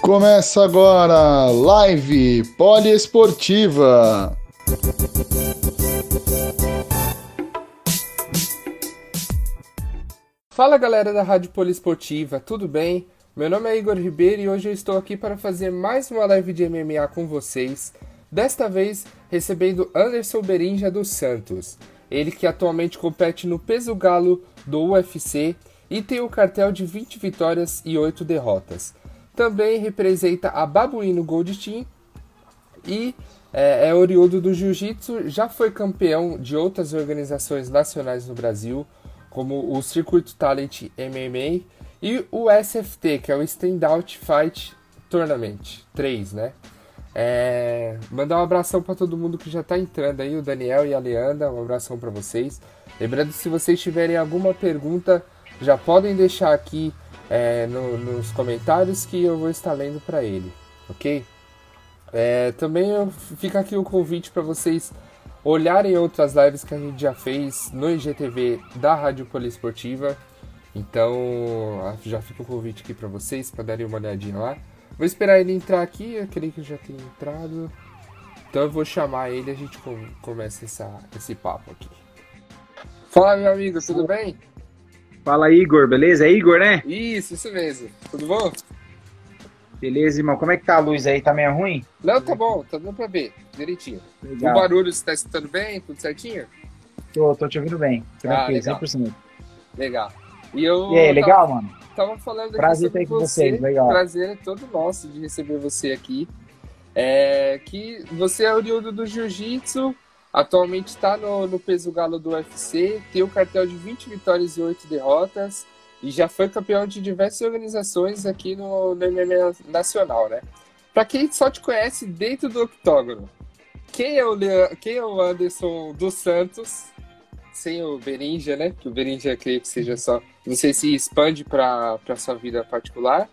Começa agora live poliesportiva. Fala galera da Rádio Poliesportiva, tudo bem? Meu nome é Igor Ribeiro e hoje eu estou aqui para fazer mais uma live de MMA com vocês. Desta vez recebendo Anderson Berinja dos Santos, ele que atualmente compete no peso galo do UFC e tem o um cartel de 20 vitórias e 8 derrotas. Também representa a Babuino Gold Team e é, é oriundo do Jiu-Jitsu, já foi campeão de outras organizações nacionais no Brasil, como o Circuito Talent MMA e o SFT, que é o Standout Fight Tournament 3, né? É, mandar um abração para todo mundo que já está entrando aí, o Daniel e a Leandra, um abração para vocês. Lembrando, se vocês tiverem alguma pergunta, já podem deixar aqui é, no, nos comentários que eu vou estar lendo para ele, ok? É, também fica aqui o convite para vocês olharem outras lives que a gente já fez no IGTV da Rádio Poliesportiva. Então já fica o convite aqui para vocês para darem uma olhadinha lá. Vou esperar ele entrar aqui, eu creio que já tenha entrado. Então eu vou chamar ele e a gente começa essa, esse papo aqui. Fala meu amigo, tudo bem? Fala, Igor, beleza? É Igor, né? Isso, isso mesmo. Tudo bom? Beleza, irmão. Como é que tá a luz aí? Tá meio ruim? Não, tá bom. Tá dando pra ver. Direitinho. Legal. O barulho, você tá escutando bem? Tudo certinho? Tô, tô te ouvindo bem. Tranquilo, ah, legal. 100%. Legal. E, eu, e aí, legal, tava, mano? Tava falando aqui Prazer estar com você. vocês, legal. Prazer é todo nosso de receber você aqui. É que você é oriundo do Jiu-Jitsu, Atualmente está no, no, peso galo do UFC, tem o um cartel de 20 vitórias e 8 derrotas e já foi campeão de diversas organizações aqui no, no MMA nacional, né? Para quem só te conhece dentro do octógono, quem é o, Leandro, quem é o Anderson dos Santos, sem o Berinja, né? Que o Berinja creio que seja só, não sei se expande para sua vida particular,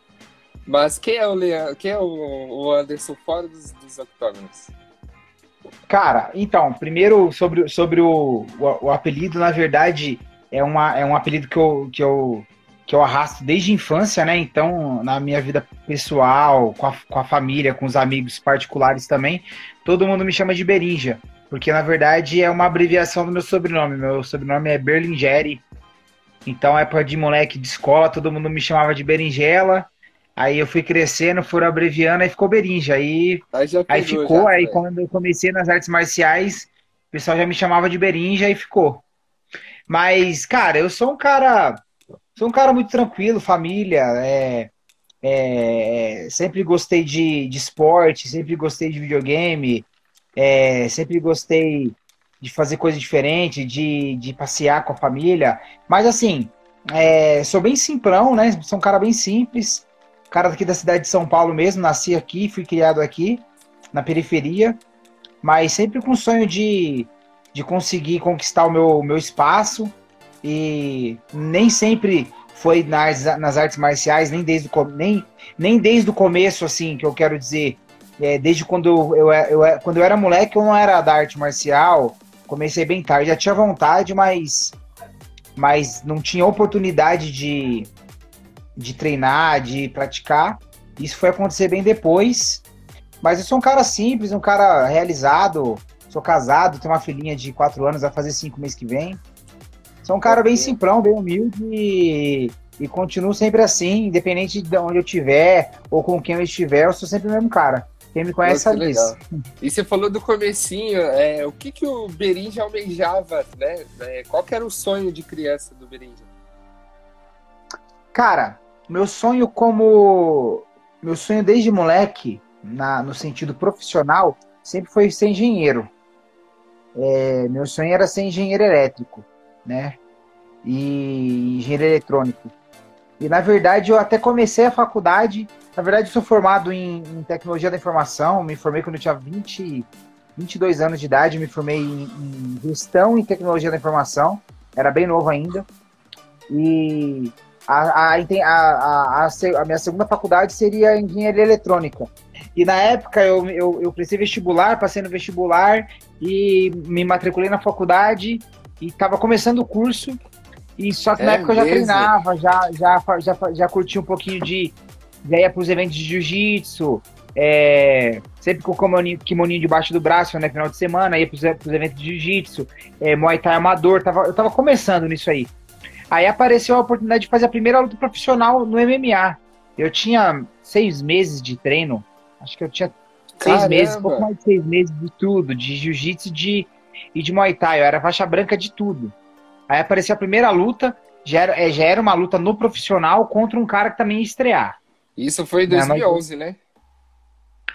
mas quem é o, Leandro, quem é o, Anderson fora dos, dos octógonos? Cara, então, primeiro sobre, sobre o, o, o, apelido, na verdade, é, uma, é um apelido que eu, que, eu, que eu arrasto desde a infância, né? Então, na minha vida pessoal, com a, com a família, com os amigos particulares também, todo mundo me chama de Berinja. Porque, na verdade, é uma abreviação do meu sobrenome. Meu sobrenome é Berlingeri. Então, época de moleque de escola, todo mundo me chamava de Berinjela. Aí eu fui crescendo, foram abreviando, aí ficou Berinja. Aí, aí, aí ficou, já, aí quando eu comecei nas artes marciais, o pessoal já me chamava de Berinja e ficou. Mas, cara, eu sou um cara. Sou um cara muito tranquilo, família. É, é, sempre gostei de, de esporte, sempre gostei de videogame, é, sempre gostei de fazer coisa diferente, de, de passear com a família. Mas assim, é, sou bem simprão, né? Sou um cara bem simples cara daqui da cidade de São Paulo mesmo, nasci aqui, fui criado aqui, na periferia, mas sempre com o sonho de, de conseguir conquistar o meu, meu espaço e nem sempre foi nas, nas artes marciais, nem desde, o, nem, nem desde o começo, assim, que eu quero dizer, é, desde quando eu, eu, eu, quando eu era moleque, eu não era da arte marcial, comecei bem tarde, já tinha vontade, mas, mas não tinha oportunidade de, de treinar, de praticar. Isso foi acontecer bem depois. Mas eu sou um cara simples, um cara realizado. Sou casado, tenho uma filhinha de 4 anos, vai fazer 5 meses que vem. Sou um cara bem simprão, bem humilde e, e continuo sempre assim, independente de onde eu estiver ou com quem eu estiver, eu sou sempre o mesmo cara. Quem me conhece sabe disso. E você falou do comecinho, é, o que, que o Berinja almejava, né? É, qual que era o sonho de criança do Berinja? Cara, meu sonho como. Meu sonho desde moleque, na, no sentido profissional, sempre foi ser engenheiro. É, meu sonho era ser engenheiro elétrico, né? E engenheiro eletrônico. E na verdade eu até comecei a faculdade. Na verdade, eu sou formado em, em tecnologia da informação. Me formei quando eu tinha 20, 22 anos de idade. Me formei em, em gestão e tecnologia da informação. Era bem novo ainda. E A, a, a, a, minha segunda faculdade seria engenharia eletrônica. E na época eu, eu, eu vestibular, passei no vestibular e me matriculei na faculdade e estava começando o curso. E só que é na época mesmo? eu já treinava, já, já, já, já curtia um pouquinho de. Já ia para os eventos de jiu-jitsu, é, sempre com o kimoninho, kimoninho debaixo do braço, né? Final de semana, ia para os eventos de jiu-jitsu, é, Muay Thai amador, tava, eu tava começando nisso aí. Aí apareceu a oportunidade de fazer a primeira luta profissional no MMA. Eu tinha seis meses de treino, acho que eu tinha Caramba. seis meses, pouco mais de seis meses de tudo, de jiu-jitsu de, e de Muay Thai. Eu era faixa branca de tudo. Aí apareceu a primeira luta, já era, é, já era uma luta no profissional contra um cara que também ia estrear. Isso foi em 2011, né?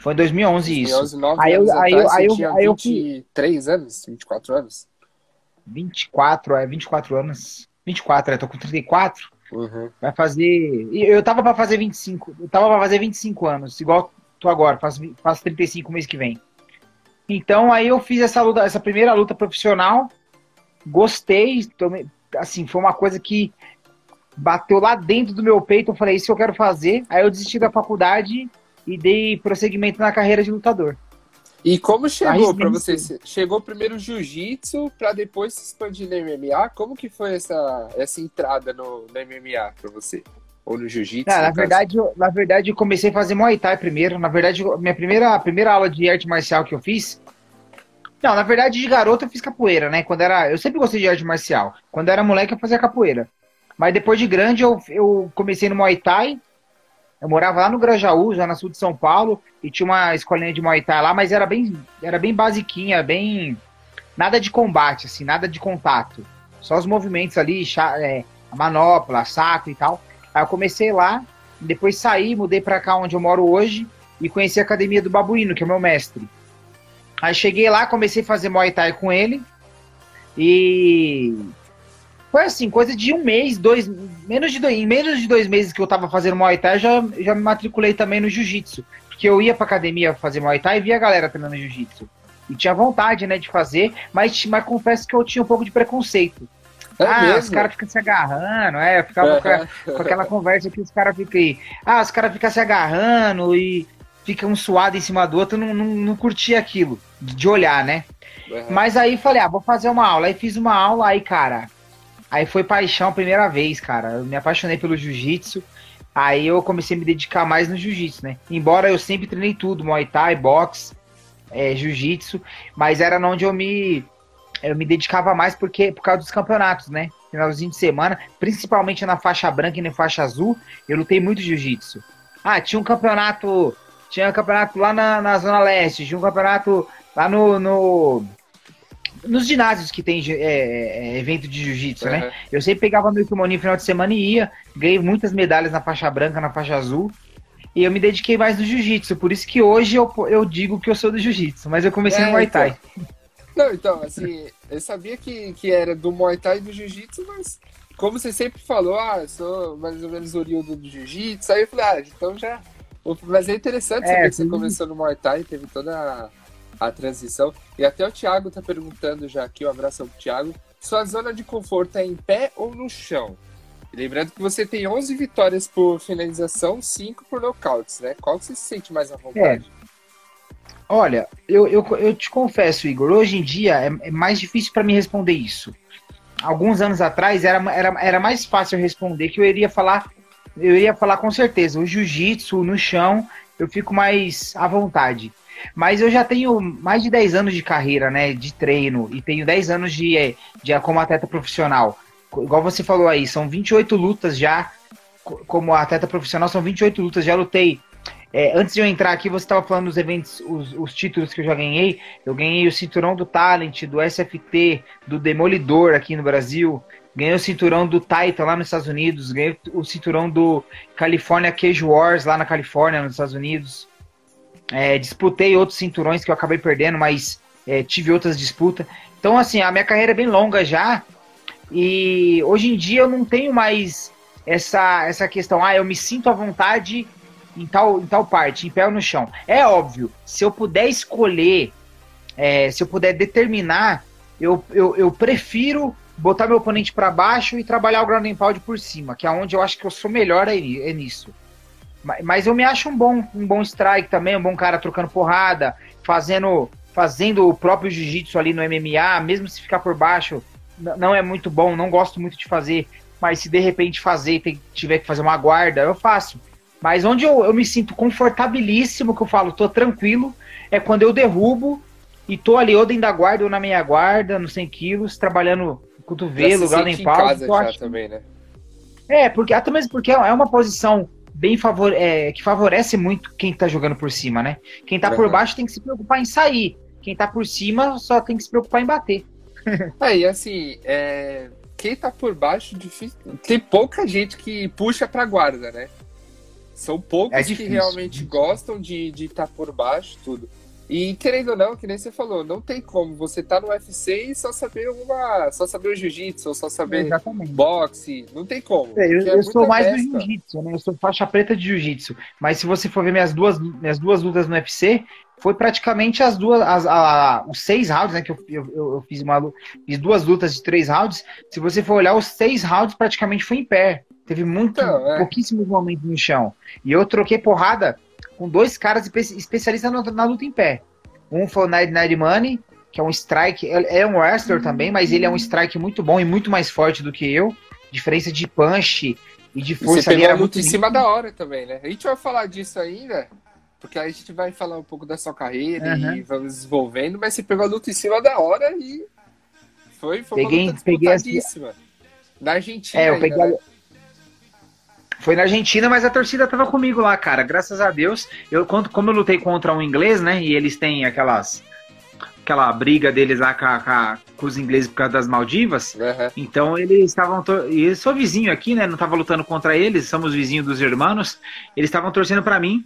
Foi em 2011, 2011 isso. aí eu, aí, eu, aí, eu, aí eu 23 anos, 24 anos? 24, é 24 anos. 24, eu tô com 34. Uhum. Vai fazer. Eu tava pra fazer 25. Eu tava pra fazer 25 anos, igual tô agora, faço, faço 35 mês que vem. Então aí eu fiz essa luta, essa primeira luta profissional. Gostei, tomei, assim, foi uma coisa que bateu lá dentro do meu peito. Eu falei, isso eu quero fazer. Aí eu desisti da faculdade e dei prosseguimento na carreira de lutador. E como chegou para você? Chegou primeiro jiu-jitsu para depois se expandir no MMA? Como que foi essa, essa entrada no, no MMA para você? Ou no jiu-jitsu? na, verdade, eu, na verdade, eu comecei a fazer Muay Thai primeiro. Na verdade, minha primeira, primeira aula de arte marcial que eu fiz. Não, na verdade, de garoto eu fiz capoeira, né? Quando era, eu sempre gostei de arte marcial. Quando era moleque, eu fazia capoeira. Mas depois de grande, eu, eu comecei no Muay Thai. Eu morava lá no Grajaú, já na sul de São Paulo, e tinha uma escolinha de Muay Thai lá, mas era bem, era bem basiquinha, bem. Nada de combate, assim, nada de contato. Só os movimentos ali, é, a manopla, saco e tal. Aí eu comecei lá, depois saí, mudei para cá onde eu moro hoje e conheci a academia do Babuíno, que é meu mestre. Aí cheguei lá, comecei a fazer Muay Thai com ele. E foi assim, coisa de um mês, dois, menos de dois, em menos de dois meses que eu tava fazendo Muay Thai, já, já me matriculei também no Jiu-Jitsu. Porque eu ia pra academia fazer Muay Thai e via a galera treinando Jiu-Jitsu. E tinha vontade, né, de fazer, mas, mas confesso que eu tinha um pouco de preconceito. É ah, mesmo? os caras ficam se agarrando, é, ficava com, com, aquela conversa que os caras ficam aí. Ah, os caras ficam se agarrando e ficam um suado em cima do outro, não, não, não curtia aquilo, de olhar, né? Uhum. Mas aí falei, ah, vou fazer uma aula. Aí fiz uma aula, aí, cara, Aí foi paixão a primeira vez, cara. Eu me apaixonei pelo jiu-jitsu. Aí eu comecei a me dedicar mais no jiu-jitsu, né? Embora eu sempre treinei tudo, Muay Thai, boxe, é, jiu-jitsu, mas era onde eu me eu me dedicava mais porque por causa dos campeonatos, né? Finalzinho de semana, principalmente na faixa branca e na faixa azul, eu lutei muito jiu-jitsu. Ah, tinha um campeonato, tinha um campeonato lá na, na zona leste, tinha um campeonato lá no, no nos ginásios que tem é, é, evento de jiu-jitsu, uhum. né? Eu sempre pegava meu kimono no final de semana e ia. Ganhei muitas medalhas na faixa branca, na faixa azul. E eu me dediquei mais no jiu-jitsu. Por isso que hoje eu, eu digo que eu sou do jiu-jitsu. Mas eu comecei é, no Muay Thai. Então. Não, então, assim, eu sabia que, que era do Muay Thai e do jiu-jitsu, mas como você sempre falou, ah, eu sou mais ou menos oriundo do jiu-jitsu. Aí eu falei, ah, então já. Mas é interessante é, saber que você começou no Muay Thai, teve toda a a transição. E até o Thiago tá perguntando já aqui, um abraço pro Thiago. Sua zona de conforto é em pé ou no chão? lembrando que você tem 11 vitórias por finalização, 5 por nocautes, né? Qual que você se sente mais à vontade? É. Olha, eu, eu, eu te confesso, Igor, hoje em dia é, é mais difícil para mim responder isso. Alguns anos atrás era, era, era mais fácil responder que eu iria falar, eu iria falar com certeza, o jiu-jitsu no chão, eu fico mais à vontade. Mas eu já tenho mais de 10 anos de carreira, né? De treino, e tenho 10 anos de, de como atleta profissional. Igual você falou aí, são 28 lutas já. Como atleta profissional, são 28 lutas. Já lutei. É, antes de eu entrar aqui, você estava falando dos eventos, os, os, títulos que eu já ganhei. Eu ganhei o cinturão do Talent, do SFT, do Demolidor aqui no Brasil. Ganhei o cinturão do Titan lá nos Estados Unidos. Ganhei o cinturão do California Cage Wars lá na Califórnia, nos Estados Unidos. É, disputei outros cinturões que eu acabei perdendo, mas é, tive outras disputas. Então, assim, a minha carreira é bem longa já. E hoje em dia eu não tenho mais essa, essa questão, ah, eu me sinto à vontade em tal, em tal parte, em pé ou no chão. É óbvio, se eu puder escolher, é, se eu puder determinar, eu, eu, eu prefiro botar meu oponente para baixo e trabalhar o ground and pound por cima, que é onde eu acho que eu sou melhor é, é nisso. Mas eu me acho um bom, um bom strike também, um bom cara trocando porrada, fazendo, fazendo o próprio jiu-jitsu ali no MMA, mesmo se ficar por baixo, não é muito bom, não gosto muito de fazer, mas se de repente fazer e tiver que fazer uma guarda, eu faço. Mas onde eu, eu me sinto confortabilíssimo, que eu falo, tô tranquilo, é quando eu derrubo e tô ali ou dentro da guarda ou na meia guarda, nos 100 quilos, trabalhando cotovelo, galo em pau. também, né? É, porque até mesmo porque é uma posição bem favor, é, que favorece muito quem tá jogando por cima, né? Quem tá uhum. por baixo tem que se preocupar em sair. Quem tá por cima só tem que se preocupar em bater. é, e assim, é, quem tá por baixo, difícil, tem pouca gente que puxa pra guarda, né? São poucos é que realmente gostam de estar tá por baixo, tudo. E querendo ou não, que nem você falou, não tem como você tá no UFC e só saber uma. Só saber o jiu-jitsu, ou só saber boxe. Não tem como. É, eu, é eu sou mais do jiu-jitsu, né? Eu sou faixa preta de jiu-jitsu. Mas se você for ver minhas duas, minhas duas lutas no UFC, foi praticamente as duas. As, a, os seis rounds, né? Que eu, eu, eu, fiz uma fiz duas lutas de três rounds. Se você for olhar, os seis rounds praticamente foi em pé. Teve muito, então, é. pouquíssimos momentos no chão. E eu troquei porrada com dois caras especialistas na, na luta em pé. Um foi o Night Night Money, que é um strike, é um wrestler também, mas ele é um strike muito bom e muito mais forte do que eu. Diferença de punch e de força. E você pegou a luta em cima da hora também, né? A gente vai falar disso ainda, porque a gente vai falar um pouco da sua carreira uhum. e vamos desenvolvendo, mas você pegou a luta em cima da hora e foi, foi peguei, uma luta peguei essa... Na Argentina. É, eu peguei, ainda, né? Foi na Argentina, mas a torcida tava comigo lá, cara. Graças a Deus. Eu, como eu lutei contra um inglês, né? E eles têm aquelas. Aquela briga deles lá com, com, com os ingleses por causa das Maldivas. Uhum. Então eles estavam. E eu sou vizinho aqui, né? Não tava lutando contra eles, somos vizinhos dos irmãos. Eles estavam torcendo para mim.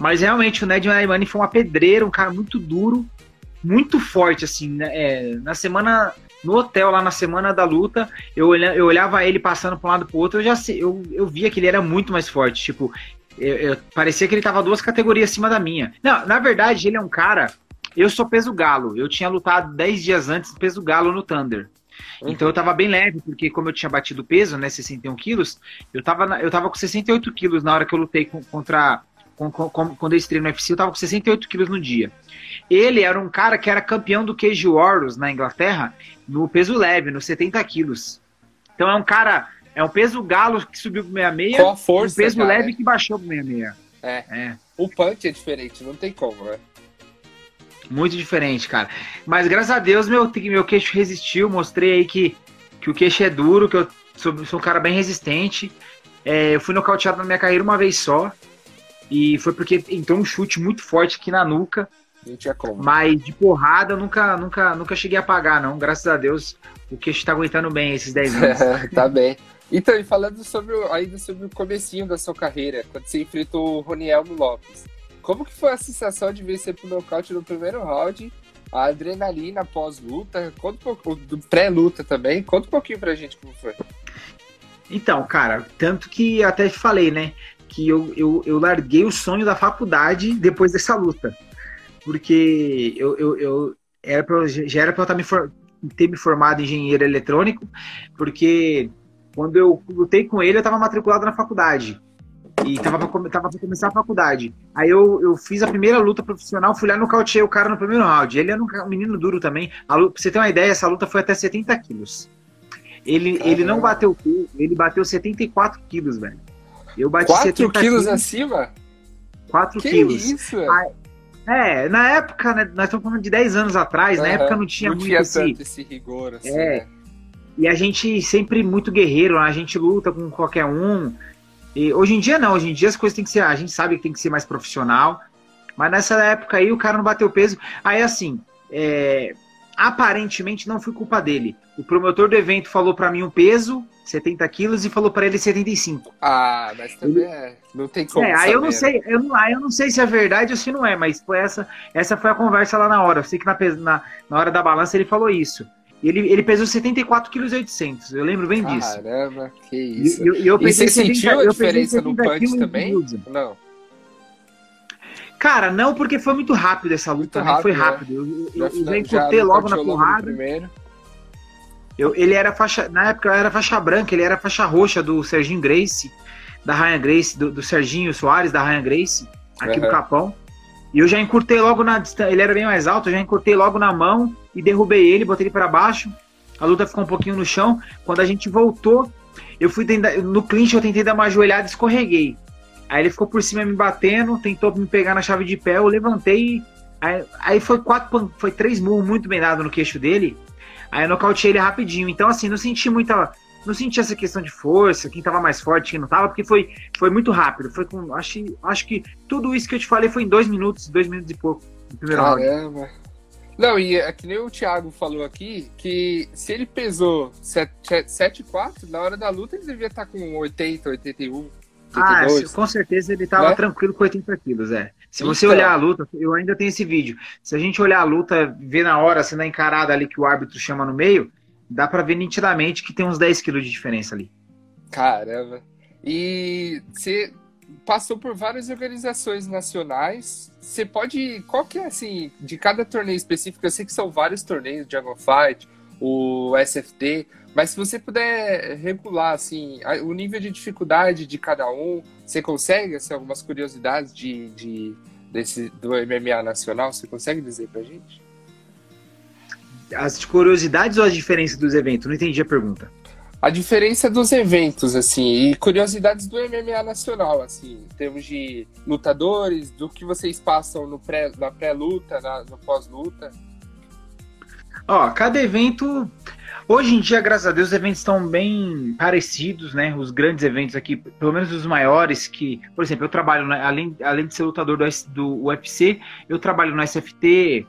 Mas realmente o Ned Naimani foi uma pedreira, um cara muito duro, muito forte, assim. Né? É, na semana no hotel, lá na semana da luta, eu, olha, eu olhava ele passando para um lado para o outro, eu já eu, eu via que ele era muito mais forte. Tipo, eu, eu, parecia que ele tava duas categorias acima da minha. Não, na verdade, ele é um cara. Eu sou peso galo. Eu tinha lutado 10 dias antes peso galo no Thunder. Então eu tava bem leve, porque como eu tinha batido peso, né, 61 quilos, eu tava, eu tava com 68 quilos na hora que eu lutei contra. Com, com, quando eu estreiei no UFC, eu tava com 68 quilos no dia. Ele era um cara que era campeão do Cage Warriors na Inglaterra no peso leve, nos 70 quilos. Então é um cara, é um peso galo que subiu pro 66 Com a força, um peso cara, leve que baixou pro 66. É. é. O punch é diferente, não tem como, né? Muito diferente, cara. Mas graças a Deus meu, meu queixo resistiu, mostrei aí que, que o queixo é duro, que eu sou, sou um cara bem resistente. É, eu fui nocauteado na minha carreira uma vez só. E foi porque entrou um chute muito forte aqui na nuca. Não tinha como. Mas de porrada eu nunca, nunca, nunca cheguei a pagar, não. Graças a Deus, o queixo tá aguentando bem esses 10 anos. tá bem. Então, e falando sobre, ainda sobre o comecinho da sua carreira, quando você enfrentou o Ronielmo Lopes, como que foi a sensação de vencer pro nocaute no primeiro round? A adrenalina pós-luta, conta um pouco, do pré-luta também, conta um pouquinho pra gente como foi. Então, cara, tanto que até falei, né, que eu, eu, eu larguei o sonho da faculdade depois dessa luta porque eu, eu, eu era pra, já era para eu tá me for, ter me formado em engenheiro eletrônico, porque quando eu lutei com ele, eu estava matriculado na faculdade. E tava pra, tava pra começar a faculdade. Aí eu, eu fiz a primeira luta profissional, fui lá no nocauteei o cara no primeiro round. Ele era um menino duro também. A pra você ter uma ideia, essa luta foi até 70 quilos. Ele, ele não bateu ele bateu 74 quilos, velho. Eu bati 4 70 quilos, acima? 4 que quilos. Isso? Aí, é, na época, né, nós estamos falando de 10 anos atrás, uhum. na época não tinha não muito tinha esse, esse rigor, assim, é. Né? E a gente sempre muito guerreiro, a gente luta com qualquer um. E hoje em dia não, hoje em dia as coisas têm que ser, a gente sabe que tem que ser mais profissional. Mas nessa época aí o cara não bateu peso. Aí assim, é, aparentemente não foi culpa dele. O promotor do evento falou para mim um peso, 70 quilos, e falou para ele 75. Ah, mas também ele... é... não tem como. É, aí eu não sei, eu não, aí eu não sei se é verdade ou se não é, mas foi essa, essa foi a conversa lá na hora. Eu sei que na, na, na hora da balança ele falou isso. Ele, ele pesou 74 quilos e 800. Eu lembro bem disso. Caramba, que isso. E, eu, eu e você 70, sentiu a diferença no punch também? Não. Cara, não, porque foi muito rápido essa luta, muito rápido, Foi rápido. É. Eu, eu, já, eu já encurtei logo na porrada. Eu, ele era faixa. Na época eu era faixa branca, ele era faixa roxa do Serginho Grace, da Ryan Grace, do, do Serginho Soares, da Ryan Grace, aqui uhum. do Capão. E eu já encurtei logo na distância. Ele era bem mais alto, eu já encurtei logo na mão e derrubei ele, botei ele para baixo. A luta ficou um pouquinho no chão. Quando a gente voltou, eu fui tentar, no clinch eu tentei dar uma joelhada e escorreguei. Aí ele ficou por cima me batendo, tentou me pegar na chave de pé, eu levantei. Aí, aí foi quatro, foi três murros muito bem dado no queixo dele. Aí eu nocauteei ele rapidinho. Então, assim, não senti muita. Não senti essa questão de força, quem tava mais forte, quem não tava, porque foi, foi muito rápido. Foi com. Acho, acho que tudo isso que eu te falei foi em dois minutos, dois minutos e pouco. No primeiro Caramba. round. Não, e é que nem o Thiago falou aqui, que se ele pesou 7,4, na hora da luta ele devia estar com 80, 81. 82. Ah, com certeza ele estava né? tranquilo com 80 quilos, é. Se você então, olhar a luta, eu ainda tenho esse vídeo. Se a gente olhar a luta, ver na hora, assim, na encarada ali que o árbitro chama no meio, dá para ver nitidamente que tem uns 10 quilos de diferença ali. Caramba. E você passou por várias organizações nacionais. Você pode. Qual que é, assim, de cada torneio específico? Eu sei que são vários torneios, Dragon Fight, o SFT, mas se você puder regular, assim, o nível de dificuldade de cada um, você consegue, assim, algumas curiosidades de, de, desse, do MMA nacional, você consegue dizer pra gente? As curiosidades ou as diferenças dos eventos? Não entendi a pergunta a diferença dos eventos, assim, e curiosidades do MMA nacional, assim, em termos de lutadores, do que vocês passam no pré, na pré-luta, no pós-luta. Ó, cada evento. Hoje em dia, graças a Deus, os eventos estão bem parecidos, né? Os grandes eventos aqui, pelo menos os maiores, que, por exemplo, eu trabalho, além, além de ser lutador do, do UFC, eu trabalho no SFT,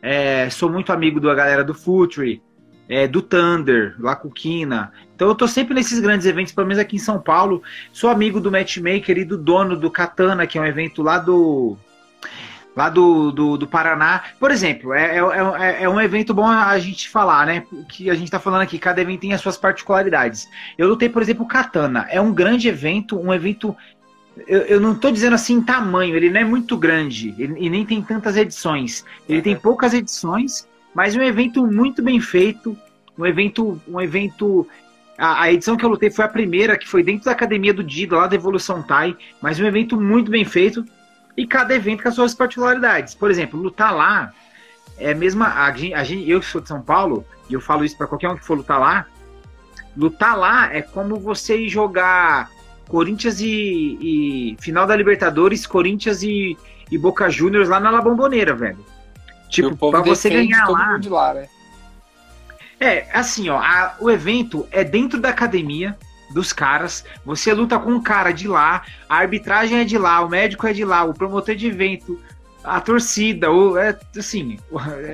é, sou muito amigo da galera do Futre, é, do Thunder, lá com Kina. Então eu tô sempre nesses grandes eventos, pelo menos aqui em São Paulo. Sou amigo do matchmaker e do dono do Katana, que é um evento lá do. Lá do, do, do Paraná. Por exemplo, é, é, é, é um evento bom a gente falar, né? Que a gente tá falando aqui, cada evento tem as suas particularidades. Eu lutei, por exemplo, o Katana. É um grande evento, um evento eu, eu, não estou dizendo assim tamanho, ele não é muito grande e nem tem tantas edições. Ele tem poucas edições, mas um evento muito bem feito, um evento, um evento. A, edição que eu lutei foi a primeira, que foi dentro da academia do Dida, lá da Evolução Tai, mas um evento muito bem feito e cada evento com as suas particularidades. Por exemplo, lutar lá é a mesma. A, a eu que sou de São Paulo, e eu falo isso para qualquer um que for lutar lá, lutar lá é como você jogar Corinthians e, e final da Libertadores, Corinthians e, e Boca Juniors lá na La Bombonera, velho. Tipo, para você ganhar lá. lá né? É, assim, ó, a, o evento é dentro da academia dos caras. Você luta com um cara de lá, a arbitragem é de lá, o médico é de lá, o promotor de evento, a torcida, o, é, assim,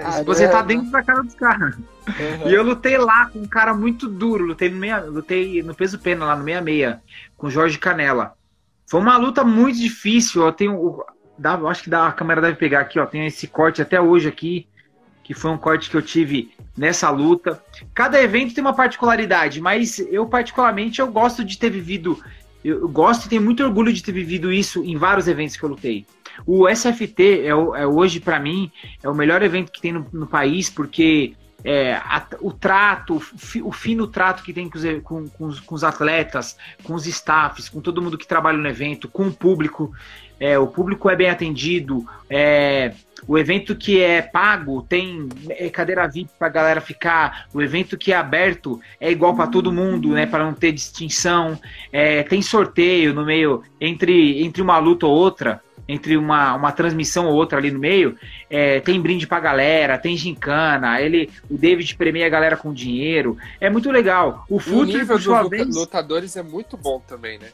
ah, você tá dentro da cara dos caras. Uhum. E eu lutei lá com um cara muito duro, lutei no, meia, lutei no peso pena lá no 66, com o Jorge Canela. Foi uma luta muito difícil, eu tenho dá, acho que dá, a câmera deve pegar aqui, ó. Tem esse corte até hoje aqui, que foi um corte que eu tive nessa luta. Cada evento tem uma particularidade, mas eu particularmente eu gosto de ter vivido, eu gosto e tenho muito orgulho de ter vivido isso em vários eventos que eu lutei. O SFT é, é hoje para mim é o melhor evento que tem no, no país porque é, a, o trato, o, fino trato que tem com os, com, com, os, com os, atletas, com os staffs, com todo mundo que trabalha no evento, com o público é, o público é bem atendido, é, o evento que é pago tem é, cadeira VIP para galera ficar, o evento que é aberto é igual para todo mundo, né, para não ter distinção, é, tem sorteio no meio entre, entre uma luta ou outra, entre uma, uma transmissão ou outra ali no meio, é, tem brinde pra galera, tem gincana, ele, o David premia a galera com dinheiro, é muito legal. O, o nível dos vez... lutadores é muito bom também, né?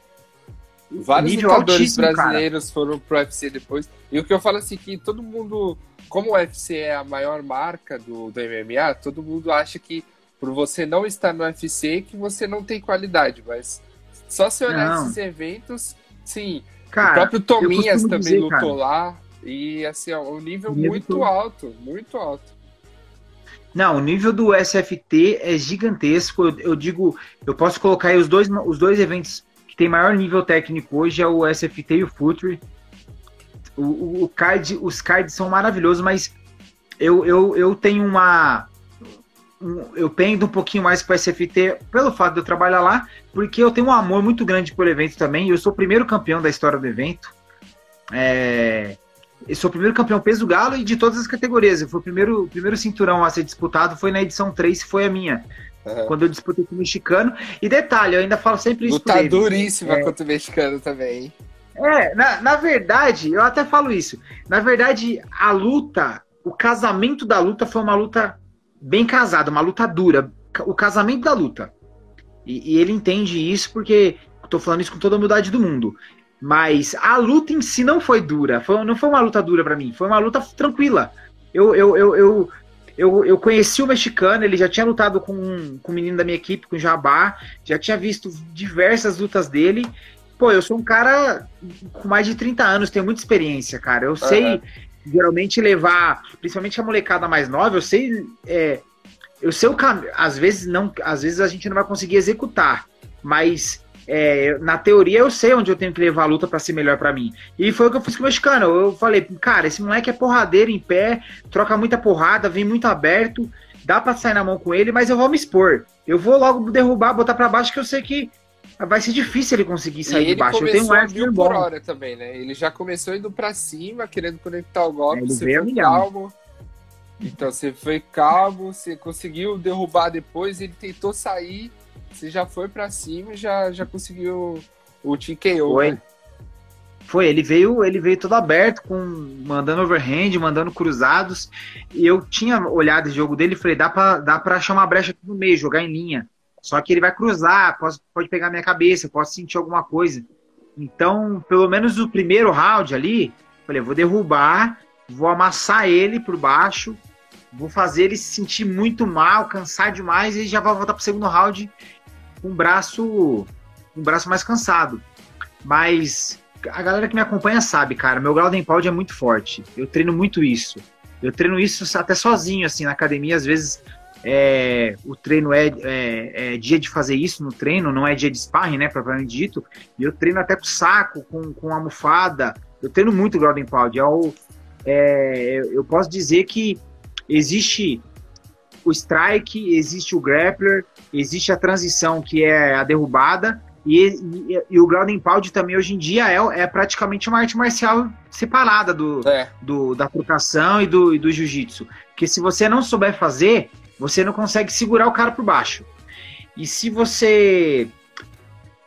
Vários lutadores brasileiros cara. foram pro UFC depois. E o que eu falo assim, que todo mundo, como o UFC é a maior marca do, do MMA, todo mundo acha que por você não estar no UFC que você não tem qualidade, mas só se olhar não. esses eventos, sim. Cara, o próprio Tominhas também dizer, lutou cara. lá. E assim, ó, um nível, nível muito alto, muito alto. Não, o nível do SFT é gigantesco. Eu, eu, digo, eu posso colocar aí os dois, os dois eventos que tem maior nível técnico hoje é o SFT e o Futre. O, o, o card, os cards são maravilhosos, mas eu, eu, eu tenho uma. eu pendo um pouquinho mais para o SFT pelo fato de eu trabalhar lá, porque eu tenho um amor muito grande pelo evento também. Eu sou o primeiro campeão da história do evento. É, eu sou o primeiro campeão peso galo e de todas as categorias. Eu fui o primeiro, primeiro cinturão a ser disputado, foi na edição 3, foi a minha. Uhum. Quando eu disputei com o mexicano. E detalhe, eu ainda falo sempre isso. Luta duríssima é, contra o mexicano também? É, na, na verdade, eu até falo isso. Na verdade, a luta, o casamento da luta foi uma luta bem casada, uma luta dura. O casamento da luta. E, e ele entende isso porque estou falando isso com toda a humildade do mundo. Mas a luta em si não foi dura. Foi, não foi uma luta dura para mim. Foi uma luta tranquila. Eu, eu, eu, eu, eu, eu conheci o mexicano, ele já tinha lutado com, com o menino da minha equipe, com o Jabá. Já tinha visto diversas lutas dele. Pô, eu sou um cara com mais de 30 anos, tenho muita experiência, cara. Eu uhum. sei geralmente levar, principalmente a molecada mais nova, eu sei. É, eu sei o caminho. Às vezes não, às vezes a gente não vai conseguir executar, mas é, na teoria eu sei onde eu tenho que levar a luta para ser melhor para mim. E foi o que eu fiz com o mexicano. Eu falei, cara, esse moleque é porradeiro em pé, troca muita porrada, vem muito aberto, dá para sair na mão com ele, mas eu vou me expor. Eu vou logo derrubar, botar para baixo, que eu sei que vai ser difícil ele conseguir sair de baixo. Eu tenho um ar mil por hora também, né? Ele já começou indo para cima, querendo conectar o golpe, ele você foi calmo. Então você foi calmo, você conseguiu derrubar depois, ele tentou sair você já foi para cima e já, já conseguiu o TKO. Foi. Né? Foi, ele veio, ele veio todo aberto, com mandando overhand, mandando cruzados. E eu tinha olhado o jogo dele e falei, dá pra, dá pra achar uma brecha aqui no meio, jogar em linha. Só que ele vai cruzar, pode, pode pegar minha cabeça, posso sentir alguma coisa. Então, pelo menos o primeiro round ali, falei, vou derrubar, vou amassar ele por baixo, vou fazer ele se sentir muito mal, cansar demais, e já vai voltar pro segundo round com um braço, um braço mais cansado. Mas a galera que me acompanha sabe, cara, meu grau de Pound é muito forte. Eu treino muito isso. Eu treino isso até sozinho, assim, na academia. Às vezes é, o treino é, é, é, dia de fazer isso no treino, não é dia de sparring, né, propriamente dito. E eu treino até com saco, com, com almofada. Eu treino muito grau de Pound. É, eu posso dizer que existe o strike, existe o grappler, existe a transição, que é a derrubada, e, e, e o ground and pound também hoje em dia é, é praticamente uma arte marcial separada do, é. do da trocação e do, e do jiu-jitsu. Porque se você não souber fazer, você não consegue segurar o cara por baixo. E se você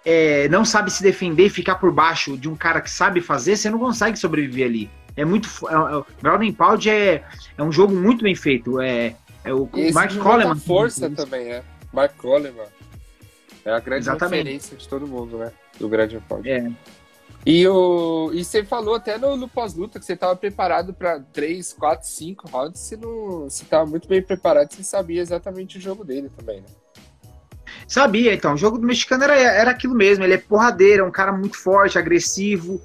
é, não sabe se defender e ficar por baixo de um cara que sabe fazer, você não consegue sobreviver ali. É muito. É, é, Ground and Pound é, é um jogo muito bem feito. É, é o e Mark Coleman. força também, é. Mark Coleman. É a grande Exatamente. referência de todo mundo, né? Do grande Pound. É. E, o, e você falou até no, no pós-luta que você estava preparado para 3, 4, 5 rounds. Você estava muito bem preparado, você sabia exatamente o jogo dele também, né? Sabia, então. O jogo do mexicano era, era aquilo mesmo. Ele é porradeiro, é um cara muito forte, agressivo.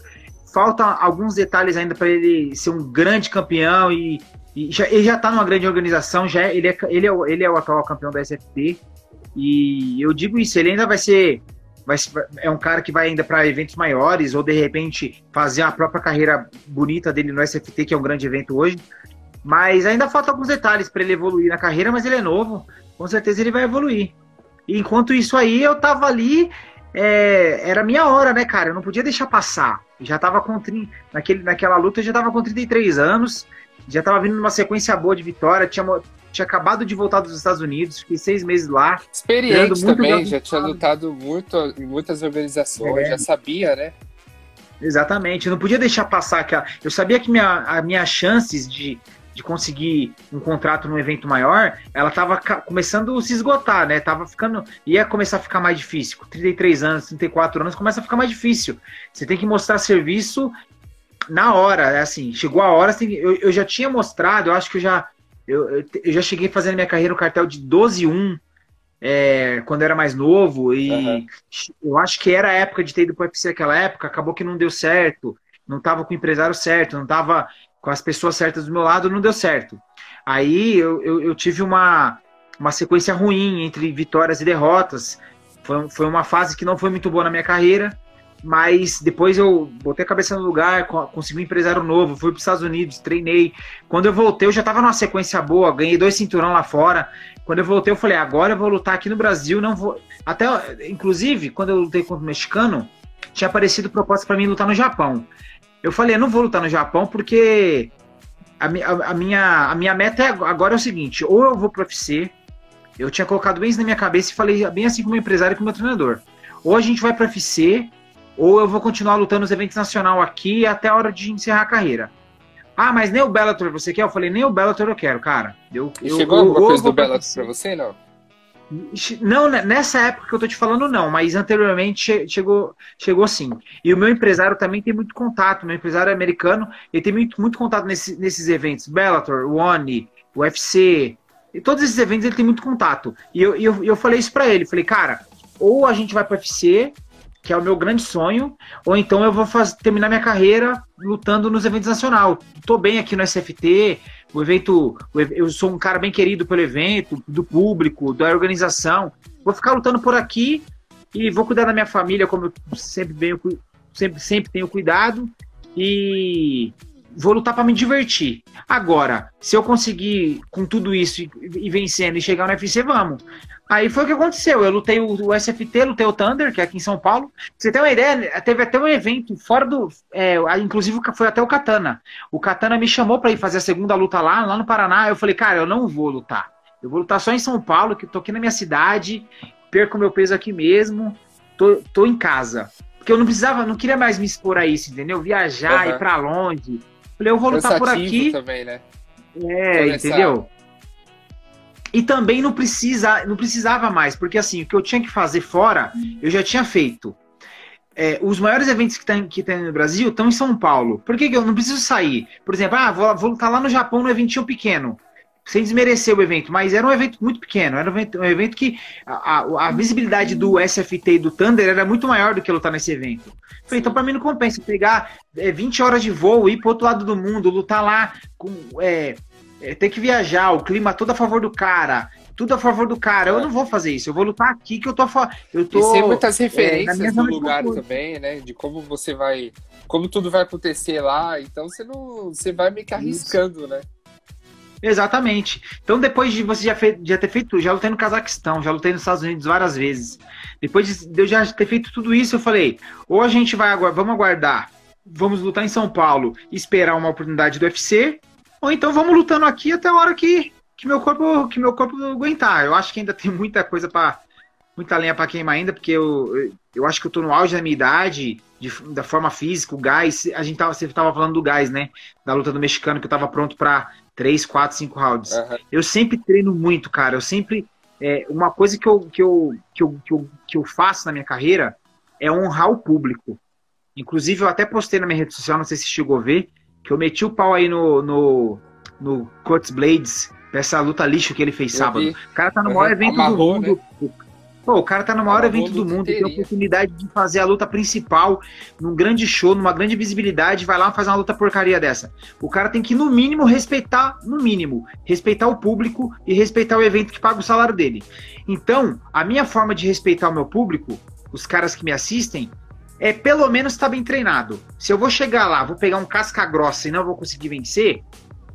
Falta alguns detalhes ainda para ele ser um grande campeão e e já, ele já está numa grande organização, já é, ele, é, ele, é, ele é o atual campeão da SFP. E eu digo isso, ele ainda vai ser. Vai, é um cara que vai ainda para eventos maiores, ou de repente fazer a própria carreira bonita dele no SFT, que é um grande evento hoje. Mas ainda falta alguns detalhes para ele evoluir na carreira, mas ele é novo, com certeza ele vai evoluir. E enquanto isso aí, eu tava ali, é, era minha hora, né, cara? Eu não podia deixar passar. Já tava com naquele, naquela luta, eu já tava com 33 anos já estava vindo numa sequência boa de vitória, tinha, tinha acabado de voltar dos Estados Unidos, fiquei seis meses lá. Experiente também, já tinha lutado muito em muitas organizações, é. já sabia, né? Exatamente, eu não podia deixar passar aquela. Eu sabia que minha, as minhas chances de, de conseguir um contrato num evento maior, ela estava começando a se esgotar, né? Tava ficando. ia começar a ficar mais difícil. Com 33 anos, 34 anos, começa a ficar mais difícil. Você tem que mostrar serviço na hora, é assim, chegou a hora, assim, eu, eu já tinha mostrado, eu acho que eu já, eu, eu já cheguei fazendo minha carreira no cartel de 12-1, é, quando eu era mais novo, e uhum. eu acho que era a época de ter ido pro UFC naquela época, acabou que não deu certo, não tava com o empresário certo, não tava com as pessoas certas do meu lado, não deu certo. Aí eu, eu, eu tive uma, uma sequência ruim entre vitórias e derrotas, foi, foi uma fase que não foi muito boa na minha carreira, mas depois eu botei a cabeça no lugar, consegui um empresário novo, fui para os Estados Unidos, treinei. Quando eu voltei, eu já estava numa sequência boa, ganhei dois cinturão lá fora. Quando eu voltei, eu falei, agora eu vou lutar aqui no Brasil, não vou. Até, inclusive, quando eu lutei contra o mexicano, tinha aparecido proposta para mim lutar no Japão. Eu falei, eu não vou lutar no Japão porque a, a, a, minha, a minha meta é, agora é o seguinte: ou eu vou pro UFC, eu tinha colocado bem isso na minha cabeça e falei bem assim com o meu empresário e com o meu treinador. Ou a gente vai pro UFC, ou eu vou continuar lutando nos eventos nacional aqui até a hora de encerrar a carreira. Ah, mas nem o Bellator você quer? Eu falei, nem o Bellator eu quero, cara. Eu, e eu, chegou eu, alguma coisa do Bellator pra você, não? Não, né, nessa época que eu tô te falando, não, mas anteriormente chegou, chegou sim. E o meu empresário também tem muito contato, meu empresário é americano, ele tem muito, muito contato nesse, nesses eventos, Bellator, One, UFC, e todos esses eventos ele tem muito contato. E eu, eu, eu falei isso para ele, falei, cara, ou a gente vai para UFC, que é o meu grande sonho, ou então eu vou terminar minha carreira lutando nos eventos nacional. Tô bem aqui no SFT, o evento, eu sou um cara bem querido pelo evento, do público, da organização. Vou ficar lutando por aqui e vou cuidar da minha família como eu sempre venho, sempre, sempre tenho cuidado e vou lutar para me divertir. Agora, se eu conseguir com tudo isso e, e vencendo e chegar no UFC, vamos. Aí foi o que aconteceu. Eu lutei o, o, SFT, lutei o Thunder, que é aqui em São Paulo. Pra você tem uma ideia, teve até um evento fora do. É, inclusive foi até o Katana. O Katana me chamou para ir fazer a segunda luta lá, lá no Paraná. Eu falei, cara, eu não vou lutar. Eu vou lutar só em São Paulo, que eu tô aqui na minha cidade, perco meu peso aqui mesmo, tô, tô em casa. Porque eu não precisava, não queria mais me expor a isso, entendeu? Viajar, uhum. ir pra longe. Falei, eu vou lutar por aqui. Também, né? É, Começar. entendeu? E também não, precisa, não precisava mais, porque assim, o que eu tinha que fazer fora, eu já tinha feito. É, os maiores eventos que tem, que tem no Brasil estão em São Paulo. Por que, que, eu não preciso sair? Por exemplo, ah, vou, vou lutar lá no Japão no eventinho pequeno. Sem desmerecer o evento, mas era um evento muito pequeno. Era um evento, um evento que a, a, a, visibilidade do SFT e do Thunder era muito maior do que lutar nesse evento. Falei, então para mim não compensa pegar é, 20 horas de voo, ir pro outro lado do mundo, lutar lá com. É, é, ter que viajar, o clima todo a favor do cara, tudo a favor do cara. Eu é. não vou fazer isso. Eu vou lutar aqui que eu tô eu tô E sem muitas é, referências é, do lugar também, né? De como você vai, como tudo vai acontecer lá. Então você não, você vai meio que arriscando, isso. né? Exatamente. Então, depois de você já, fe já ter feito, já lutei no Cazaquistão, já lutei nos Estados Unidos várias vezes. Depois de eu já ter feito tudo isso, eu falei: ou a gente vai vamos aguardar, vamos lutar em São Paulo, esperar uma oportunidade do UFC, ou então vamos lutando aqui até a hora que, que meu corpo que meu corpo aguentar. Eu acho que ainda tem muita coisa para muita lenha para queimar ainda, porque eu, eu acho que eu tô no auge da minha idade, de, da forma física, o gás. A gente tava, você tava falando do gás, né? Da luta do mexicano, que eu tava pronto para 3, 4, 5 rounds. Uhum. Eu sempre treino muito, cara. Eu sempre. É, uma coisa que eu, que, eu, que, eu, que, eu, que eu faço na minha carreira é honrar o público. Inclusive, eu até postei na minha rede social, não sei se chegou a ver, que eu meti o pau aí no, no, no Curtis Blades, dessa luta lixo que ele fez eu sábado. Vi. O cara tá no maior evento Amarrou, do mundo. Né? Pô, o cara tá no maior evento do mundo, tem a oportunidade de fazer a luta principal num grande show, numa grande visibilidade, vai lá fazer uma luta porcaria dessa. O cara tem que, no mínimo, respeitar, no mínimo, respeitar o público e respeitar o evento que paga o salário dele. Então, a minha forma de respeitar o meu público, os caras que me assistem, é pelo menos estar tá bem treinado. Se eu vou chegar lá, vou pegar um casca grossa e não vou conseguir vencer,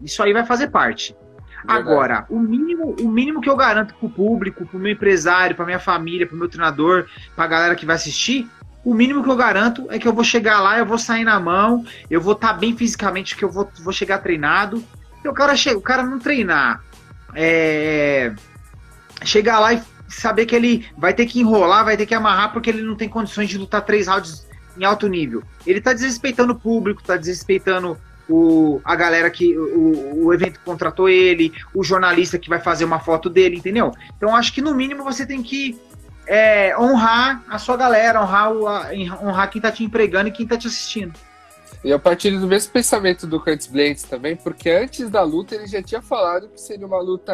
isso aí vai fazer parte. Verdade. Agora, o mínimo, o mínimo que eu garanto pro público, pro meu empresário, pra minha família, pro meu treinador, pra galera que vai assistir, o mínimo que eu garanto é que eu vou chegar lá, eu vou sair na mão, eu vou estar tá bem fisicamente, que eu vou, vou chegar treinado. E o cara chega, o cara não treinar, é, chegar lá e saber que ele vai ter que enrolar, vai ter que amarrar, porque ele não tem condições de lutar três rounds em alto nível. Ele tá desrespeitando o público, tá desrespeitando o, a galera que o, o evento contratou ele, o jornalista que vai fazer uma foto dele, entendeu? Então acho que no mínimo você tem que é, honrar a sua galera, honrar, o, a, honrar quem tá te empregando e quem tá te assistindo. E eu partilho do mesmo pensamento do Curtis Blades também, porque antes da luta ele já tinha falado que seria uma luta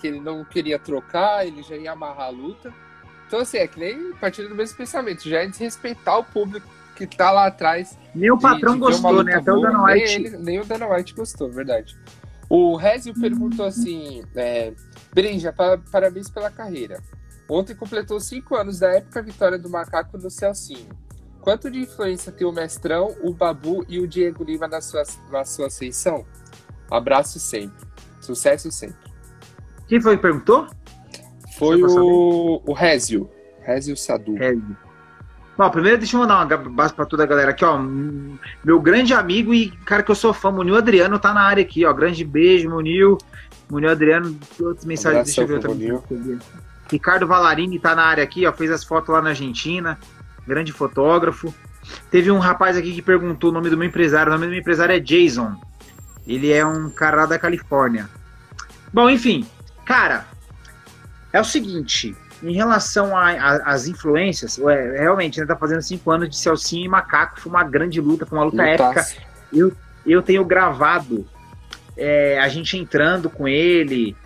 que ele não queria trocar, ele já ia amarrar a luta. Então, assim, é que nem partilho do mesmo pensamento, já é desrespeitar o público que tá lá atrás. Nem o patrão de, de gostou, né? Até boa, o Dana White. Nem, ele, nem o Dana White gostou, verdade. O Rezio perguntou assim: é, Brinja, parabéns pela carreira. Ontem completou cinco anos da épica vitória do Macaco no Celcinho. Quanto de influência tem o Mestrão, o Babu e o Diego Lima na sua, na sua ascensão? Abraço sempre. Sucesso sempre. Quem foi que perguntou? Foi o, o Rézio. Rézio Sadu. Rézio. Bom, primeiro deixa eu mandar uma base pra toda a galera aqui, ó. Meu grande amigo e cara que eu sou fã, Munil Adriano, tá na área aqui, ó. Grande beijo, Munil. Munil Adriano, outras mensagens, deixa eu ver outra. Ricardo Valarini tá na área aqui, ó. Fez as fotos lá na Argentina. Grande fotógrafo. Teve um rapaz aqui que perguntou o nome do meu empresário. O nome do meu empresário é Jason. Ele é um cara lá da Califórnia. Bom, enfim, cara, é o seguinte, em relação às influências, é, realmente, né, tá fazendo cinco anos de Celcinho e Macaco, foi uma grande luta, foi uma luta épica. Eu, eu tenho gravado é, a gente entrando com ele,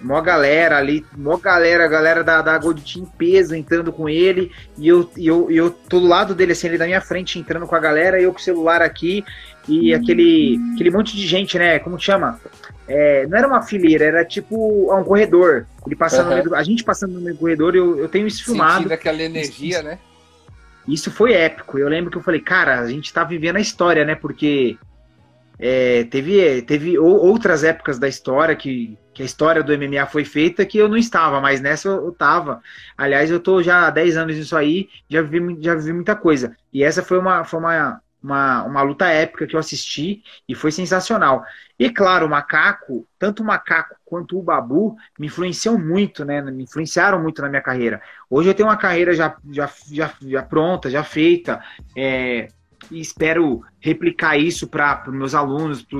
mó galera ali, mó galera, galera da, da Gold Team peso entrando com ele, e eu, e eu, eu tô do lado dele, assim, ele da minha frente entrando com a galera, eu com o celular aqui, e aquele, aquele monte de gente, né? Como chama? É, não era uma fileira, era tipo um corredor. Ele passando uhum. a gente passando no meio do corredor, eu, eu tenho isso filmado. Sentindo aquela energia, isso, né? Isso foi épico. Eu lembro que eu falei, cara, a gente tá vivendo a história, né? Porque é, teve, teve outras épocas da história que, que a história do MMA foi feita que eu não estava, mas nessa eu, eu tava. Aliás, eu tô já há 10 anos nisso aí, já vivi, já vivi muita coisa. E essa foi uma, foi uma, uma, uma luta épica que eu assisti e foi sensacional. E claro, o Macaco, tanto o Macaco quanto o Babu me influenciam muito, né? Me influenciaram muito na minha carreira. Hoje eu tenho uma carreira já, já, já, já pronta, já feita. É, e espero replicar isso para os meus alunos, para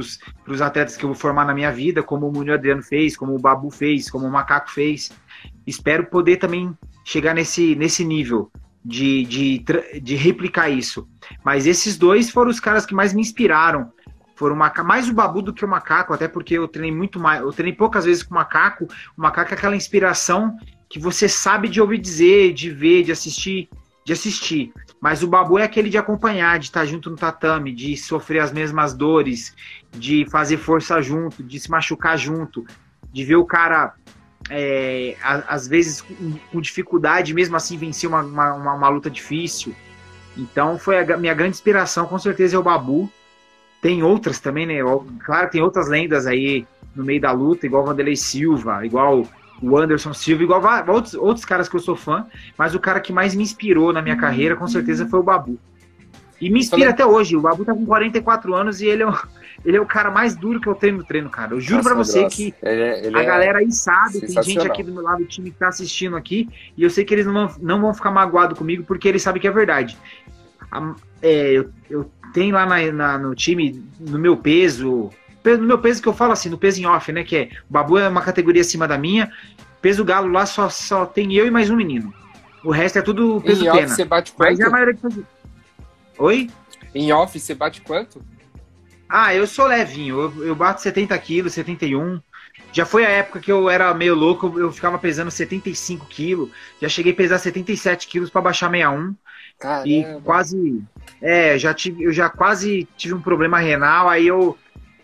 os atletas que eu vou formar na minha vida, como o Munio Adriano fez, como o Babu fez, como o Macaco fez. Espero poder também chegar nesse, nesse nível de, de, de replicar isso. Mas esses dois foram os caras que mais me inspiraram. Foram mais o Babu do que o Macaco, até porque eu treinei muito mais. Eu treinei poucas vezes com o Macaco. O Macaco é aquela inspiração que você sabe de ouvir dizer, de ver, de assistir, de assistir. Mas o Babu é aquele de acompanhar, de estar junto no tatame, de sofrer as mesmas dores, de fazer força junto, de se machucar junto, de ver o cara é, às vezes com dificuldade, mesmo assim vencer uma, uma, uma, luta difícil. Então foi a minha grande inspiração, com certeza é o Babu. Tem outras também, né? Claro tem outras lendas aí no meio da luta, igual Vanderlei Silva, igual o Anderson Silva, igual outros, outros caras que eu sou fã, mas o cara que mais me inspirou na minha carreira, com certeza, foi o Babu. E me inspira até hoje. O Babu tá com 44 anos e ele é, o, ele é o cara mais duro que eu tenho no treino, cara. Eu juro para você grossa. que ele é, ele a é galera aí sabe, tem gente aqui do meu lado do time que tá assistindo aqui, e eu sei que eles não vão, não vão ficar magoados comigo porque eles sabem que é verdade. É, eu, eu, tenho lá na, na, no time, no meu peso, no meu peso que eu falo assim, no peso em off, né? Que é o Babu é uma categoria acima da minha. Peso galo lá só, só tem eu e mais um menino. O resto é tudo peso em pena. Off, você bate quanto? Mas é a maioria que Oi? Em off, você bate quanto? Ah, eu sou levinho. Eu, eu bato 70 quilos, 71. Já foi a época que eu era meio louco, eu ficava pesando 75 quilos. Já cheguei a pesar 77 quilos para baixar 61. Caramba. E quase. É, já tive, eu já quase tive um problema renal, aí eu,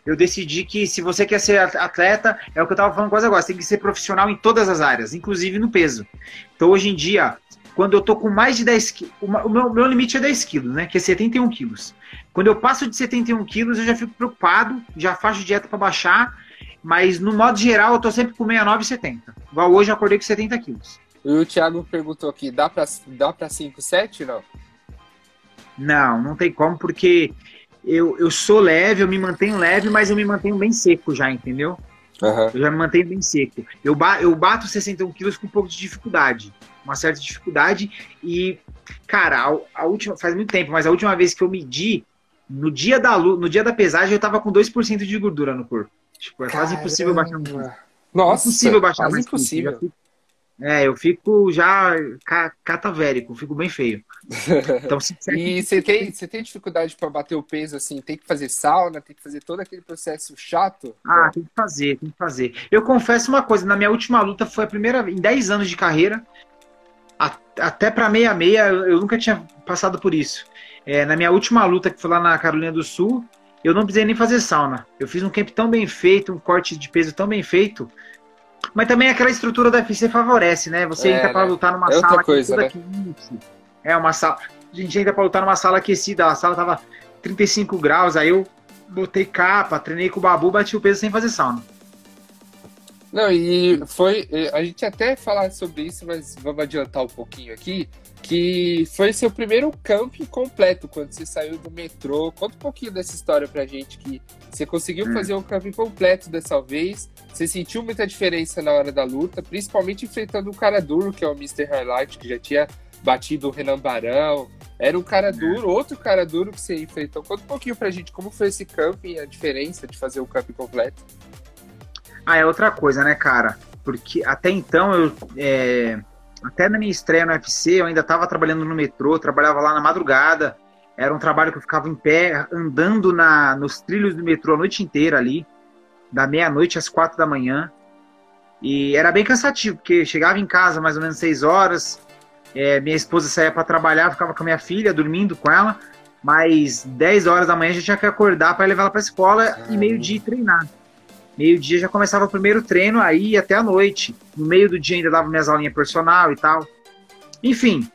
eu decidi que se você quer ser atleta, é o que eu tava falando quase agora, você tem que ser profissional em todas as áreas, inclusive no peso. Então hoje em dia, quando eu tô com mais de 10 quilos, o meu, meu limite é 10 quilos, né? Que é 71 quilos. Quando eu passo de 71 quilos, eu já fico preocupado, já faço dieta para baixar, mas no modo geral eu tô sempre com 69 e 70. Igual hoje eu acordei com 70 quilos. E o Thiago perguntou aqui, dá pra, dá pra 5, 7 não? Não, não tem como, porque eu, eu sou leve, eu me mantenho leve, mas eu me mantenho bem seco já, entendeu? Uhum. Eu já me mantenho bem seco. Eu, ba eu bato 61 quilos com um pouco de dificuldade uma certa dificuldade. E, cara, a, a, última, faz muito tempo, mas a última vez que eu medi, no dia da no dia da pesagem, eu tava com 2% de gordura no corpo. Tipo, é quase impossível baixar um Nossa, impossível baixar mais impossível. É, eu fico já catavérico, fico bem feio. Então, e você tem, você tem dificuldade para bater o peso assim? Tem que fazer sauna, tem que fazer todo aquele processo chato? Ah, tem que fazer, tem que fazer. Eu confesso uma coisa, na minha última luta foi a primeira em 10 anos de carreira, até para meia-meia eu nunca tinha passado por isso. É, na minha última luta, que foi lá na Carolina do Sul, eu não precisei nem fazer sauna. Eu fiz um camp tão bem feito, um corte de peso tão bem feito. Mas também aquela estrutura da UFC favorece, né? Você é, entra para né? lutar numa é sala coisa, né? Quente. É uma sala. a gente entra pra lutar numa sala aquecida, a sala tava 35 graus, aí eu botei capa, treinei com o babu, bati o peso sem fazer sauna. Não, e foi. A gente até falar sobre isso, mas vamos adiantar um pouquinho aqui. Que foi seu primeiro camping completo quando você saiu do metrô. Conta um pouquinho dessa história pra gente, que você conseguiu hum. fazer um camping completo dessa vez. Você sentiu muita diferença na hora da luta, principalmente enfrentando um cara duro, que é o Mr. Highlight, que já tinha batido o Renan Barão. Era um cara duro, outro cara duro que você enfrentou. Conta um pouquinho pra gente como foi esse camping, a diferença de fazer o camping completo. Ah, é outra coisa, né, cara? Porque até então eu. É, até na minha estreia no UFC, eu ainda estava trabalhando no metrô, trabalhava lá na madrugada. Era um trabalho que eu ficava em pé, andando na, nos trilhos do metrô a noite inteira ali, da meia-noite às quatro da manhã. E era bem cansativo, porque chegava em casa mais ou menos seis horas, é, minha esposa saía para trabalhar, ficava com a minha filha, dormindo com ela, mas 10 horas da manhã a gente tinha que acordar para levar ela para a escola e meio-dia treinar. Meio-dia já começava o primeiro treino, aí até a noite. No meio do dia ainda dava minhas aulinhas personal e tal. Enfim,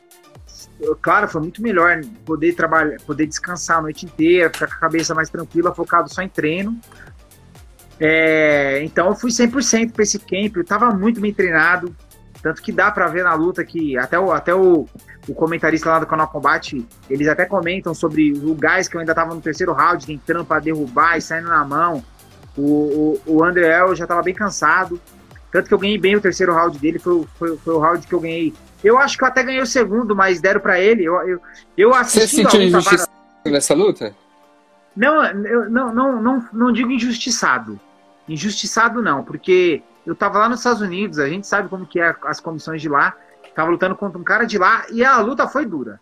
claro, foi muito melhor poder trabalhar, poder descansar a noite inteira, ficar com a cabeça mais tranquila, focado só em treino. É, então eu fui 100% para esse camp, eu estava muito bem treinado, tanto que dá para ver na luta que até o, até o, o comentarista lá do canal Combate, eles até comentam sobre o gás que eu ainda estava no terceiro round, tentando para derrubar e saindo na mão. O, o, o André El já estava bem cansado. Tanto que eu ganhei bem o terceiro round dele, foi, foi, foi o round que eu ganhei. Eu acho que eu até ganhei o segundo, mas deram para ele. Eu, eu, eu Você sentiu injustiça nessa luta? Não, eu não, não, não, não digo injustiçado. Injustiçado não, porque eu tava lá nos Estados Unidos, a gente sabe como que é as comissões de lá. Tava lutando contra um cara de lá e a luta foi dura.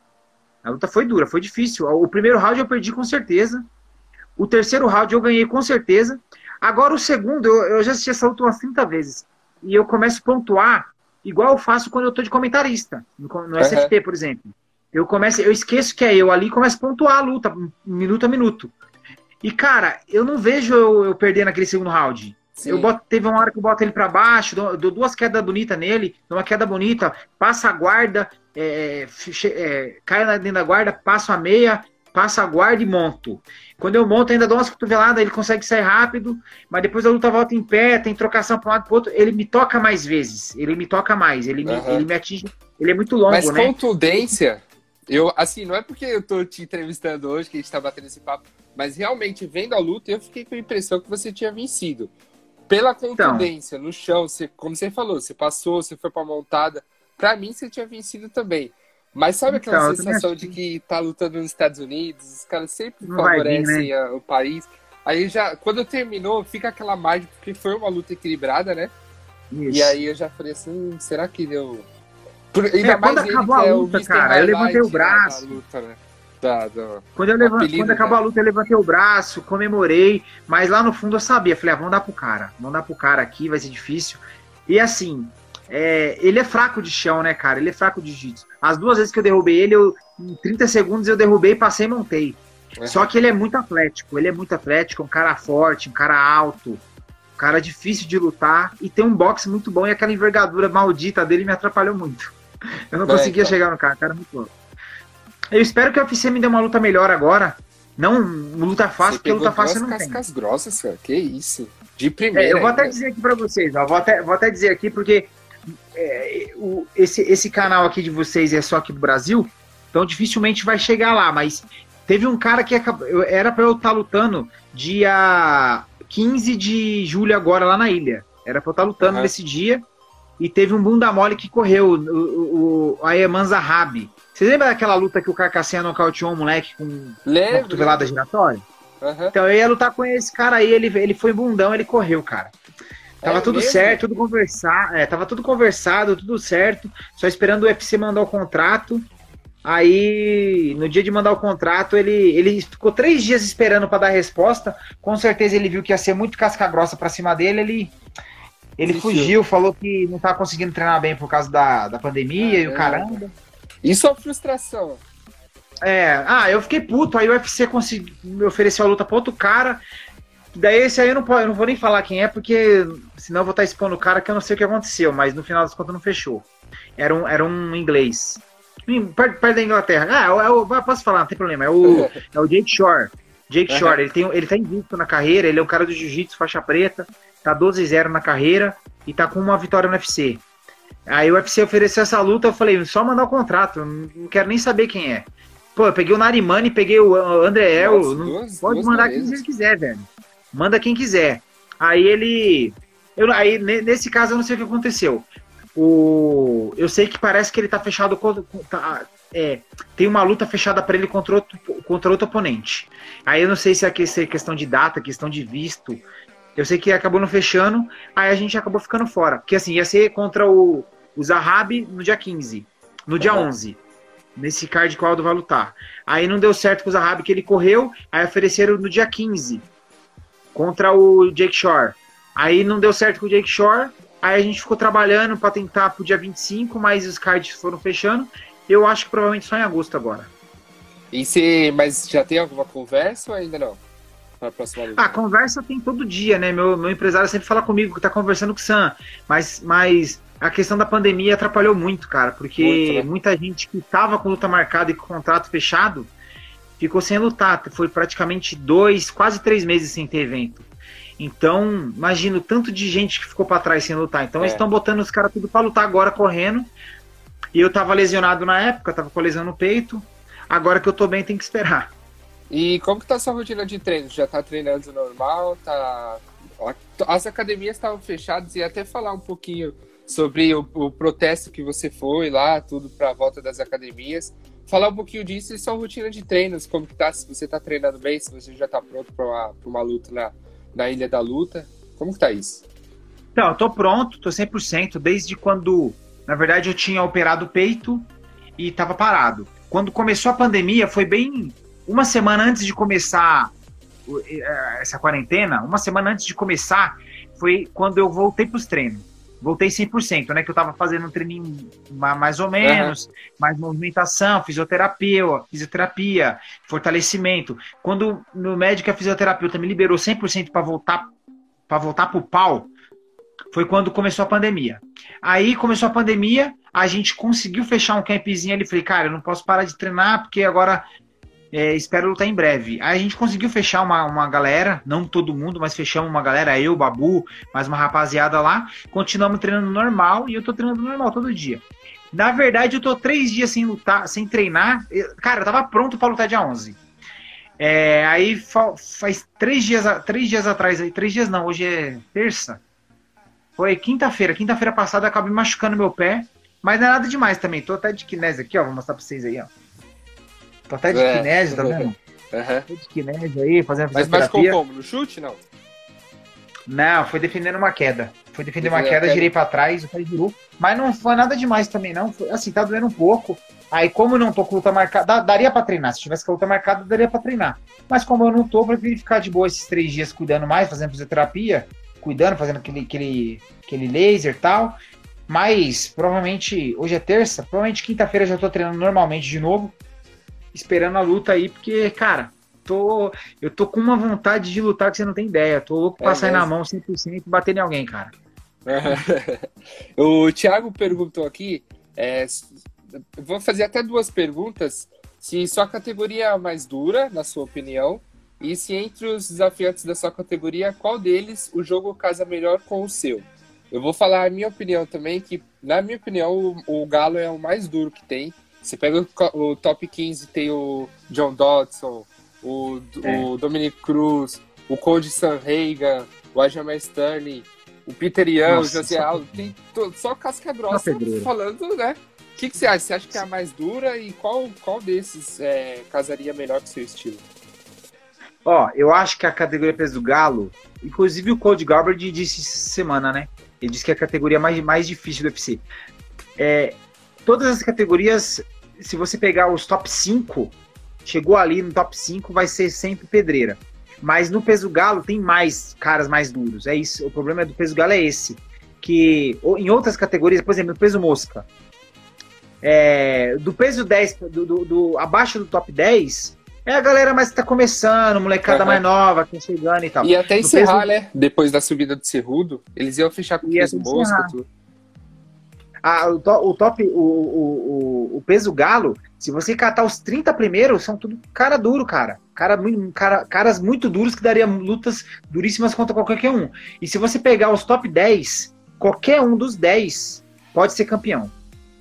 A luta foi dura, foi difícil. O primeiro round eu perdi com certeza. O terceiro round eu ganhei com certeza. Agora o segundo, eu, eu já assisti essa luta umas 30 vezes. E eu começo a pontuar igual eu faço quando eu tô de comentarista, no, no uhum. SFT, por exemplo. Eu começo, eu esqueço que é eu ali e começo a pontuar a luta, minuto a minuto. E, cara, eu não vejo eu, eu perder naquele segundo round. Sim. Eu boto, teve uma hora que eu boto ele para baixo, dou, dou, duas quedas bonitas nele, dou uma queda bonita, passa a guarda, é, é, cai dentro da guarda, passo a meia, passa a guarda e monto. Quando eu monto, ainda dou umas cotoveladas, ele consegue sair rápido, mas depois a luta volta em pé, tem trocação para um lado para outro, ele me toca mais vezes, ele me toca mais, ele, uhum. me, ele me atinge, ele é muito longo, mas né? contundência, eu, assim, não é porque eu tô te entrevistando hoje que a gente tá batendo esse papo, mas realmente, vendo a luta, eu fiquei com a impressão que você tinha vencido. Pela então. contundência, então, no chão, você, como você falou, você passou, você foi pra montada, pra mim você tinha vencido também. Mas sabe aquela então, sensação de que tá lutando nos Estados Unidos, os caras sempre Não favorecem vir, né? o país. Aí já, quando terminou, fica aquela margem, porque foi uma luta equilibrada, né? Isso. E aí eu já falei assim, hum, será que deu. Por, ainda é, mais quando acabou a é luta, é cara, eu levantei o braço. Luta, né? da, da, quando eu levantei, quando acabou a luta, eu levantei o braço, comemorei, mas lá no fundo eu sabia, falei, ah, vamos dar pro cara, vamos dar pro cara aqui, vai ser difícil. E assim, é, ele é fraco de chão, né, cara? Ele é fraco de jiu-jitsu. As duas vezes que eu derrubei ele, eu, em 30 segundos eu derrubei, passei e montei. É. Só que ele é muito atlético, ele é muito atlético, um cara forte, um cara alto, um cara difícil de lutar e tem um boxe muito bom e aquela envergadura maldita dele me atrapalhou muito. Eu não é, conseguia então. chegar no cara, cara muito bom. Eu espero que o UFC me dê uma luta melhor agora. Não luta fácil, porque luta fácil não cascas tem. cascas grossas, cara. Que isso. De primeira. É, eu vou até dizer aqui para vocês, ó, vou, até, vou até dizer aqui porque é, o, esse, esse canal aqui de vocês é só aqui do Brasil, então dificilmente vai chegar lá, mas teve um cara que acabou, era para eu estar tá lutando dia 15 de julho agora lá na ilha. Era para eu estar tá lutando uhum. nesse dia e teve um bunda mole que correu, o, o, o Zahabi. Você lembra daquela luta que o Carcassinha nocauteou um moleque com Lembro. uma cotovelada giratória? Uhum. Então eu ia lutar com esse cara aí, ele, ele foi bundão, ele correu, cara. Tava é tudo mesmo? certo, tudo conversado, é, tava tudo conversado, tudo certo, só esperando o UFC mandar o contrato. Aí, no dia de mandar o contrato, ele, ele ficou três dias esperando para dar resposta. Com certeza ele viu que ia ser muito casca grossa para cima dele. Ele, ele fugiu, falou que não tava conseguindo treinar bem por causa da, da pandemia ah, e o caramba. Isso é frustração. É, ah, eu fiquei puto. Aí o UFC conseguiu me oferecer a luta pra outro cara. Daí esse aí eu não, eu não vou nem falar quem é, porque senão eu vou estar tá expondo o cara que eu não sei o que aconteceu, mas no final das contas não fechou. Era um, era um inglês. Perto, perto da Inglaterra. Ah, é o, posso falar, não tem problema. É o, é o Jake Shore. Jake Shore, ele, tem, ele tá invicto na carreira, ele é um cara do jiu-jitsu, faixa preta, tá 12-0 na carreira e tá com uma vitória no UFC. Aí o UFC ofereceu essa luta, eu falei, só mandar o contrato, não quero nem saber quem é. Pô, eu peguei o Narimani, peguei o André El, pode duas mandar quem você quiser, velho. Manda quem quiser. Aí ele. Eu, aí, nesse caso, eu não sei o que aconteceu. O, eu sei que parece que ele tá fechado com. Tá, é, tem uma luta fechada para ele contra outro, contra outro oponente. Aí eu não sei se é questão de data, questão de visto. Eu sei que acabou não fechando, aí a gente acabou ficando fora. Porque assim, ia ser contra o, o Zahabi no dia 15, no dia uhum. 11. Nesse card que o Aldo vai lutar. Aí não deu certo com o Zahabi que ele correu, aí ofereceram no dia 15 contra o Jake Shore. Aí não deu certo com o Jake Shore, aí a gente ficou trabalhando para tentar pro dia 25, mas os cards foram fechando. Eu acho que provavelmente só em agosto agora. E se, mas já tem alguma conversa ou ainda não? Para a? Ah, conversa tem todo dia, né? Meu, meu empresário sempre fala comigo que tá conversando com o Sam, mas, mas a questão da pandemia atrapalhou muito, cara, porque muito, né? muita gente que tava com luta marcada e com contrato fechado ficou sem lutar. Foi praticamente dois, quase três meses sem ter evento. Então, imagino o tanto de gente que ficou para trás sem lutar. Então, é. eles estão botando os caras tudo para lutar agora correndo. E eu tava lesionado na época, tava com lesão no peito. Agora que eu tô bem, tem que esperar. E como que tá a sua rotina de treino? Já tá treinando normal? Tá... As academias estavam fechadas e até falar um pouquinho sobre o, o protesto que você foi lá, tudo para a volta das academias falar um pouquinho disso e sua rotina de treinos, como que tá, se você tá treinando bem, se você já tá pronto para uma, uma luta na, na Ilha da Luta, como que tá isso? Então, eu tô pronto, tô 100%, desde quando, na verdade, eu tinha operado o peito e tava parado. Quando começou a pandemia, foi bem uma semana antes de começar eh, essa quarentena, uma semana antes de começar, foi quando eu voltei pros treinos voltei 100%, né? Que eu tava fazendo um treininho mais ou menos, uhum. mais movimentação, fisioterapia, fisioterapia, fortalecimento. Quando no médico a fisioterapeuta me liberou 100% para voltar para voltar pro pau, foi quando começou a pandemia. Aí começou a pandemia, a gente conseguiu fechar um campzinho ali. Falei, cara, eu não posso parar de treinar porque agora é, espero lutar em breve. A gente conseguiu fechar uma, uma galera, não todo mundo, mas fechamos uma galera, eu, Babu, mais uma rapaziada lá. Continuamos treinando normal e eu tô treinando normal todo dia. Na verdade, eu tô três dias sem lutar, sem treinar. Cara, eu tava pronto para lutar dia 11. É, aí faz três dias, três dias atrás, aí, três dias não, hoje é terça. Foi quinta-feira. Quinta-feira passada eu acabei machucando meu pé, mas não é nada demais também. Tô até de kinese aqui, ó. Vou mostrar pra vocês aí, ó. Tô até de é. kinésio, tá vendo? Uhum. De kinésio aí, fazendo Mas machucou como? No chute, não? Não, foi defendendo uma queda. Foi defendendo uma queda, queda, girei pra trás, o pé girou. Mas não foi nada demais também, não. Foi, assim, tá doendo um pouco. Aí, como eu não tô com luta marcada, daria pra treinar. Se tivesse com a luta marcada, daria pra treinar. Mas como eu não tô, preferi ficar de boa esses três dias cuidando mais, fazendo fisioterapia, cuidando, fazendo aquele, aquele, aquele laser e tal. Mas provavelmente, hoje é terça, provavelmente quinta-feira já tô treinando normalmente de novo esperando a luta aí, porque, cara, tô, eu tô com uma vontade de lutar que você não tem ideia. Tô louco pra é sair na mão 100% e bater em alguém, cara. o Thiago perguntou aqui, é, vou fazer até duas perguntas. Se sua categoria é a mais dura, na sua opinião, e se entre os desafiantes da sua categoria, qual deles o jogo casa melhor com o seu? Eu vou falar a minha opinião também, que na minha opinião o, o Galo é o mais duro que tem. Você pega o, o top 15, tem o John Dodson, o, é. o Dominic Cruz, o Cody Sanhagen, o Aljamain Sterling, o Peter Young, Nossa, o José Aldo, tem todo, só casca grossa falando, né? O que, que você acha? Você acha que é a mais dura e qual, qual desses é, casaria melhor com o seu estilo? Ó, eu acho que a categoria peso do galo, inclusive o Cody Garbrandt disse semana, né? Ele disse que é a categoria mais, mais difícil do UFC. É, todas as categorias, se você pegar os top 5, chegou ali no top 5, vai ser sempre pedreira. Mas no peso galo tem mais caras mais duros. É isso. O problema do peso galo é esse. Que em outras categorias, por exemplo, no peso mosca, é, do peso 10, do, do, do, abaixo do top 10, é a galera mais que tá começando, molecada uhum. mais nova, que tá chegando e tal. E até encerrar, peso... né? Depois da subida do Cerrudo, eles iam fechar com o peso mosca. Tudo. A, o, to, o, top, o, o, o, peso galo, se você catar os 30 primeiros, são tudo cara duro, cara. Cara, cara. Caras muito duros que daria lutas duríssimas contra qualquer um. E se você pegar os top 10, qualquer um dos 10 pode ser campeão.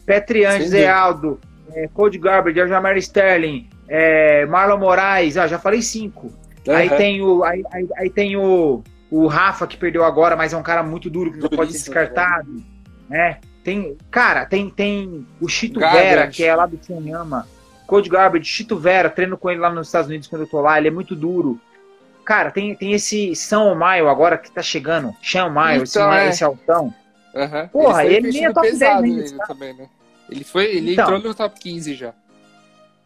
Petrian, Zé Aldo, é, Cody Garbage, Aljamar Sterling, é, Marlon Moraes, ah, já falei cinco. Uhum. Aí tem o. Aí, aí, aí, tem o, o Rafa que perdeu agora, mas é um cara muito duro que não pode ser descartado. Né? Tem, cara, tem, tem o Chito Garbage. Vera, que é lá do Tianyama. Code Garbage, Chito Vera, treino com ele lá nos Estados Unidos quando eu tô lá, ele é muito duro. Cara, tem, tem esse São Maio agora que tá chegando. Sean Maio, então, esse, é. esse altão. Uhum. Porra, ele, ele nem é top 10 ainda, também, né? Ele foi, ele então, entrou no top 15 já.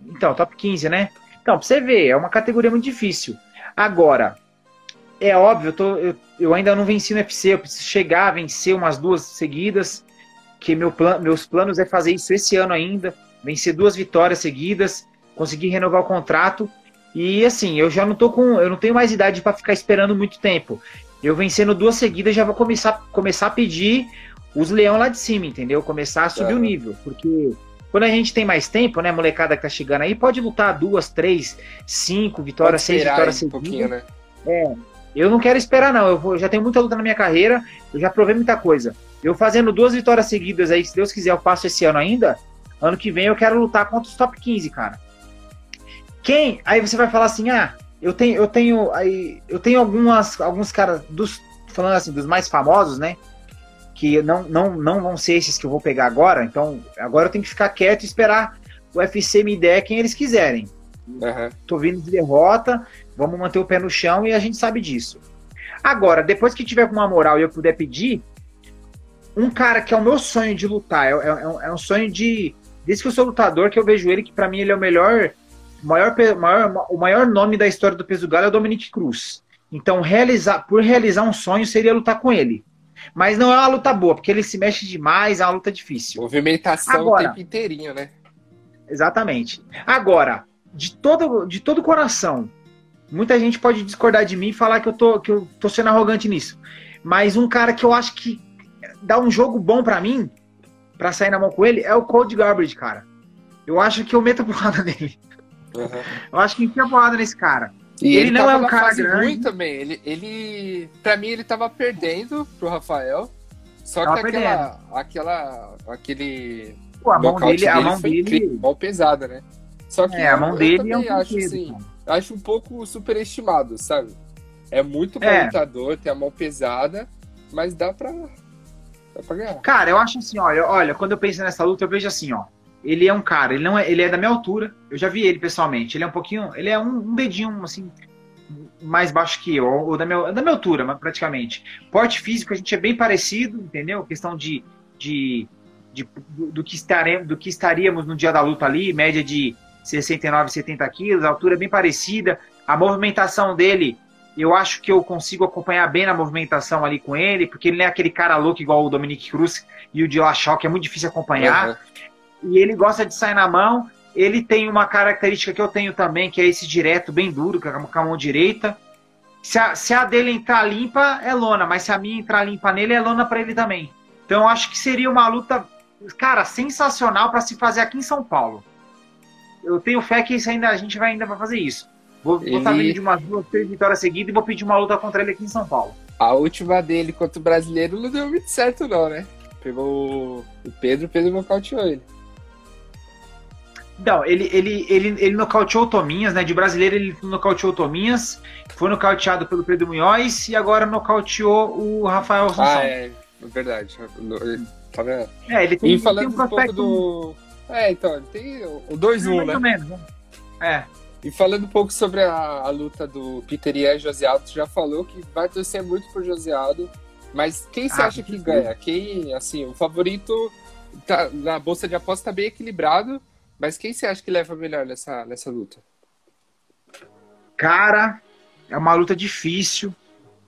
Então, top 15, né? Então, pra você ver, é uma categoria muito difícil. Agora, é óbvio, eu, tô, eu, eu ainda não venci no UFC, eu preciso chegar a vencer umas duas seguidas, que meu plan, meus planos é fazer isso esse ano ainda, vencer duas vitórias seguidas, conseguir renovar o contrato. E assim, eu já não tô com. Eu não tenho mais idade para ficar esperando muito tempo. Eu vencendo duas seguidas já vou começar, começar a pedir os leão lá de cima, entendeu? Começar a subir é. o nível. Porque quando a gente tem mais tempo, né, molecada que tá chegando aí, pode lutar duas, três, cinco vitórias, seis vitórias um seguidas. Né? É. Eu não quero esperar, não. Eu vou, já tenho muita luta na minha carreira, eu já provei muita coisa. Eu fazendo duas vitórias seguidas aí, se Deus quiser, eu passo esse ano ainda. Ano que vem eu quero lutar contra os top 15, cara. Quem? Aí você vai falar assim: "Ah, eu tenho eu tenho aí eu tenho algumas alguns caras dos falando assim, dos mais famosos, né? Que não, não, não vão ser esses que eu vou pegar agora. Então, agora eu tenho que ficar quieto e esperar o UFC me der quem eles quiserem. Uhum. Tô vindo de derrota, vamos manter o pé no chão e a gente sabe disso. Agora, depois que tiver com uma moral e eu puder pedir, um cara que é o meu sonho de lutar, é, é, é um sonho de. Desde que eu sou lutador, que eu vejo ele, que para mim ele é o melhor, maior, maior, o maior nome da história do peso galo é o Dominique Cruz. Então, realizar, por realizar um sonho seria lutar com ele. Mas não é uma luta boa, porque ele se mexe demais, é uma luta difícil. Movimentação Agora, o tempo inteirinho, né? Exatamente. Agora, de todo, de todo coração, muita gente pode discordar de mim e falar que eu tô, que eu tô sendo arrogante nisso. Mas um cara que eu acho que dá um jogo bom para mim, para sair na mão com ele, é o Cold Garbage, cara. Eu acho que eu meto a porrada nele. Uhum. Eu acho que enfia a porrada nesse cara. E ele, ele não é um cara grande. ruim também. Ele, ele, pra mim, ele tava perdendo pro Rafael. Só tava que aquela, aquela, aquele Pô, a mão dele, a mão dele, incrível, mão pesada, né? Só que é, a mão dele é um acho assim, acho um pouco superestimado, sabe? É muito bom é. lutador, tem a mão pesada, mas dá pra, dá pra ganhar. Cara, eu acho assim, olha, olha, quando eu penso nessa luta, eu vejo assim, ó. Ele é um cara, ele não é, ele é da minha altura. Eu já vi ele pessoalmente. Ele é um pouquinho, ele é um, um dedinho assim mais baixo que eu, ou da minha, da minha altura, praticamente. Porte físico a gente é bem parecido, entendeu? Questão de, de, de do, do, que estaremos, do que estaríamos no dia da luta ali, média de 69, 70 quilos, a altura é bem parecida. A movimentação dele, eu acho que eu consigo acompanhar bem na movimentação ali com ele, porque ele não é aquele cara louco igual o Dominique Cruz e o Dillashaw, que é muito difícil acompanhar. Uhum. E ele gosta de sair na mão. Ele tem uma característica que eu tenho também, que é esse direto, bem duro, com a mão direita. Se a, se a dele entrar limpa, é lona, mas se a minha entrar limpa nele, é lona para ele também. Então eu acho que seria uma luta, cara, sensacional para se fazer aqui em São Paulo eu tenho fé que isso ainda, a gente vai ainda fazer isso. Vou ele... botar ele de umas duas, três vitórias seguidas e vou pedir uma luta contra ele aqui em São Paulo. A última dele contra o brasileiro não deu muito certo, não, né? Pegou o Pedro, o Pedro nocauteou ele. Não, ele, ele, ele, ele nocauteou o Tominhas, né? De brasileiro ele nocauteou o Tominhas, foi nocauteado pelo Pedro Munhoz e agora nocauteou o Rafael Assunção. Ah, é, verdade. Tá vendo? É, ele tem, e falando tem um, um pouco do, é, então, tem o 2-1, né? Menos, né? É. E falando um pouco sobre a, a luta do Peter e Josiado, tu já falou que vai torcer muito por Josiado, mas quem você ah, acha que ganha? Quem, assim, o favorito tá, na bolsa de aposta tá bem equilibrado, mas quem você acha que leva melhor nessa, nessa luta? Cara, é uma luta difícil,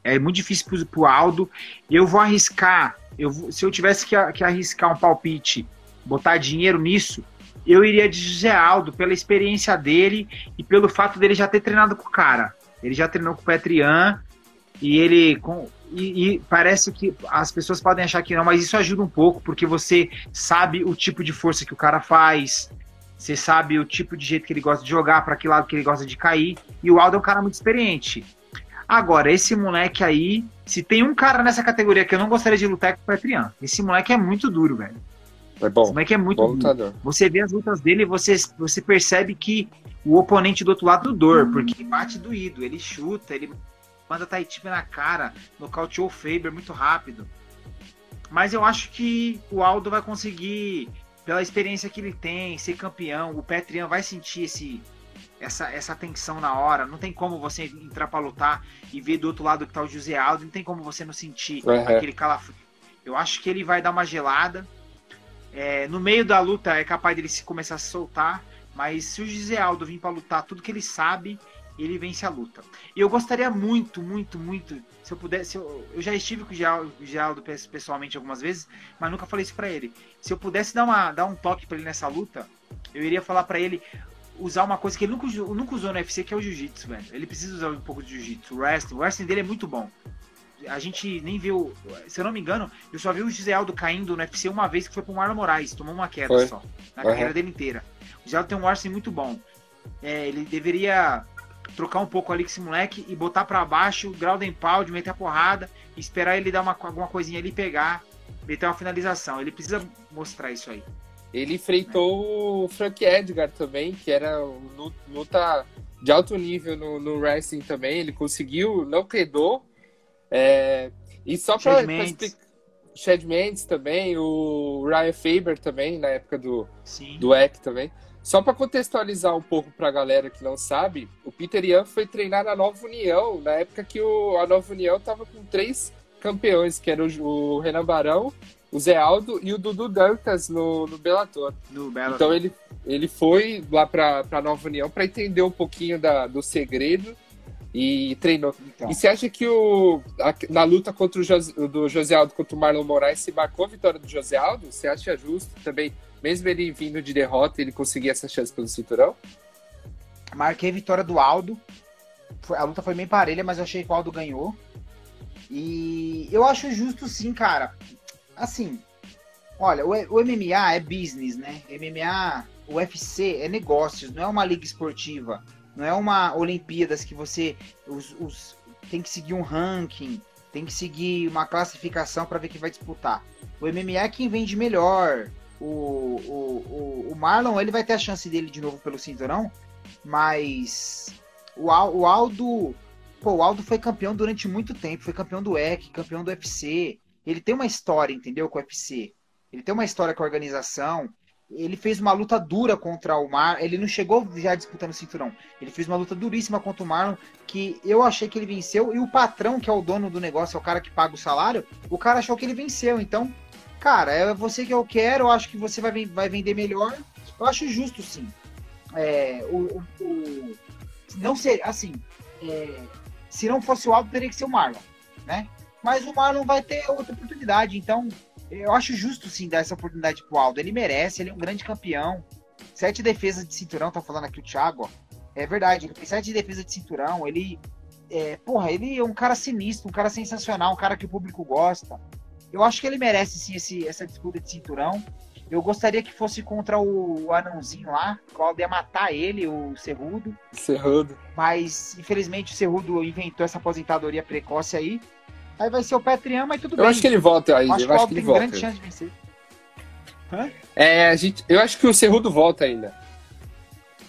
é muito difícil pro, pro Aldo. Eu vou arriscar, eu vou, se eu tivesse que, que arriscar um palpite, botar dinheiro nisso, eu iria de José Aldo pela experiência dele e pelo fato dele já ter treinado com o cara. Ele já treinou com o Petrian E ele. Com, e, e, parece que as pessoas podem achar que não, mas isso ajuda um pouco, porque você sabe o tipo de força que o cara faz, você sabe o tipo de jeito que ele gosta de jogar, para que lado que ele gosta de cair. E o Aldo é um cara muito experiente. Agora, esse moleque aí, se tem um cara nessa categoria que eu não gostaria de lutar é com o Petrian. Esse moleque é muito duro, velho. É bom. Esse moleque é muito bom duro. Você vê as lutas dele e você, você percebe que o oponente do outro lado dor, porque bate doído, ele chuta, ele manda Taitiba na cara, nocauteou o Faber muito rápido. Mas eu acho que o Aldo vai conseguir, pela experiência que ele tem, ser campeão. O Petrian vai sentir esse, essa, essa tensão na hora. Não tem como você entrar para lutar e ver do outro lado que tá o José Aldo. Não tem como você não sentir uhum. aquele calafrio. Eu acho que ele vai dar uma gelada. É, no meio da luta é capaz dele se começar a se soltar. Mas se o José Aldo vir para lutar tudo que ele sabe, ele vence a luta. E eu gostaria muito, muito, muito, se eu pudesse, eu, eu já estive com o Geraldo pessoalmente algumas vezes, mas nunca falei isso para ele. Se eu pudesse dar, uma, dar um toque para ele nessa luta, eu iria falar para ele usar uma coisa que ele nunca, nunca usou no UFC, que é o jiu-jitsu, velho. Ele precisa usar um pouco de jiu-jitsu, o wrestling. O wrestling dele é muito bom. A gente nem viu, se eu não me engano, eu só vi o José Aldo caindo no UFC uma vez que foi pro Marlon Moraes, tomou uma queda foi. só, na uhum. carreira dele inteira. O José Aldo tem um wrestling muito bom. É, ele deveria trocar um pouco ali com esse moleque e botar para baixo, grau de empalde, meter a porrada, esperar ele dar uma, alguma coisinha ali pegar, meter uma finalização. Ele precisa mostrar isso aí. Ele enfrentou o Frank Edgar também, que era luta de alto nível no, no wrestling também. Ele conseguiu, não quedou. É, e só para Chad Mendes também, o Ryan Faber também, na época do, Sim. do EC também. Só para contextualizar um pouco para a galera que não sabe, o Peter Ian foi treinar na Nova União, na época que o, a Nova União estava com três campeões, que eram o, o, Renan Barão, o Zé Aldo e o Dudu Dantas no, no Bellator. No Bellator. Então ele, ele foi lá para a Nova União para entender um pouquinho da, do segredo e treinou. Então. E você acha que o, a, na luta contra o do José Aldo contra o Marlon Moraes se marcou a vitória do José Aldo? Você acha justo também mesmo ele vindo de derrota, ele conseguia essa chance pelo cinturão? Marquei a vitória do Aldo. A luta foi bem parelha, mas eu achei que o Aldo ganhou. E eu acho justo sim, cara. Assim, olha, o, o MMA é business, né? MMA, o UFC é negócios, não é uma liga esportiva. Não é uma Olimpíadas que você os, os, tem que seguir um ranking, tem que seguir uma classificação para ver quem vai disputar. O MMA é quem vende melhor, o, o, o, Marlon ele vai ter a chance dele de novo pelo cinturão, mas o, o Aldo, pô, o Aldo foi campeão durante muito tempo, foi campeão do EC, campeão do UFC. Ele tem uma história, entendeu, com o UFC. Ele tem uma história com a organização. Ele fez uma luta dura contra o Mar. Ele não chegou já disputando o cinturão. Ele fez uma luta duríssima contra o Marlon, que eu achei que ele venceu. E o patrão, que é o dono do negócio, é o cara que paga o salário, o cara achou que ele venceu. Então, cara, é você que eu quero, eu acho que você vai, vai vender melhor. Eu acho justo, sim. É, o, o, não ser, assim, é, se não fosse o Aldo, teria que ser o Marlon, né? Mas o Marlon vai ter outra oportunidade, então eu acho justo, sim, dar essa oportunidade pro Aldo. Ele merece, ele é um grande campeão. Sete defesas de cinturão, tá falando aqui o Thiago, ó. É verdade, ele tem sete defesas de cinturão, ele... É, porra, ele é um cara sinistro, um cara sensacional, um cara que o público gosta. Eu acho que ele merece sim esse, essa disputa de cinturão. Eu gostaria que fosse contra o, o anãozinho lá, o Aldo ia matar ele, o Cerrudo. Cerrudo. Mas, infelizmente, o Cerrudo inventou essa aposentadoria precoce aí. Aí vai ser o Petrian, mas tudo eu bem. Eu acho que ele volta aí. Acho eu acho que ele tem volta. grande chance de vencer. Hã? É, a gente, eu acho que o Cerrudo volta ainda.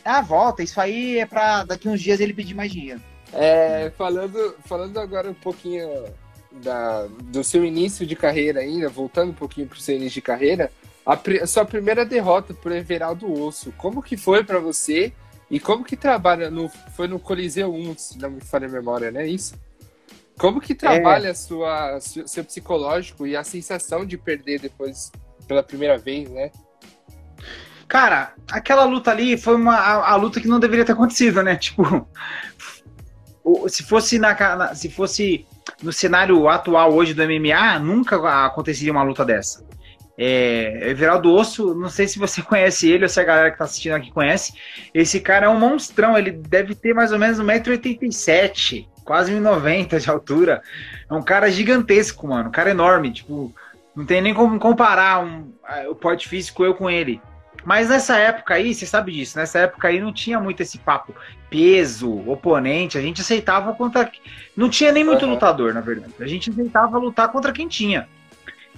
Ah, volta. Isso aí é pra daqui uns dias ele pedir mais dinheiro. É, falando, falando agora um pouquinho da, do seu início de carreira ainda, voltando um pouquinho para o seu início de carreira, a, a, sua primeira derrota por Everaldo Osso, como que foi para você e como que trabalha no foi no Coliseu 1, se não me falha a memória, né? Isso. Como que trabalha é. sua seu psicológico e a sensação de perder depois pela primeira vez, né? Cara, aquela luta ali foi uma a, a luta que não deveria ter acontecido, né? Tipo, se fosse na, na se fosse no cenário atual hoje do MMA, nunca aconteceria uma luta dessa. É, Everaldo Osso, não sei se você conhece ele ou se a galera que tá assistindo aqui conhece. Esse cara é um monstrão, ele deve ter mais ou menos 1,87m. Quase 1,90 de altura. É um cara gigantesco, mano. Um cara enorme. Tipo, não tem nem como comparar um, o porte físico eu com ele. Mas nessa época aí, você sabe disso, nessa época aí não tinha muito esse papo peso, oponente, a gente aceitava contra. Não tinha nem muito uhum. lutador, na verdade. A gente aceitava lutar contra quem tinha.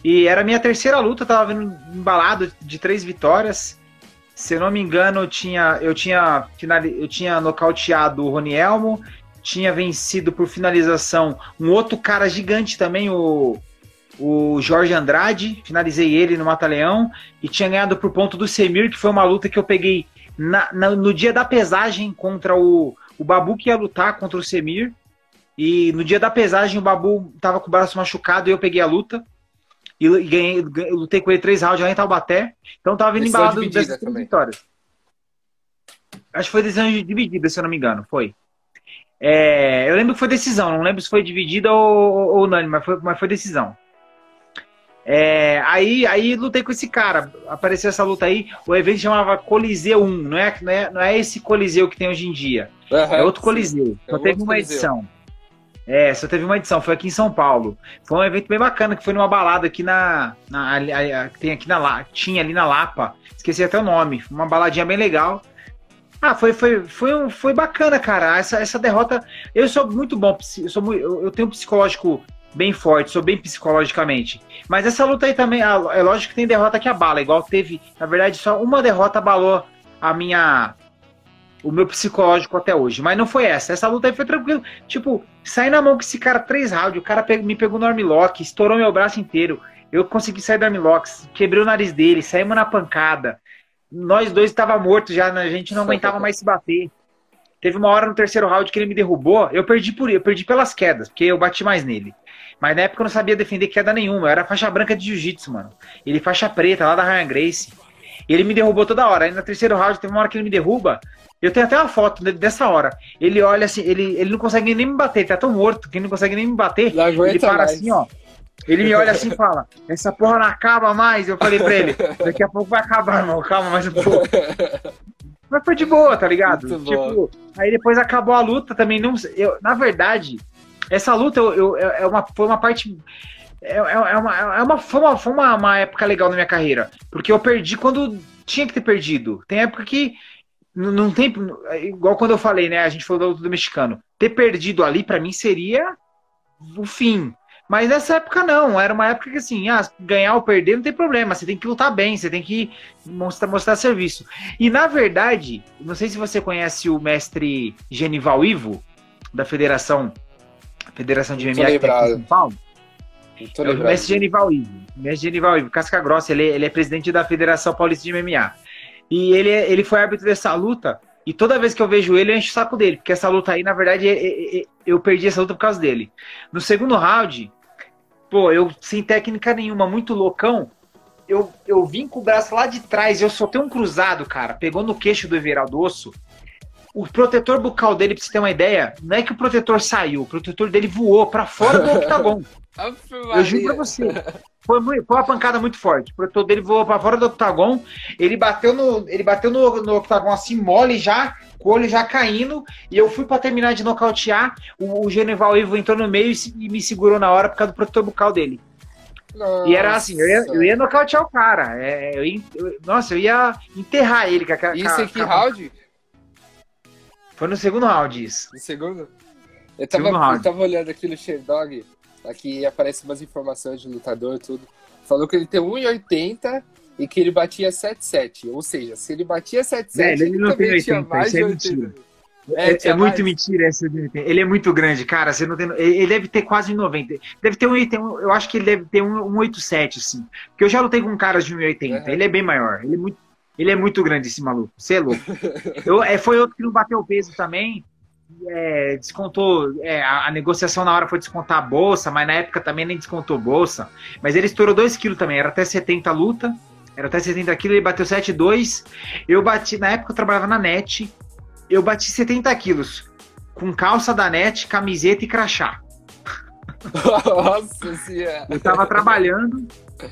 E era a minha terceira luta, tava vendo embalado de três vitórias. Se eu não me engano, eu tinha, eu tinha, eu tinha nocauteado o Rony Elmo, tinha vencido por finalização um outro cara gigante também, o, o Jorge Andrade, finalizei ele no Mata-Leão, e tinha ganhado por ponto do Semir, que foi uma luta que eu peguei na, na, no dia da pesagem contra o, o Babu, que ia lutar contra o Semir. E no dia da pesagem, o Babu tava com o braço machucado e eu peguei a luta. E ganhei, ganhei lutei com ele três rounds lá em Taubaté. Então tava vindo embalado dessas três vitórias. Acho que foi decisão dividida, se eu não me engano. Foi. É, eu lembro que foi decisão, não lembro se foi dividida ou, ou, unânime, mas foi, mas foi decisão. É, aí, aí lutei com esse cara. Apareceu essa luta aí. O evento chamava Coliseu 1. Não é, não é, não é esse Coliseu que tem hoje em dia. Uhum, é outro Coliseu. É só teve uma Coliseu. edição. É, só teve uma edição. Foi aqui em São Paulo. Foi um evento bem bacana que foi numa balada aqui na. na a, a, tem aqui na Tinha ali na Lapa. Esqueci até o nome. Uma baladinha bem legal. Ah, foi, foi, foi, um, foi bacana, cara. Essa, essa derrota. Eu sou muito bom. Eu, sou, eu tenho um psicológico bem forte, sou bem psicologicamente. Mas essa luta aí também, ah, é lógico que tem derrota que abala, igual teve, na verdade, só uma derrota abalou a minha o meu psicológico até hoje, mas não foi essa. Essa luta aí foi tranquilo. Tipo, sair na mão com esse cara três rounds, o cara me pegou no armlock, estourou meu braço inteiro. Eu consegui sair do armlock, quebrei o nariz dele, saímos na pancada. Nós dois estava morto já, né? a gente não aguentava mais se bater. Teve uma hora no terceiro round que ele me derrubou, eu perdi por eu perdi pelas quedas, porque eu bati mais nele. Mas na época eu não sabia defender queda nenhuma. Eu era faixa branca de jiu-jitsu, mano. Ele faixa preta, lá da Ryan Grace. E ele me derrubou toda hora. Aí no terceiro round, teve uma hora que ele me derruba. Eu tenho até uma foto dessa hora. Ele olha assim, ele, ele não consegue nem me bater, ele tá tão morto que ele não consegue nem me bater. Ele para mais. assim, ó. Ele me olha assim e fala: Essa porra não acaba mais. Eu falei pra ele: Daqui a pouco vai acabar, irmão. Calma mais um pouco. Mas foi de boa, tá ligado? Muito tipo, aí depois acabou a luta também. Não, eu, na verdade, essa luta eu, eu, é uma, foi uma parte. É, é, é, uma, é uma, foi, uma, foi uma, uma época legal na minha carreira. Porque eu perdi quando tinha que ter perdido. Tem época que não tem. Igual quando eu falei, né? A gente falou do luta do mexicano. Ter perdido ali, para mim, seria o fim. Mas nessa época não, era uma época que assim, ah, ganhar ou perder não tem problema, você tem que lutar bem, você tem que mostrar, mostrar serviço. E na verdade, não sei se você conhece o mestre Genival Ivo, da Federação Federação de MMA tem aqui em São Paulo. É o mestre Genival Ivo. Mestre Genival Ivo, Casca Grossa, ele, ele é presidente da Federação Paulista de MMA. E ele, ele foi árbitro dessa luta. E toda vez que eu vejo ele, eu encho o saco dele. Porque essa luta aí, na verdade, eu perdi essa luta por causa dele. No segundo round, pô, eu sem técnica nenhuma, muito loucão. Eu, eu vim com o braço lá de trás, eu soltei um cruzado, cara. Pegou no queixo do Everaldo Osso o protetor bucal dele, pra você ter uma ideia, não é que o protetor saiu, o protetor dele voou para fora do octagon. Eu juro pra você. Foi, muito, foi uma pancada muito forte. O protetor dele voou para fora do octagon. Ele bateu no, ele bateu no, no octagon assim, mole já, com o olho já caindo. E eu fui para terminar de nocautear. O, o Geneval Ivo entrou no meio e, e, me segurou na hora por causa do protetor bucal dele. Nossa. E era assim, eu ia, eu ia nocautear o cara. É, eu ia, eu, nossa, eu ia enterrar ele. Com a, Isso aqui, round? Foi no segundo round isso. No segundo? Eu tava, segundo round. eu tava olhando aqui no Sherdog, aqui aparece umas informações de lutador e tudo. Falou que ele tem 1,80 e que ele batia 7,7. Ou seja, se ele batia 7,7, é, ele, ele não tem 80, mais de 80. É, é, é muito mentira essa. Ele é muito grande, cara. Você não tem, ele deve ter quase 90. Deve ter um, eu acho que ele deve ter um 187, assim. Porque eu já lutei com caras de 1,80. Uhum. Ele é bem maior. Ele é muito, ele é muito grande, esse maluco. Você é louco. Eu, é, foi outro que não bateu peso também. É, descontou. É, a, a, negociação na hora foi descontar a bolsa, mas na época também nem descontou bolsa. Mas ele estourou 2 quilos também. Era até 70 luta. Era até 70 quilos, ele bateu 7,2. Eu bati. Na época eu trabalhava na net. Eu bati 70 quilos. Com calça da net, camiseta e crachá. Nossa senhora. Eu tava trabalhando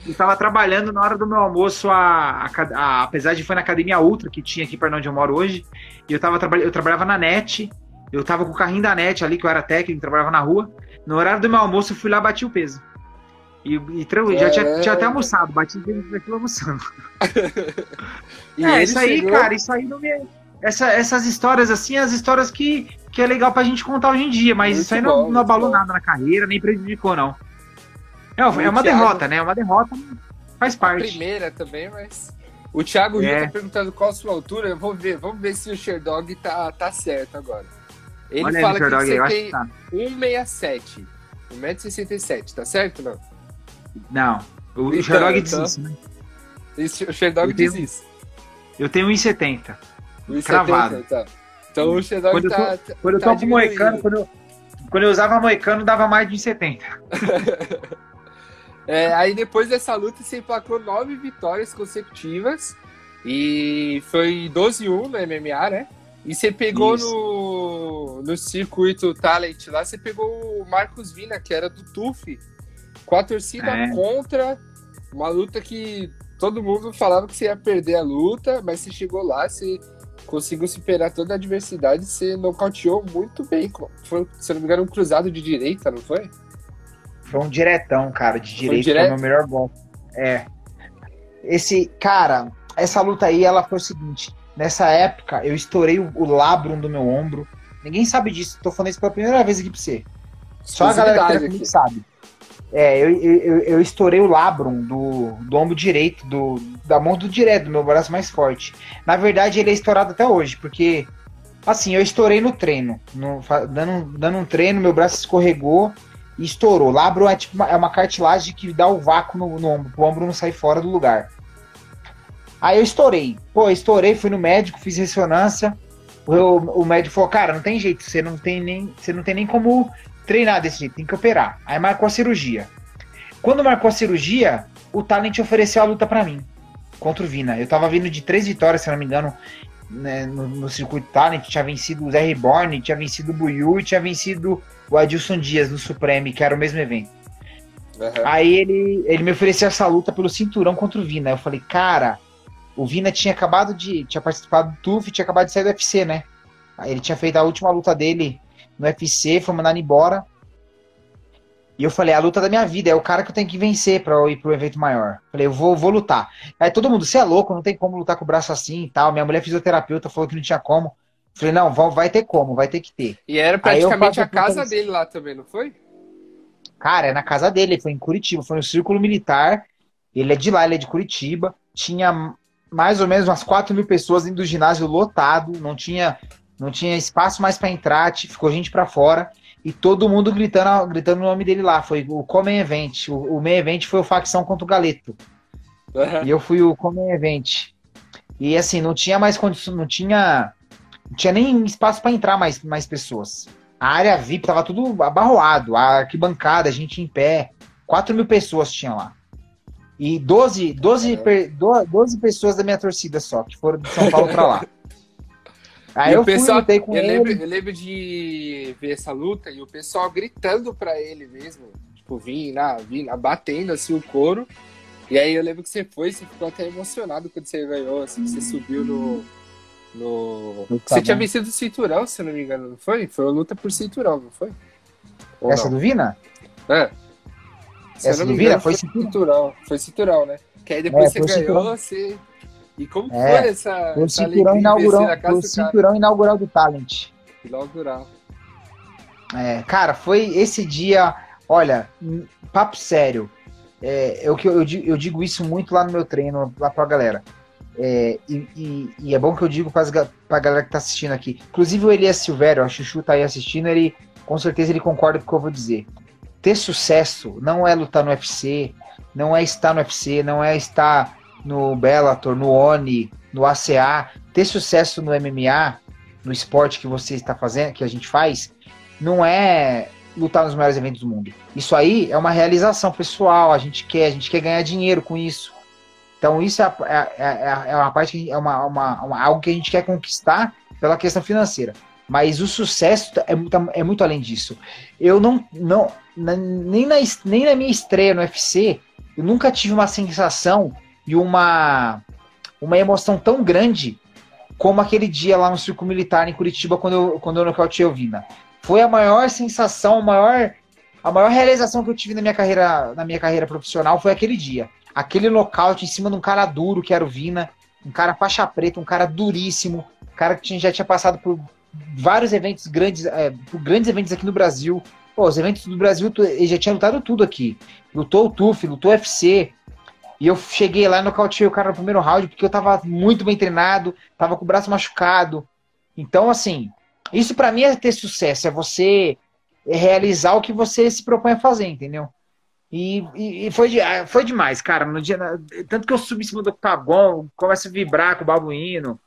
estava trabalhando na hora do meu almoço, a, a, a, apesar de foi na Academia Ultra, que tinha aqui para onde eu moro hoje, e eu, tava, eu trabalhava na NET, Eu tava com o carrinho da net ali, que eu era técnico, trabalhava na rua. No horário do meu almoço, eu fui lá bati o peso. E, e é... já tinha, tinha, até almoçado, bati o peso daquilo almoçando. é, isso aí, chegou... cara, isso aí não me. Essa, essas histórias, assim, as histórias que, que é legal pra gente contar hoje em dia, mas muito isso aí não, bom, não abalou bom. nada na carreira, nem prejudicou, não. É, é uma Thiago... derrota, né? É uma derrota faz parte. A primeira também, mas. O Thiago é. Rio tá perguntando qual a sua altura. Eu vou ver, vamos ver se o Sherdog tá, tá certo agora. Ele Olha fala aí, que você tem tá. 1,67. 1,67m, tá certo não? Não. O então, Sherdog diz então, isso, né? Isso, o Sherdog diz tenho, isso. Eu tenho 1,70. 1,70, Cravado. Tá. Então o Sherdog quando tá. Eu tô, quando eu tô tá moicano, quando eu, quando eu usava moicano, dava mais de 1,70. É, aí depois dessa luta você emplacou nove vitórias consecutivas e foi 12-1 no MMA, né? E você pegou no, no circuito Talent lá, você pegou o Marcos Vina, que era do TUF, com a torcida é. contra, uma luta que todo mundo falava que você ia perder a luta, mas você chegou lá, você conseguiu superar toda a adversidade, você nocauteou muito bem. Foi, se não me engano, um cruzado de direita, não foi? Foi um diretão, cara, de direito, foi, foi o meu melhor golpe. É. Esse, cara, essa luta aí, ela foi o seguinte. Nessa época, eu estourei o, o labrum do meu ombro. Ninguém sabe disso, tô falando isso pela primeira vez aqui pra você. Só a galera que comigo sabe. É, eu, eu, eu, estourei o labrum do, do ombro direito, do, da mão do direito, do meu braço mais forte. Na verdade, ele é estourado até hoje, porque, assim, eu estourei no treino. No, dando, dando um treino, meu braço escorregou e estourou. Labro é tipo uma, é uma cartilagem que dá o vácuo no, no ombro, o ombro não sai fora do lugar. Aí eu estourei. Pô, estourei, fui no médico, fiz ressonância. O, o médico falou, cara, não tem jeito, você não tem nem, você não tem nem como treinar desse jeito, tem que operar. Aí marcou a cirurgia. Quando marcou a cirurgia, o Talent ofereceu a luta para mim contra o Vina. Eu tava vindo de três vitórias, se não me engano, né, no, no, circuito Talent. Tinha vencido o Zé Reborn, tinha vencido o Buiu e tinha vencido o Adilson Dias no Supreme, que era o mesmo evento. Uhum. Aí ele, ele me ofereceu essa luta pelo cinturão contra o Vina. Eu falei, cara, o Vina tinha acabado de. tinha participado do TUF tinha acabado de sair do UFC, né? Aí ele tinha feito a última luta dele no UFC, foi mandado embora. E eu falei, a luta da minha vida, é o cara que eu tenho que vencer pra eu ir pro evento maior. Falei, eu vou, vou lutar. Aí todo mundo, você é louco, não tem como lutar com o braço assim e tal. Minha mulher fisioterapeuta falou que não tinha como. Falei, não, vai ter como, vai ter que ter. E era praticamente a casa dele lá também, não foi? Cara, é na casa dele, foi em Curitiba, foi no Círculo Militar. Ele é de lá, ele é de Curitiba. Tinha mais ou menos umas 4 mil pessoas dentro do ginásio lotado, não tinha, não tinha espaço mais para entrar, ficou gente para fora. E todo mundo gritando, gritando o nome dele lá. Foi o Come Event. O, o main event foi o facção contra o Galeto. Uhum. E eu fui o Come Event. E assim, não tinha mais condição, não tinha não tinha nem espaço para entrar mais, mais pessoas. A área VIP tava tudo abarroado, a arquibancada, a gente em pé. 4 mil pessoas tinha lá. E 12, 12, é. 12 pessoas da minha torcida só, que foram de São Paulo para lá. Aí eu pessoal, fui, com eu ele. Lembro, eu lembro de ver essa luta e o pessoal gritando para ele mesmo. Tipo, vim lá, vim lá, batendo assim o couro. E aí eu lembro que você foi, você ficou até emocionado quando você ganhou, assim, você subiu no, no... Você tinha vencido o cinturão, se não me engano, não foi? Foi uma luta por cinturão, não foi? Ou Essa não? do Vina? É. Se Essa do Vina engano, foi cinturão. Foi cinturão, né? Que aí depois é, você ganhou, cinturão. você. E como é, foi essa. Foi o cinturão, inaugural, foi o cinturão inaugural do Talent. Inaugural. É, cara, foi esse dia. Olha, papo sério. É, eu, eu, eu digo isso muito lá no meu treino, lá pra galera. É, e, e, e, é bom que eu digo para a galera que está assistindo aqui. Inclusive o Elias Silvério, a Chuchu tá aí assistindo, ele com certeza ele concorda com o que eu vou dizer. Ter sucesso não é lutar no UFC, não é estar no UFC, não é estar no Bellator, no ONI, no ACA. Ter sucesso no MMA, no esporte que você está fazendo, que a gente faz, não é lutar nos maiores eventos do mundo. Isso aí é uma realização pessoal, a gente quer, a gente quer ganhar dinheiro com isso. Então isso é, é, é, é uma parte que é uma, uma, uma, algo que a gente quer conquistar pela questão financeira. Mas o sucesso é muito, é muito além disso. Eu não, não nem, na, nem na minha estreia no UFC, eu nunca tive uma sensação e uma, uma emoção tão grande como aquele dia lá no Circo Militar em Curitiba, quando eu, quando eu nocauteei o Vina. Foi a maior sensação, a maior, a maior realização que eu tive na minha carreira, na minha carreira profissional foi aquele dia. Aquele nocaute em cima de um cara duro que era o Vina, um cara faixa preta, um cara duríssimo, um cara que já tinha passado por vários eventos grandes, é, por grandes eventos aqui no Brasil. Pô, os eventos do Brasil, ele já tinha lutado tudo aqui. Lutou o TUF, lutou o UFC, e eu cheguei lá e nocauteei o cara no primeiro round porque eu tava muito bem treinado, tava com o braço machucado. Então, assim, isso para mim é ter sucesso, é você realizar o que você se propõe a fazer, entendeu? E, e, foi, ah, foi demais, cara. No dia, tanto que eu subi em cima do octagon, começo a vibrar com o babuíno.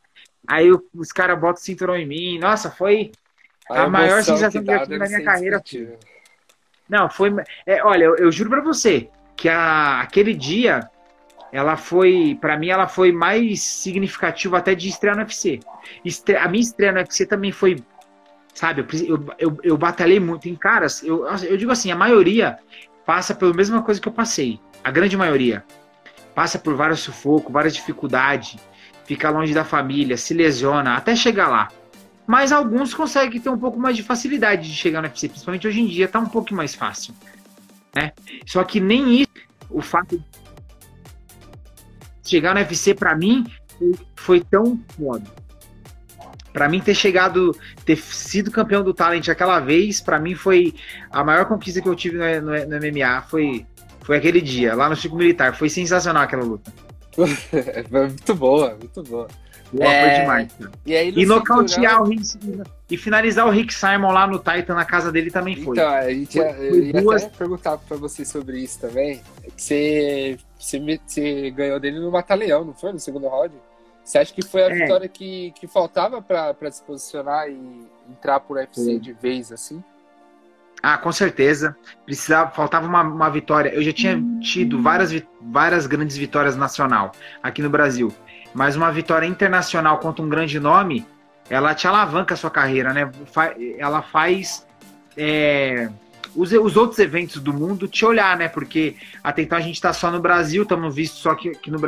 Aí os caras botam o cinturão em mim. Nossa, foi a, a maior sensação que, eu tive na minha carreira. Não, foi. É, olha, eu, eu, juro pra você que a, aquele dia ela foi, para mim, ela foi mais significativa até de estrear no UFC. Estre... A minha estreia no UFC também foi, sabe, eu, eu, eu batalhei muito em caras, eu, eu digo assim, a maioria passa pela mesma coisa que eu passei, a grande maioria. Passa por vários sufocos, várias dificuldades, fica longe da família, se lesiona, até chegar lá. Mas alguns conseguem ter um pouco mais de facilidade de chegar no UFC, principalmente hoje em dia, tá um pouco mais fácil. Né? Só que nem isso, o fato chegar no UFC para mim foi tão foda. Para mim ter chegado, ter sido campeão do Talent aquela vez, para mim foi a maior conquista que eu tive no, no, no, MMA, foi foi aquele dia, lá no Circo Militar, foi sensacional aquela luta. muito boa, muito boa. Boa, é... foi demais. E, aí, e nocautear o Rick, e finalizar o Rick Simon lá no Titan na casa dele também foi. Então, a gente foi, ia, foi ia duas... até perguntar pra você sobre isso também. Você, você, você ganhou dele no Batalhão, não foi? No segundo round? Você acha que foi a é. vitória que, que faltava para se posicionar e entrar por UFC de vez assim? Ah, com certeza. Precisava, faltava uma, uma vitória. Eu já tinha tido várias, várias grandes vitórias nacional aqui no Brasil. Mas uma vitória internacional contra um grande nome, ela te alavanca a sua carreira, né? Ela faz é, os, os, outros eventos do mundo te olhar, né? Porque até então a gente está só no Brasil, estamos vistos só aqui, aqui no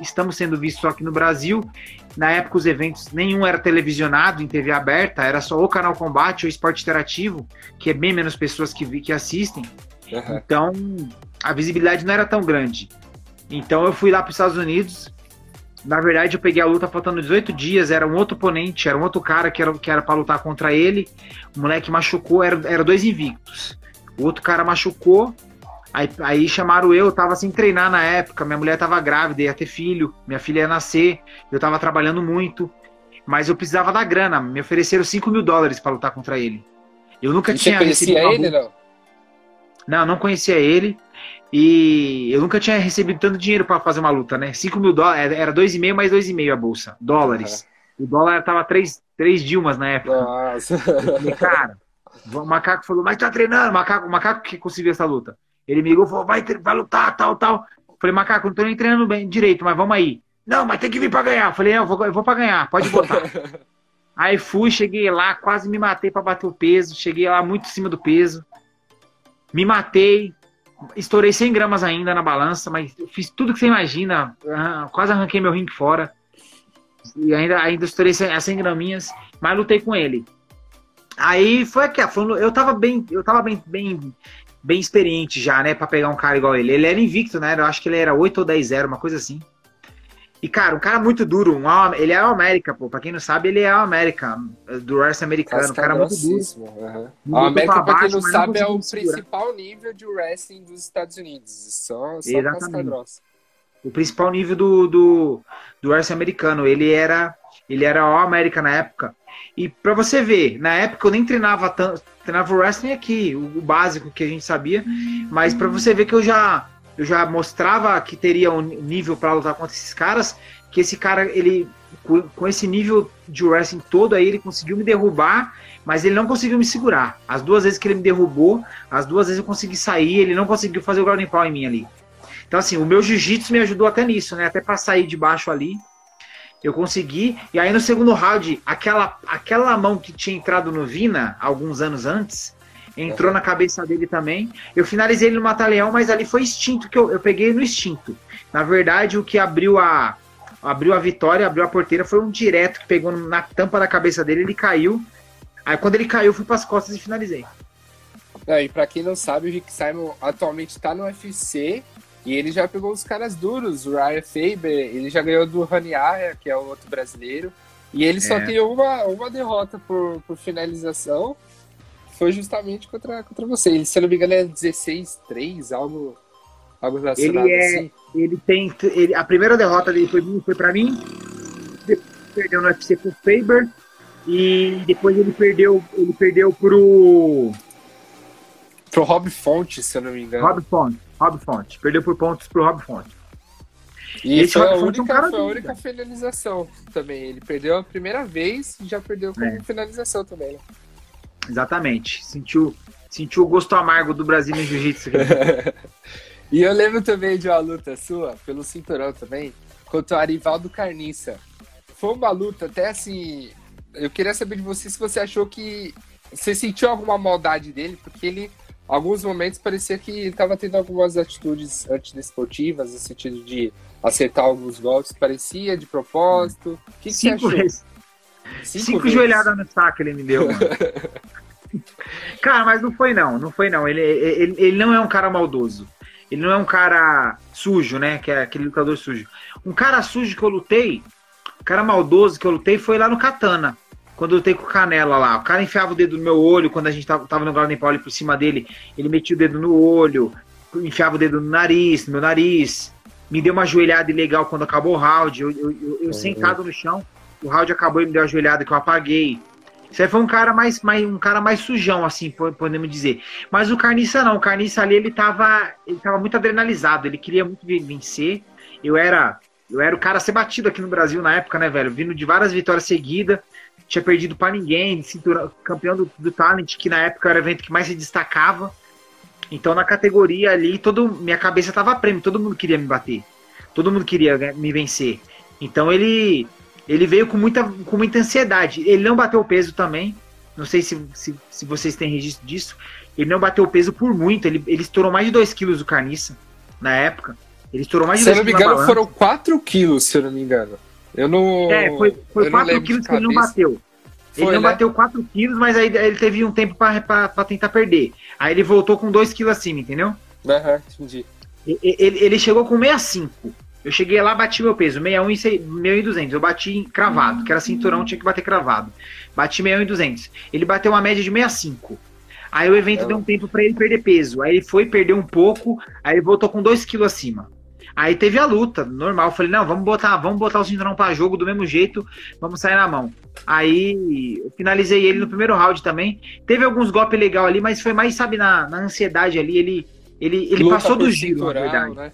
estamos sendo vistos só aqui no Brasil. Na época os eventos nenhum era televisionado em TV aberta, era só o canal Combate ou Esporte Interativo, que é bem menos pessoas que, que assistem. Uhum. Então a visibilidade não era tão grande. Então eu fui lá para os Estados Unidos, na verdade, eu peguei a luta faltando 18 dias, era um outro oponente, era um outro cara que era, que era pra lutar contra ele. O moleque machucou, era, era dois invictos. O outro cara machucou, aí, aí chamaram eu, eu tava sem treinar na época, minha mulher tava grávida, ia ter filho, minha filha ia nascer, eu tava trabalhando muito, mas eu precisava da grana, me ofereceram 5 mil dólares para lutar contra ele. Eu nunca e tinha você conhecia ele, não? Não, não conhecia ele. E eu nunca tinha recebido tanto dinheiro para fazer uma luta, né? 5 mil dólares, era 2,5 mais 2,5 a bolsa, dólares. Uhum. O dólar tava 3, 3 Dilmas na época. Nossa. Eu falei, cara, o macaco falou, mas tá treinando, macaco, o macaco que conseguiu essa luta. Ele me ligou e falou, vai, vai lutar, tal, tal. Eu falei, macaco, não tô nem treinando bem direito, mas vamos aí. Não, mas tem que vir pra ganhar. Eu falei, eu vou, eu vou pra ganhar, pode botar. aí fui, cheguei lá, quase me matei para bater o peso. Cheguei lá muito em cima do peso. Me matei, estourei 100 gramas ainda na balança, mas fiz tudo que você imagina, quase arranquei meu ringue fora. E ainda, ainda estourei 100, 100 graminhas, mas lutei com ele. Aí foi aqui, eu tava bem, eu tava bem, bem, bem experiente já, né, para pegar um cara igual ele. Ele era invicto, né? Eu acho que ele era 8 ou 10-0, uma coisa assim. E, cara, um cara muito duro. Um, ele é o América, pô. Pra quem não sabe, ele é o América, do wrestling americano. Um cara muito duro. Uhum. O América, pra quem não sabe, não é o principal nível de wrestling dos Estados Unidos. Só, só Exatamente. O principal nível do, do, do wrestling americano. Ele era, ele era o América na época. E pra você ver, na época eu nem treinava tanto. Treinava o wrestling aqui, o, o básico que a gente sabia. Mas pra você ver que eu já eu já mostrava que teria um nível para lutar contra esses caras, que esse cara, ele com esse nível de wrestling todo aí, ele conseguiu me derrubar, mas ele não conseguiu me segurar. As duas vezes que ele me derrubou, as duas vezes eu consegui sair, ele não conseguiu fazer o ground pound em mim ali. Então assim, o meu jiu-jitsu me ajudou até nisso, né? Até para sair de baixo ali, eu consegui. E aí no segundo round, aquela aquela mão que tinha entrado no Vina alguns anos antes, entrou na cabeça dele também. Eu finalizei ele no Mata-Leão, mas ali foi instinto que eu, eu peguei no instinto. Na verdade, o que abriu a, abriu a vitória, abriu a porteira, foi um direto que pegou na tampa da cabeça dele, ele caiu. Aí quando ele caiu, eu fui pras costas e finalizei. É, e pra quem não sabe, o Rick Simon atualmente tá no UFC e ele já pegou os caras duros, o Ryan Faber, ele já ganhou do Rani Arya, que é o outro brasileiro, e ele é. só tem uma, uma derrota por, por finalização, foi justamente contra, contra você. Ele, se eu não me engano, é 16-3, algo, algo relacionado ele é, assim. Ele tem. Ele, a primeira derrota dele foi, foi pra mim, depois perdeu no UFC pro Faber, e depois ele perdeu, ele perdeu pro. Pro Rob Fonte, se eu não me engano. Rob Fonte, Rob Fonte. Perdeu por pontos pro Rob Fonte. E Esse foi, a única, um foi a única finalização também. Ele perdeu a primeira vez e já perdeu com é. finalização também, né? Exatamente. Sentiu, sentiu o gosto amargo do Brasil no Jiu-Jitsu. e eu lembro também de uma luta sua, pelo cinturão também, contra o Arivaldo Carniça. Foi uma luta até assim. Eu queria saber de você se você achou que. Você sentiu alguma maldade dele, porque ele alguns momentos parecia que ele estava tendo algumas atitudes antidesportivas, no sentido de acertar alguns golpes, parecia de propósito. O que, que você achou? Vezes. Cinco, Cinco joelhadas no saco ele me deu, cara, mas não foi não, não foi não. Ele, ele, ele não é um cara maldoso. Ele não é um cara sujo, né? Que é aquele lutador sujo. Um cara sujo que eu lutei, um cara maldoso que eu lutei foi lá no Katana. Quando eu lutei com o Canela lá. O cara enfiava o dedo no meu olho quando a gente tava, tava no Golden Paul por cima dele. Ele metia o dedo no olho, enfiava o dedo no nariz, no meu nariz. Me deu uma joelhada ilegal quando acabou o round. Eu, eu, eu, eu sentado no chão, o round acabou e me deu a joelhada que eu apaguei. Aí foi um cara mais, mais, um cara mais sujão, assim, podemos dizer. Mas o Carniça não, o Carniça ali ele tava, ele tava muito adrenalizado, ele queria muito vencer. Eu era, eu era o cara a ser batido aqui no Brasil na época, né, velho? Vindo de várias vitórias seguidas, tinha perdido para ninguém, cintura, campeão do, do Talent, que na época era o evento que mais se destacava. Então na categoria ali, todo, minha cabeça tava prêmio, todo mundo queria me bater. Todo mundo queria me vencer. Então ele ele veio com muita, com muita ansiedade. Ele não bateu o peso também. Não sei se, se, se vocês têm registro disso. Ele não bateu o peso por muito. Ele, ele estourou mais de 2 quilos o carniça na época. Ele estourou mais de 2 quilos. Se eu não me engano, foram 4 quilos, se eu não me engano. Eu não. É, foi, foi 4 quilos que ele não bateu. Foi, ele não né? bateu 4 quilos, mas aí ele teve um tempo para tentar perder. Aí ele voltou com 2 quilos acima, entendeu? Aham, uhum, entendi. Ele, ele chegou com 65. Eu cheguei lá, bati meu peso, 61 e 200. Eu bati cravado, que era cinturão, tinha que bater cravado. Bati 61 e 200. Ele bateu uma média de 65. Aí o evento deu um tempo para ele perder peso. Aí ele foi, perdeu um pouco, aí ele voltou com 2 quilos acima. Aí teve a luta, normal. Eu falei, não, vamos botar, vamos botar o cinturão para jogo do mesmo jeito, vamos sair na mão. Aí eu finalizei ele no primeiro round também. Teve alguns golpes legais ali, mas foi mais, sabe, na, na ansiedade ali, ele, ele, ele passou do giro, na verdade. Né?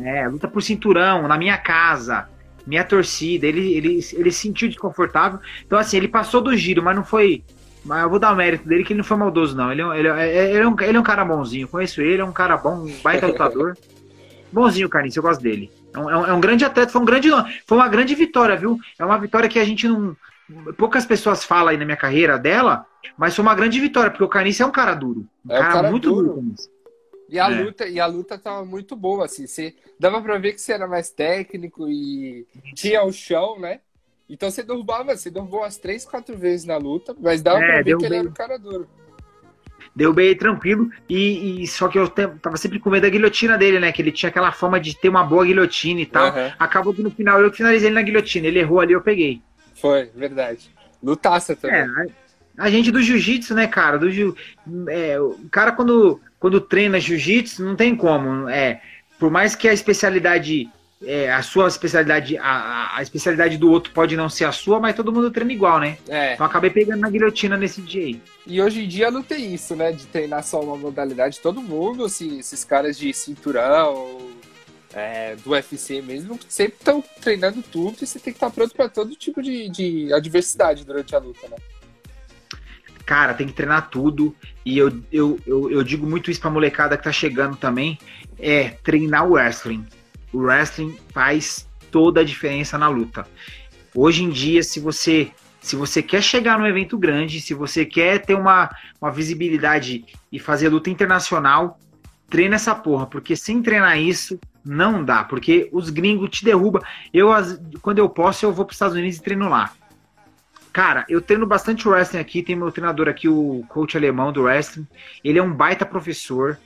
É, luta por cinturão, na minha casa, minha torcida. Ele, ele, ele se sentiu desconfortável. Então, assim, ele passou do giro, mas não foi. Mas eu vou dar o mérito dele que ele não foi maldoso, não. Ele, é ele, é, ele, é, um, ele é um cara bonzinho. Conheço ele, é um cara bom, um baita lutador. bonzinho, Carlinhos, eu gosto dele. É um, é um, grande atleta, foi um grande. Foi uma grande vitória, viu? É uma vitória que a gente não. Poucas pessoas falam aí na minha carreira dela, mas foi uma grande vitória, porque o Carnice é um cara duro. Um, é cara, um cara, muito duro. duro e a, é. luta, e a luta tava muito boa, assim. Você, dava pra ver que você era mais técnico e tinha o chão, né? Então você derrubava, você derrubou umas três, quatro vezes na luta, mas dava é, pra ver que ele era um cara duro. Deu bem tranquilo, e, e, só que eu tava sempre com medo da guilhotina dele, né? Que ele tinha aquela forma de ter uma boa guilhotina e tal. Uhum. Acabou que no final eu finalizei ele na guilhotina. Ele errou ali, eu peguei. Foi, verdade. Lutaça também. É, a, gente do jiu-jitsu, né, cara? Do jiu, é, o cara quando quando treina jiu-jitsu, não tem como. É, por mais que a especialidade, é, a sua especialidade, a, a, especialidade do outro pode não ser a sua, mas todo mundo treina igual, né? É. Então acabei pegando na guilhotina nesse dia aí. E hoje em dia não tem isso, né? De treinar só uma modalidade. Todo mundo, assim, esses caras de cinturão, é, do UFC mesmo, sempre estão treinando tudo e você tem que estar pronto para todo tipo de, de adversidade durante a luta, né? Cara, tem que treinar tudo. E eu, eu, eu, eu digo muito isso pra molecada que tá chegando também: é treinar o wrestling. O wrestling faz toda a diferença na luta. Hoje em dia, se você se você quer chegar num evento grande, se você quer ter uma, uma visibilidade e fazer luta internacional, treina essa porra, porque sem treinar isso, Não dá, porque os gringos te derrubam. Eu, quando eu posso, eu vou para os Estados Unidos e treino lá. Cara, eu treino bastante wrestling aqui. Tem meu treinador aqui, o coach alemão do wrestling. Ele é um baita professor.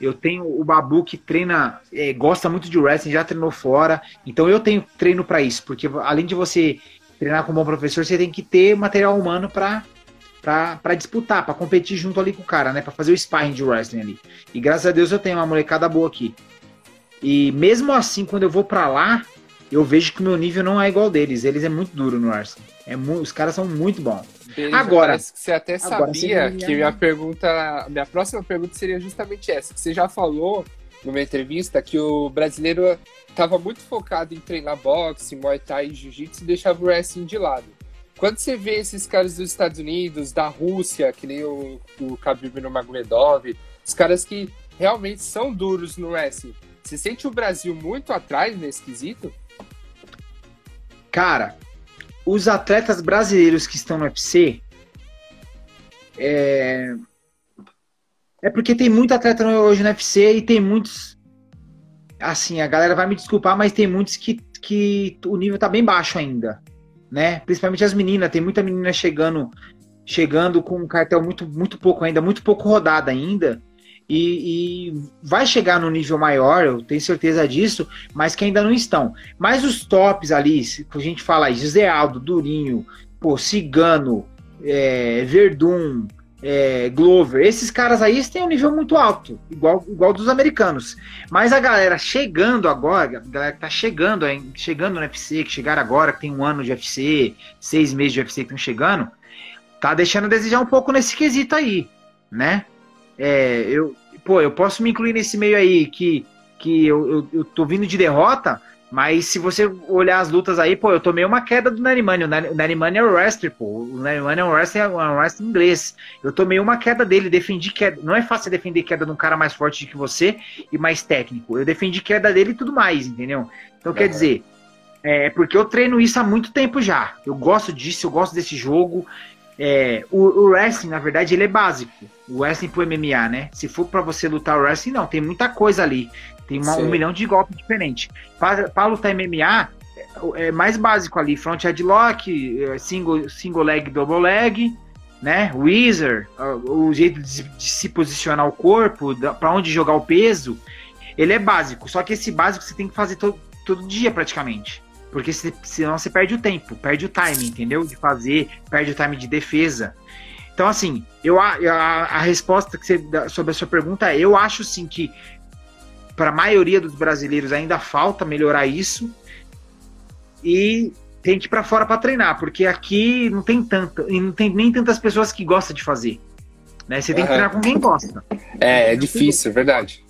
Eu tenho o Babu que treina, é, gosta muito de wrestling, já treinou fora. Então eu tenho treino para isso, porque além de você treinar com um bom professor, você tem que ter material humano para para disputar, para competir junto ali com o cara, né? Para fazer o sparring de wrestling ali. E graças a Deus eu tenho uma molecada boa aqui. E mesmo assim, quando eu vou para lá, eu vejo que o meu nível não é igual deles. Eles é muito duro no wrestling. É os caras são muito bons. Beijo, agora, você até sabia você que minha pergunta, minha próxima pergunta seria justamente essa. Que você já falou numa entrevista que o brasileiro estava muito focado em treinar boxe, muay thai e jiu-jitsu e deixava o wrestling de lado. Quando você vê esses caras dos Estados Unidos, da Rússia, que nem o, o Khabib Nurmagomedov, os caras que realmente são duros no wrestling, você sente o Brasil muito atrás nesse quesito? Cara, os atletas brasileiros que estão no UFC é, é porque tem muito atleta hoje no UFC e tem muitos assim, a galera vai me desculpar, mas tem muitos que, que o nível tá bem baixo ainda né? Principalmente as meninas, tem muita menina chegando chegando com um cartel muito, muito pouco ainda, muito pouco rodada ainda. E, e, vai chegar no nível maior, eu tenho certeza disso, mas que ainda não estão. Mas os tops ali, se a gente fala aí, José Aldo, Durinho, pô, Cigano, é, Verdun, é, Glover, esses caras aí têm um nível muito alto, igual, igual dos americanos. Mas a galera chegando agora, a galera que tá chegando, chegando no UFC, que chegaram agora, que tem um ano de UFC, seis meses de UFC que estão chegando, tá deixando a desejar um pouco nesse quesito aí, né? É, eu, pô, eu posso me incluir nesse meio aí que, que eu, eu, eu tô vindo de derrota, mas se você olhar as lutas aí, pô, eu tomei uma queda do Narimani. O Narimani é o wrestler, pô. O Narimani é um wrestler, é um wrestler inglês. Eu tomei uma queda dele, defendi queda. Não é fácil defender queda de um cara mais forte que você e mais técnico. Eu defendi queda dele e tudo mais, entendeu? Então, uhum. quer dizer, é porque eu treino isso há muito tempo já. Eu gosto disso, eu gosto desse jogo. É, o, o, wrestling, na verdade, ele é básico. O wrestling pro MMA, né? Se for para você lutar o wrestling, não, tem muita coisa ali. Tem uma, um milhão de golpes diferentes. Para lutar MMA, é, é mais básico ali: front headlock, é, single, single leg, double leg, né? Wizard, o jeito de, de se posicionar o corpo, para onde jogar o peso. Ele é básico, só que esse básico você tem que fazer todo, todo dia praticamente. Porque se, senão você perde o tempo, perde o time, entendeu? De fazer, perde o time de defesa. Então, assim, eu, a, a, a resposta que você, sobre a sua pergunta é: eu acho sim que para a maioria dos brasileiros ainda falta melhorar isso e tem que ir para fora para treinar, porque aqui não tem tanta, e não tem nem tantas pessoas que gostam de fazer. Né? Você tem que treinar com quem gosta. É, é difícil, é verdade.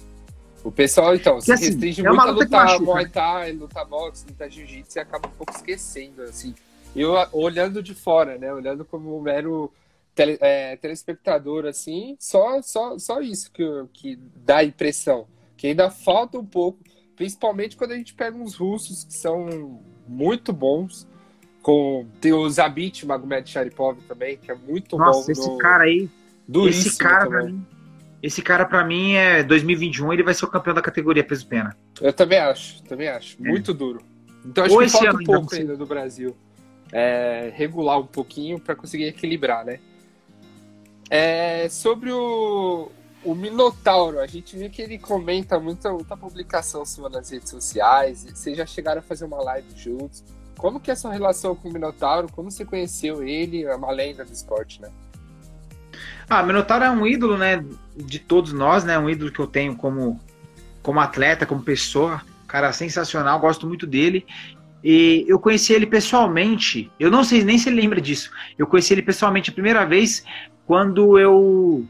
O pessoal, então, se assim, restringe é muito a lutar Muay Thai, lutar boxe, lutar jiu-jitsu e acaba um pouco esquecendo, assim. Eu, olhando de fora, né, olhando como um mero tele, é, telespectador, assim, só, só, só isso que, que dá a impressão que ainda falta um pouco, principalmente quando a gente pega uns russos que são muito bons. Com, tem o Zabit Magomed Sharipov também, que é muito Nossa, bom. Nossa, esse no... cara aí. Duríssimo esse cara também. pra mim. Esse cara, pra mim, é 2021, ele vai ser o campeão da categoria peso pena. Eu também acho, também acho. É. Muito duro. Então acho Ou que falta um pouco ainda do Brasil. É, regular um pouquinho para conseguir equilibrar, né? É, sobre o, o Minotauro, a gente vê que ele comenta muita, muita publicação sua nas redes sociais. Vocês já chegaram a fazer uma live juntos. Como que é a sua relação com o Minotauro? Como você conheceu ele? É uma lenda do esporte, né? Ah, Minotauro é um ídolo, né? De todos nós, né? Um ídolo que eu tenho como, como atleta, como pessoa. Cara sensacional, gosto muito dele. E eu conheci ele pessoalmente. Eu não sei nem se ele lembra disso. Eu conheci ele pessoalmente a primeira vez quando eu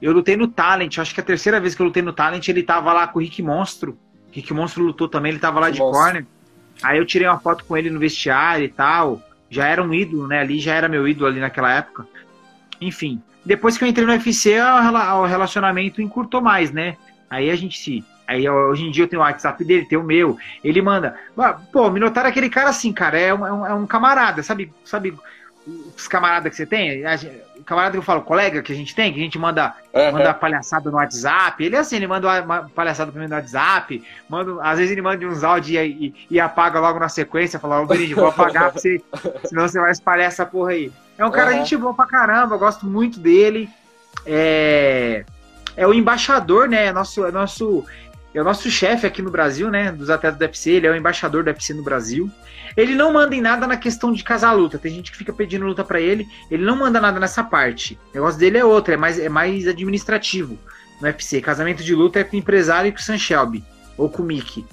eu lutei no Talent, acho que a terceira vez que eu lutei no Talent, ele tava lá com o Rick Monstro. O Rick Monstro lutou também, ele tava lá de corner. Aí eu tirei uma foto com ele no vestiário e tal. Já era um ídolo, né? Ali já era meu ídolo ali naquela época. Enfim. Depois que eu entrei no UFC, o relacionamento encurtou mais, né? Aí a gente se. Aí hoje em dia eu tenho o WhatsApp dele, tem o meu. Ele manda. Pô, me notaram aquele cara assim, cara. É um, é um, é um camarada, sabe? Sabe os camaradas que você tem? camarada que eu falo, colega que a gente tem, que a gente manda, uhum. manda palhaçada no WhatsApp. Ele é assim, ele manda uma palhaçada pra mim no WhatsApp, manda, às vezes ele manda uns áudios e, e, e, apaga logo na sequência, fala, ô Benito, vou apagar pra você, senão você vai espalhar essa porra aí. É um cara uhum. gente boa pra caramba, eu gosto muito dele. É, é o embaixador, né? É nosso, é nosso, é o nosso chefe aqui no Brasil, né? Dos atletas do UFC, ele é o embaixador do UFC no Brasil. Ele não manda em nada na questão de casar luta. Tem gente que fica pedindo luta para ele. Ele não manda nada nessa parte. O negócio dele é outro, é mais, é mais administrativo no UFC. Casamento de luta é com o empresário e com o Sam Shelby. Ou com o Mickey.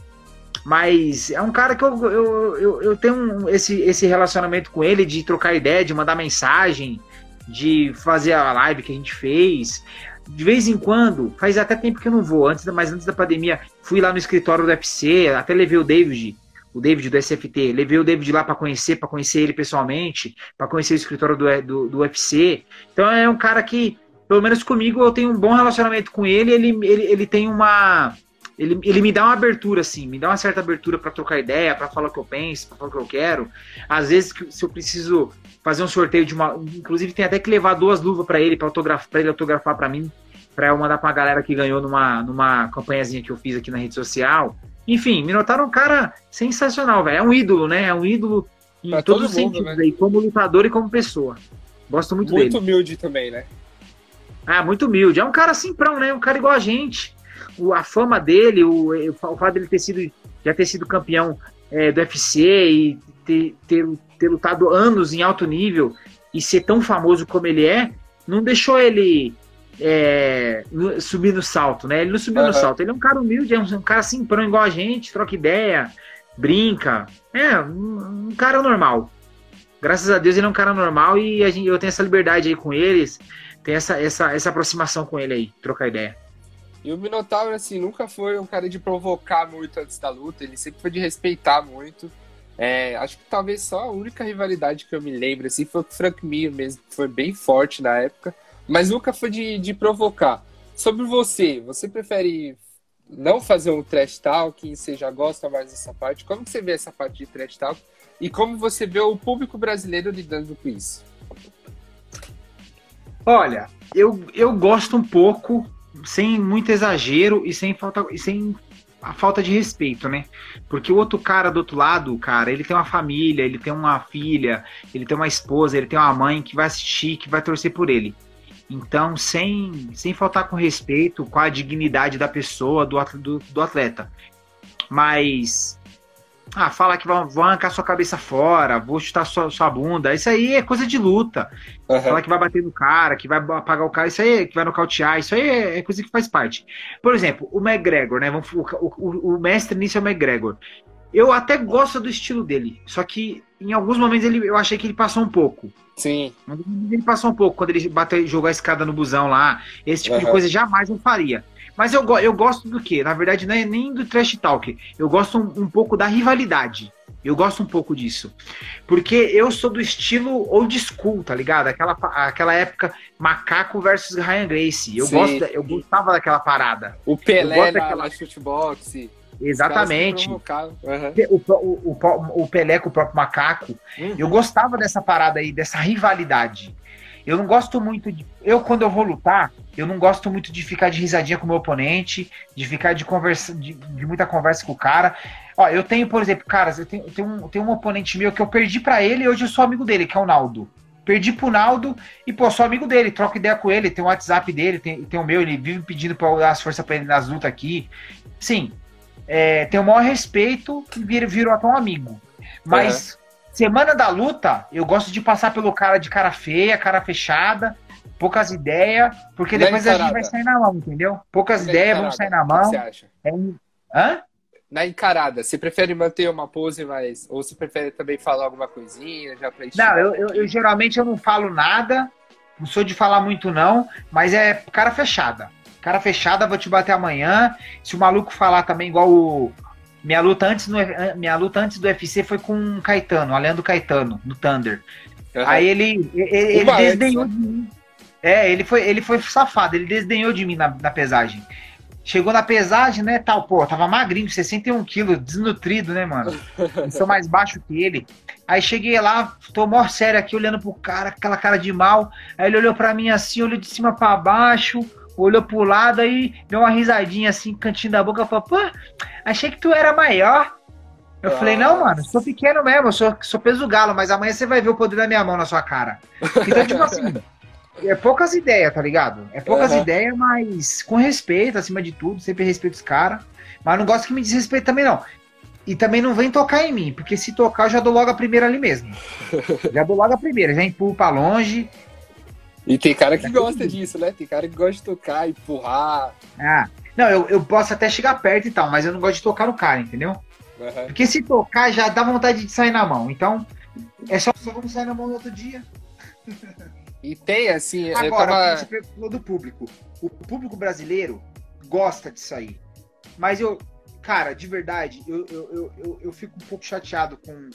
Mas é um cara que eu, eu, eu, eu tenho esse, esse relacionamento com ele de trocar ideia, de mandar mensagem, de fazer a live que a gente fez. De vez em quando, faz até tempo que eu não vou, antes, mas antes da pandemia, fui lá no escritório do UFC, até levei o David o David do SFT. Levei o David lá para conhecer, para conhecer ele pessoalmente, para conhecer o escritório do, do, do, UFC. Então é um cara que, pelo menos comigo, eu tenho um bom relacionamento com ele. Ele, ele, ele tem uma. Ele, ele me dá uma abertura, assim, me dá uma certa abertura para trocar ideia, para falar o que eu penso, para falar o que eu quero. Às vezes, se eu preciso fazer um sorteio de uma. Inclusive, tem até que levar duas luvas para ele, para autografar, pra ele autografar para mim, para eu mandar para a galera que ganhou numa, numa campanhazinha que eu fiz aqui na rede social. Enfim, Minotauro é um cara sensacional, velho. É um ídolo, né? É um ídolo em pra todos os sentidos, né? aí, como lutador e como pessoa. Gosto muito, muito dele. Muito humilde também, né? Ah, muito humilde. É um cara simprão, né? Um cara igual a gente. O, a fama dele, o, o, fato dele ter sido, já ter sido campeão é, do UFC e ter, ter, ter lutado anos em alto nível e ser tão famoso como ele é, não deixou ele é, subir no salto, né? Ele não subiu uhum. no salto. Ele é um cara humilde, é um, um cara simprão igual a gente, troca ideia, brinca. É, um, um, cara normal. Graças a Deus ele é um cara normal e a gente, eu tenho essa liberdade aí com eles, tenho essa, essa, essa aproximação com ele aí, trocar ideia. E o Minotauro, assim, nunca foi um cara de provocar muito antes da luta, ele sempre foi de respeitar muito. É, acho que talvez só a única rivalidade que eu me lembro, assim, foi com o Frank Mir mesmo, que foi bem forte na época mas nunca foi de, de provocar. Sobre você, você prefere não fazer um trash talk, você já gosta mais dessa parte? Como você vê essa parte de trash talk? E como você vê o público brasileiro lidando com isso? Olha, eu, eu gosto um pouco, sem muito exagero e sem falta, e sem a falta de respeito, né? Porque o outro cara do outro lado, cara, ele tem uma família, ele tem uma filha, ele tem uma esposa, ele tem uma mãe que vai assistir, que vai torcer por ele. Então, sem, sem faltar com respeito com a dignidade da pessoa, do, do, do atleta. Mas, ah, falar que vão, vão arrancar sua cabeça fora, vou chutar sua, sua bunda, isso aí é coisa de luta. Uhum. Falar que vai bater no cara, que vai apagar o cara, isso aí é, que vai nocautear, isso aí é, é coisa que faz parte. Por exemplo, o McGregor, né? Vamos, o, o, o mestre nisso é o McGregor. Eu até gosto do estilo dele, só que em alguns momentos ele, eu achei que ele passou um pouco. Sim. Ele passou um pouco quando ele bateu, jogou a escada no busão lá. Esse tipo uhum. de coisa jamais eu faria. Mas eu, eu gosto do que? Na verdade, não é nem do trash talk. Eu gosto um, um, pouco da rivalidade. Eu gosto um pouco disso. Porque eu sou do estilo old school, tá ligado? Aquela, aquela época macaco versus Ryan Gracie. Eu, gosto, eu gostava daquela parada. O Pelé na, daquela... na shootbox. Exatamente. Uhum. O, o, o, o Pelé com o próprio macaco. Uhum. Eu gostava dessa parada aí, dessa rivalidade. Eu não gosto muito de. Eu, quando eu vou lutar, eu não gosto muito de ficar de risadinha com o meu oponente, de ficar de conversa, de, de muita conversa com o cara. Ó, eu tenho, por exemplo, caras, eu tenho, eu tenho, um, tenho um oponente meu que eu perdi para ele e hoje eu sou amigo dele, que é o Naldo. Perdi pro Naldo e, pô, sou amigo dele, troco ideia com ele, tem o WhatsApp dele, tem, tem o meu, ele vive pedindo pra eu dar as forças pra ele nas lutas aqui. Sim, é, tem o maior respeito e vir, virou até um amigo. Mas uhum. Semana da luta, eu gosto de passar pelo cara de cara feia, cara fechada, poucas ideias, porque depois a gente vai sair na mão, entendeu? Poucas na ideias, vão sair na mão. O que você acha? É... Hã? Na encarada, você prefere manter uma pose mais. Ou você prefere também falar alguma coisinha já pra Não, eu, eu, eu geralmente eu não falo nada, não sou de falar muito, não, mas é cara fechada. Cara fechada, vou te bater amanhã. Se o maluco falar também igual o. Minha luta antes, no, minha luta antes do UFC foi com o Caetano, o Leandro Caetano, no Thunder. Uhum. Aí ele, ele, ele desdenhou antes, né? de mim. É, ele foi, ele foi safado, ele desdenhou de mim na, na pesagem. Chegou na pesagem, né, tal, pô, tava magrinho, 61 quilos, desnutrido, né, mano? Eu sou mais baixo que ele. Aí cheguei lá, tô mó sério aqui, olhando pro cara, aquela cara de mal. Aí ele olhou pra mim assim, olhou de cima para baixo, olhou pro lado, aí deu uma risadinha assim, cantinho da boca, falou, pô, achei que tu era maior. Eu ah. falei, não, mano, sou pequeno mesmo, sou, sou peso galo, mas amanhã você vai ver o poder da minha mão na sua cara. Então, tipo assim, é poucas ideias, tá ligado? É poucas uhum. ideias, mas com respeito, acima de tudo, sempre respeito os caras. Mas não gosto que me desrespeite também, não. E também não vem tocar em mim, porque se tocar, eu já dou logo a primeira ali mesmo. já dou logo a primeira, já empurro pra longe. E tem cara que gosta disso, né? Tem cara que gosta de tocar, empurrar. Ah, não, eu, eu posso até chegar perto e tal, mas eu não gosto de tocar no cara, entendeu? Uhum. Porque se tocar, já dá vontade de sair na mão. Então, é só, só vamos sair na mão no outro dia. E tem, assim. Agora, tava... você falou do público. O público brasileiro gosta disso aí. Mas eu, cara, de verdade, eu, eu, eu, eu, fico um pouco chateado com.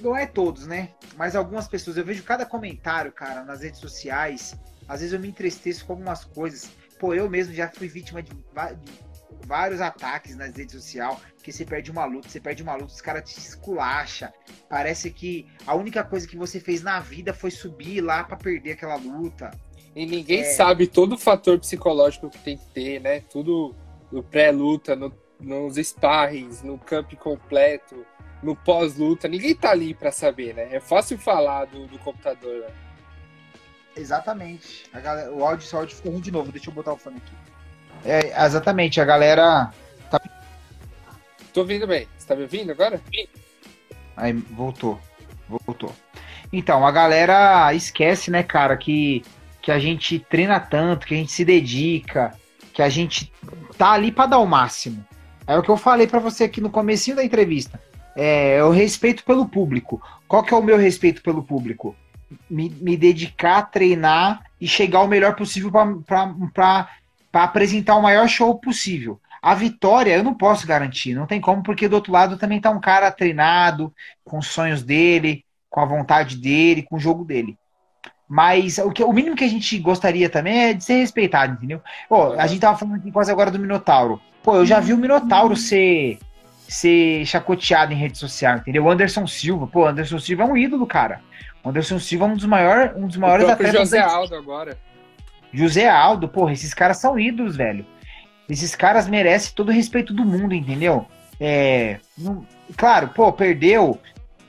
Não é todos, né? Mas algumas pessoas. Eu vejo cada comentário, cara, nas redes sociais. Às vezes eu me entristeço com algumas coisas. Pô, eu mesmo já fui vítima de, de vários ataques nas redes sociais, que você perde uma luta, você perde uma luta, os caras te esculacha. Parece que a única coisa que você fez na vida foi subir lá para perder aquela luta. E ninguém é... sabe todo o fator psicológico que tem que ter, né? Tudo no pré-luta, no, nos sparrings, no camp completo, no pós-luta. Ninguém tá ali para saber, né? É fácil falar do, do computador, né? Exatamente. Galera, o áudio, áudio ficou ruim de novo. Deixa eu botar o fone aqui. É, exatamente, a galera. Tá... Tô ouvindo bem. Você tá me ouvindo agora? Aí, voltou. Voltou. Então, a galera esquece, né, cara, que, que a gente treina tanto, que a gente se dedica, que a gente tá ali para dar o máximo. É o que eu falei para você aqui no comecinho da entrevista. É, o respeito pelo público. Qual que é o meu respeito pelo público? Me, me dedicar, treinar e chegar o melhor possível para apresentar o maior show possível. A vitória eu não posso garantir, não tem como, porque do outro lado também tá um cara treinado, com os sonhos dele, com a vontade dele, com o jogo dele. Mas o, que, o mínimo que a gente gostaria também é de ser respeitado, entendeu? Pô, a gente tava falando aqui quase agora do Minotauro. Pô, eu já vi o Minotauro ser, ser chacoteado em rede social, entendeu? O Anderson Silva, pô, Anderson Silva é um ídolo, cara. O Anderson Silva é um dos, maior, um dos maiores atletas. José Aldo agora. José Aldo, porra, esses caras são ídolos, velho. Esses caras merecem todo o respeito do mundo, entendeu? É, não, claro, pô, perdeu,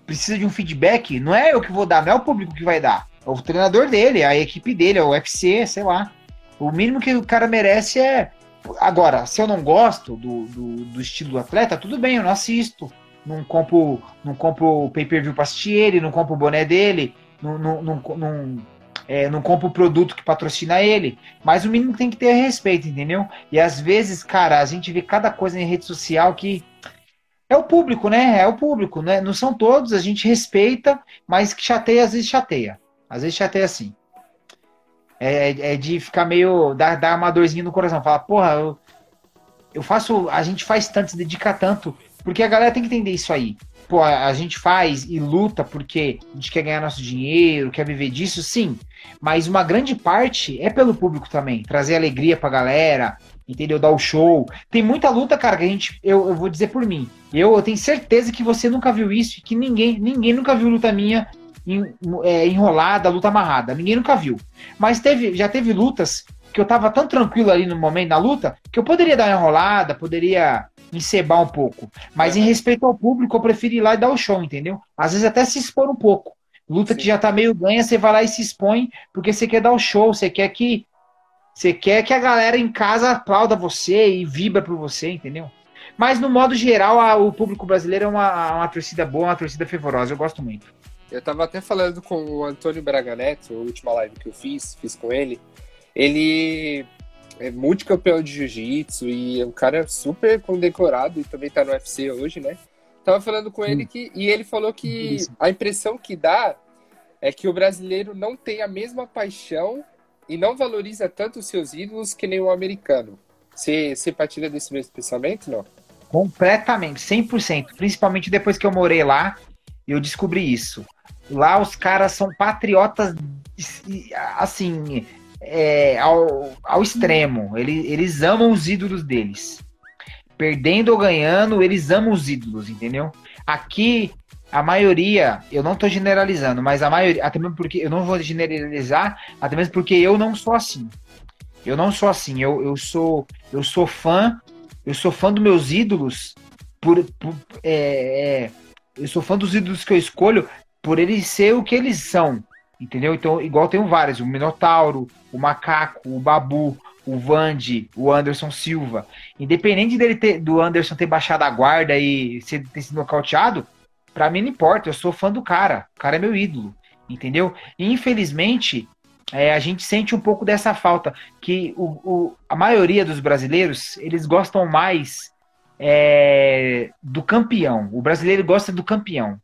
precisa de um feedback, não é eu que vou dar, não é o público que vai dar. É o treinador dele, a equipe dele, é o UFC, sei lá. O mínimo que o cara merece é. Agora, se eu não gosto do, do, do estilo do atleta, tudo bem, eu não assisto. Não compro, não compro pay-per-view pra assistir ele, não compro o boné dele, não, não, não, não é, não compra o produto que patrocina ele, mas o mínimo tem que ter respeito, entendeu? E às vezes, cara, a gente vê cada coisa em rede social que é o público, né? É o público, né? Não são todos, a gente respeita, mas que chateia, às vezes chateia. Às vezes chateia assim. É, é, é de ficar meio. dar, dar uma dorzinha no coração. Falar, porra, eu, eu faço. A gente faz tanto, se dedica tanto. Porque a galera tem que entender isso aí pô, a gente faz e luta porque a gente quer ganhar nosso dinheiro, quer viver disso, sim. Mas uma grande parte é pelo público também, trazer alegria pra galera, entendeu? Dar o show. Tem muita luta, cara, que a gente, eu, eu vou dizer por mim. Eu, eu tenho certeza que você nunca viu isso, que ninguém, ninguém nunca viu luta minha é, enrolada, luta amarrada. Ninguém nunca viu. Mas teve, já teve lutas que eu tava tão tranquilo ali no momento da luta que eu poderia dar uma enrolada, poderia encebar um pouco. Mas é. em respeito ao público, eu prefiro ir lá e dar o show, entendeu? Às vezes até se expor um pouco. Luta Sim. que já tá meio ganha, você vai lá e se expõe porque você quer dar o show, você quer que você quer que a galera em casa aplauda você e vibra por você, entendeu? Mas no modo geral, a, o público brasileiro é uma, uma torcida boa, uma torcida fervorosa, eu gosto muito. Eu tava até falando com o Antônio Braga Neto, a última live que eu fiz, fiz com ele. Ele é multicampeão de jiu-jitsu e é um cara super condecorado e também tá no UFC hoje, né? Tava falando com ele que e ele falou que a impressão que dá é que o brasileiro não tem a mesma paixão e não valoriza tanto os seus ídolos que nem o americano. Você, você partilha desse mesmo pensamento, não? Completamente, 100%. Principalmente depois que eu morei lá, eu descobri isso. Lá os caras são patriotas, assim, é, ao, ao extremo. Eles, eles amam os ídolos deles. Perdendo ou ganhando, eles amam os ídolos, entendeu? Aqui, a maioria, eu não tô generalizando, mas a maioria, até mesmo porque eu não vou generalizar, até mesmo porque eu não sou assim. Eu não sou assim, eu, eu sou eu sou fã, eu sou fã dos meus ídolos por, por é, é, eu sou fã dos ídolos que eu escolho por eles ser o que eles são, entendeu? Então, igual tem vários, o Minotauro, o Macaco, o Babu, o Vande, o Anderson Silva. Independente dele ter, do Anderson ter baixado a guarda e ser, ter sido nocauteado, pra mim não importa, eu sou fã do cara. O cara é meu ídolo, entendeu? E infelizmente, é, a gente sente um pouco dessa falta, que o, o, a maioria dos brasileiros, eles gostam mais é, do campeão. O brasileiro gosta do campeão,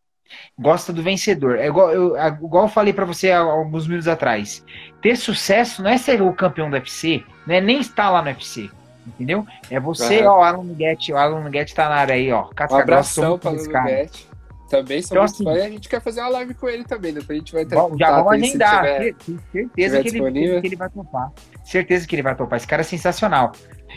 gosta do vencedor. É igual eu, igual eu falei para você há alguns minutos atrás. Ter sucesso não é ser o campeão do UFC, não é nem estar lá no UFC. Entendeu? É você, uhum. ó, o Alan Nuguete, o Alan Nuguete tá na área aí, ó. Casca um abração Nuguete. Também sou então, assim, fã, a gente quer fazer uma live com ele também, depois a gente vai ter bom, Já vamos agendar, tiver, certeza que ele, que ele, vai topar. Certeza que ele vai topar, esse cara é sensacional.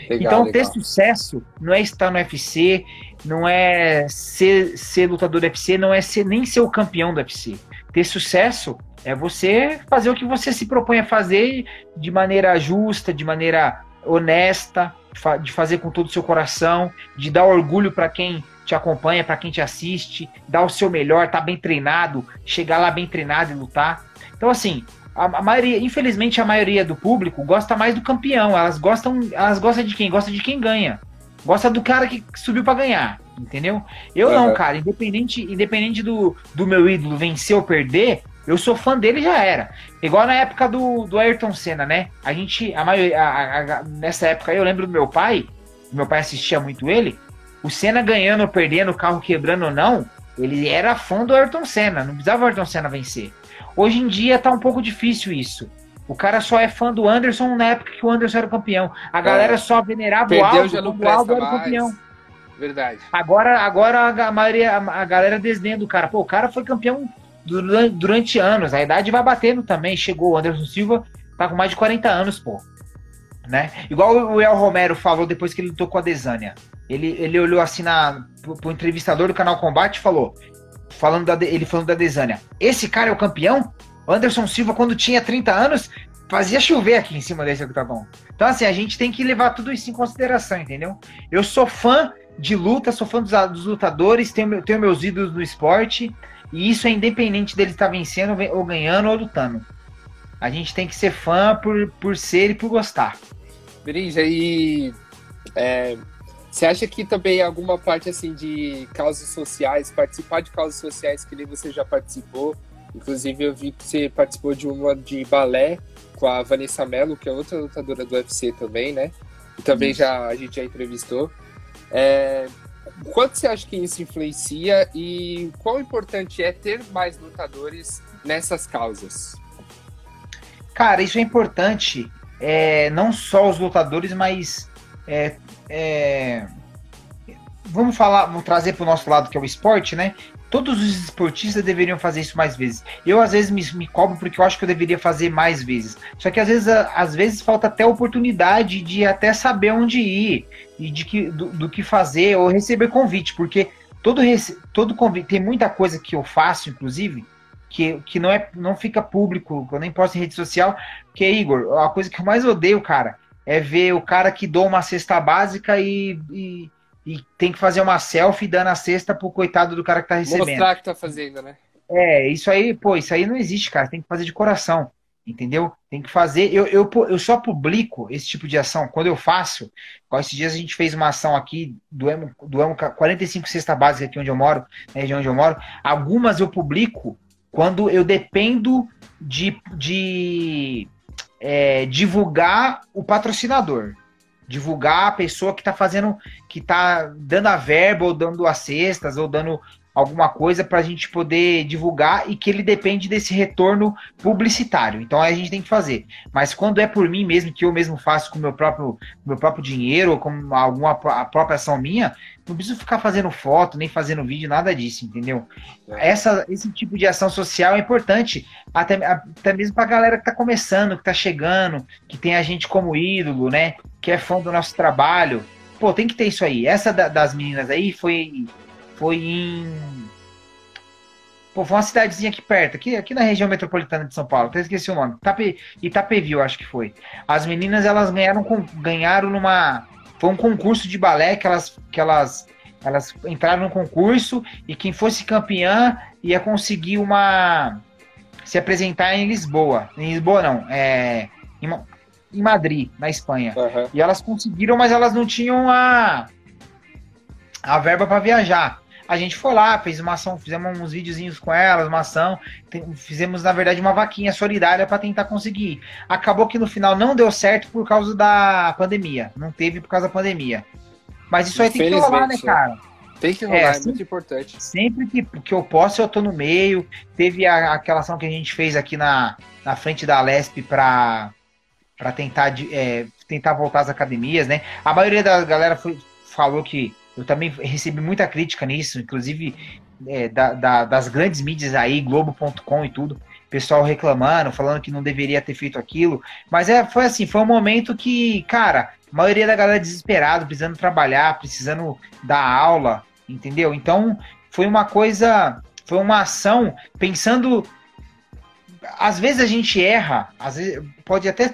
Legal, então, legal. ter sucesso não é estar no UFC, não é ser, ser lutador do UFC, não é ser, nem ser o campeão do UFC. Ter sucesso é você fazer o que você se propõe a fazer de maneira justa, de maneira honesta, de fazer com todo o seu coração, de dar orgulho para quem te acompanha, para quem te assiste, dar o seu melhor, tá bem treinado, chegar lá bem treinado e lutar. Então, assim, a, maioria, infelizmente, a maioria do público gosta mais do campeão. Elas gostam, elas gostam de quem? Gosta de quem ganha. Gosta do cara que subiu para ganhar, entendeu? Eu uhum. não, cara. Independente, independente do, do meu ídolo vencer ou perder, eu sou fã dele já era. Igual na época do, do Ayrton Senna, né? A gente, a maioria, a, a, nessa época eu lembro do meu pai, meu pai assistia muito ele. O Senna ganhando ou perdendo, o carro quebrando ou não, ele era fã do Ayrton Senna, não precisava o Ayrton Senna vencer. Hoje em dia tá um pouco difícil isso. O cara só é fã do Anderson na época que o Anderson era campeão. A galera é. só venerava Perdeu, o Aldo já não o Aldo era campeão. Verdade. Agora, agora a, maioria, a galera desdenha do cara. Pô, o cara foi campeão durante, durante anos. A idade vai batendo também. Chegou o Anderson Silva, tá com mais de 40 anos, pô. Né? Igual o El Romero falou depois que ele lutou com a Desânia. Ele, ele olhou assim na, pro, pro entrevistador do canal Combate e falou: falando da, ele falando da Desânia. Esse cara é o campeão? Anderson Silva, quando tinha 30 anos, fazia chover aqui em cima desse octagon. Então, assim, a gente tem que levar tudo isso em consideração, entendeu? Eu sou fã de luta, sou fã dos, dos lutadores, tenho, tenho meus ídolos no esporte, e isso é independente dele estar vencendo ou ganhando ou lutando. A gente tem que ser fã por, por ser e por gostar. Brija, e é, você acha que também alguma parte assim de causas sociais, participar de causas sociais que nem você já participou? Inclusive eu vi que você participou de uma de balé com a Vanessa Mello, que é outra lutadora do UFC também, né? E também já a gente já entrevistou. É, quanto você acha que isso influencia e quão importante é ter mais lutadores nessas causas? Cara, isso é importante. É, não só os lutadores, mas é, é, vamos falar, vamos trazer para o nosso lado que é o esporte, né? Todos os esportistas deveriam fazer isso mais vezes. Eu às vezes me, me cobro porque eu acho que eu deveria fazer mais vezes. Só que às vezes, às vezes falta até oportunidade de até saber onde ir e de que, do, do que fazer ou receber convite, porque todo, todo convite tem muita coisa que eu faço, inclusive, que, que não é não fica público, eu nem posto em rede social, que Igor, a coisa que eu mais odeio, cara, é ver o cara que doa uma cesta básica e, e, e, tem que fazer uma selfie dando a cesta pro coitado do cara que tá recebendo. Mostrar que tá fazendo, né? É, isso aí, pô, isso aí não existe, cara. Tem que fazer de coração, entendeu? Tem que fazer. Eu, eu, eu só publico esse tipo de ação quando eu faço. Esses dias a gente fez uma ação aqui do Emo, do Emo 45 cesta básica aqui onde eu moro, na região onde eu moro. Algumas eu publico quando eu dependo de, de é, divulgar o patrocinador. Divulgar a pessoa que está fazendo, que está dando a verba, ou dando as cestas, ou dando alguma coisa para a gente poder divulgar e que ele depende desse retorno publicitário. Então a gente tem que fazer. Mas quando é por mim mesmo, que eu mesmo faço com o meu próprio, meu próprio dinheiro ou com alguma a própria ação minha, não preciso ficar fazendo foto, nem fazendo vídeo, nada disso, entendeu? É. Essa, esse tipo de ação social é importante, até, até mesmo para a galera que está começando, que está chegando, que tem a gente como ídolo, né? Que é fã do nosso trabalho. Pô, tem que ter isso aí. Essa da, das meninas aí foi, foi em. Pô, foi uma cidadezinha aqui perto, aqui, aqui na região metropolitana de São Paulo, até esqueci o nome. Itape, Itapevi, eu acho que foi. As meninas, elas ganharam, ganharam numa foi um concurso de balé que elas, que elas, elas entraram no concurso e quem fosse campeã ia conseguir uma. se apresentar em Lisboa. Em Lisboa, não, é. Em, em Madrid, na Espanha. Uhum. E elas conseguiram, mas elas não tinham a. a verba para viajar. A gente foi lá, fez uma ação, fizemos uns videozinhos com elas, uma ação, fizemos na verdade uma vaquinha solidária para tentar conseguir. Acabou que no final não deu certo por causa da pandemia, não teve por causa da pandemia. Mas isso aí tem que rolar, né, cara? Tem que rolar, é, é sempre, muito importante. Sempre que, que eu posso, eu tô no meio. Teve a, aquela ação que a gente fez aqui na, na frente da Lesp para para tentar, é, tentar voltar às academias, né? A maioria da galera foi, falou que eu também recebi muita crítica nisso, inclusive é, da, da, das grandes mídias aí, Globo.com e tudo, pessoal reclamando, falando que não deveria ter feito aquilo. Mas é, foi assim, foi um momento que, cara, a maioria da galera desesperado, precisando trabalhar, precisando dar aula, entendeu? Então, foi uma coisa, foi uma ação pensando. Às vezes a gente erra, às vezes pode até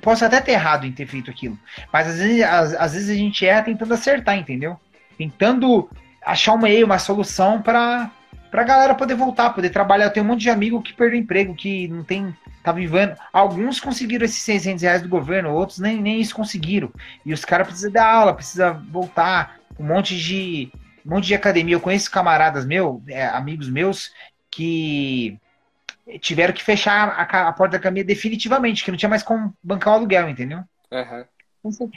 posso até ter errado em ter feito aquilo, mas às vezes, às, às vezes a gente erra tentando acertar, entendeu? Tentando achar uma meio, uma solução para a galera poder voltar, poder trabalhar. Eu tenho um monte de amigo que perdeu emprego, que não tem. tá vivendo. Alguns conseguiram esses 600 reais do governo, outros nem, nem isso conseguiram. E os caras precisam dar aula, precisam voltar. Um monte de. Um monte de academia. Eu conheço camaradas meus, é, amigos meus, que tiveram que fechar a, a, porta da academia definitivamente, que não tinha mais como bancar o aluguel, entendeu? Uhum.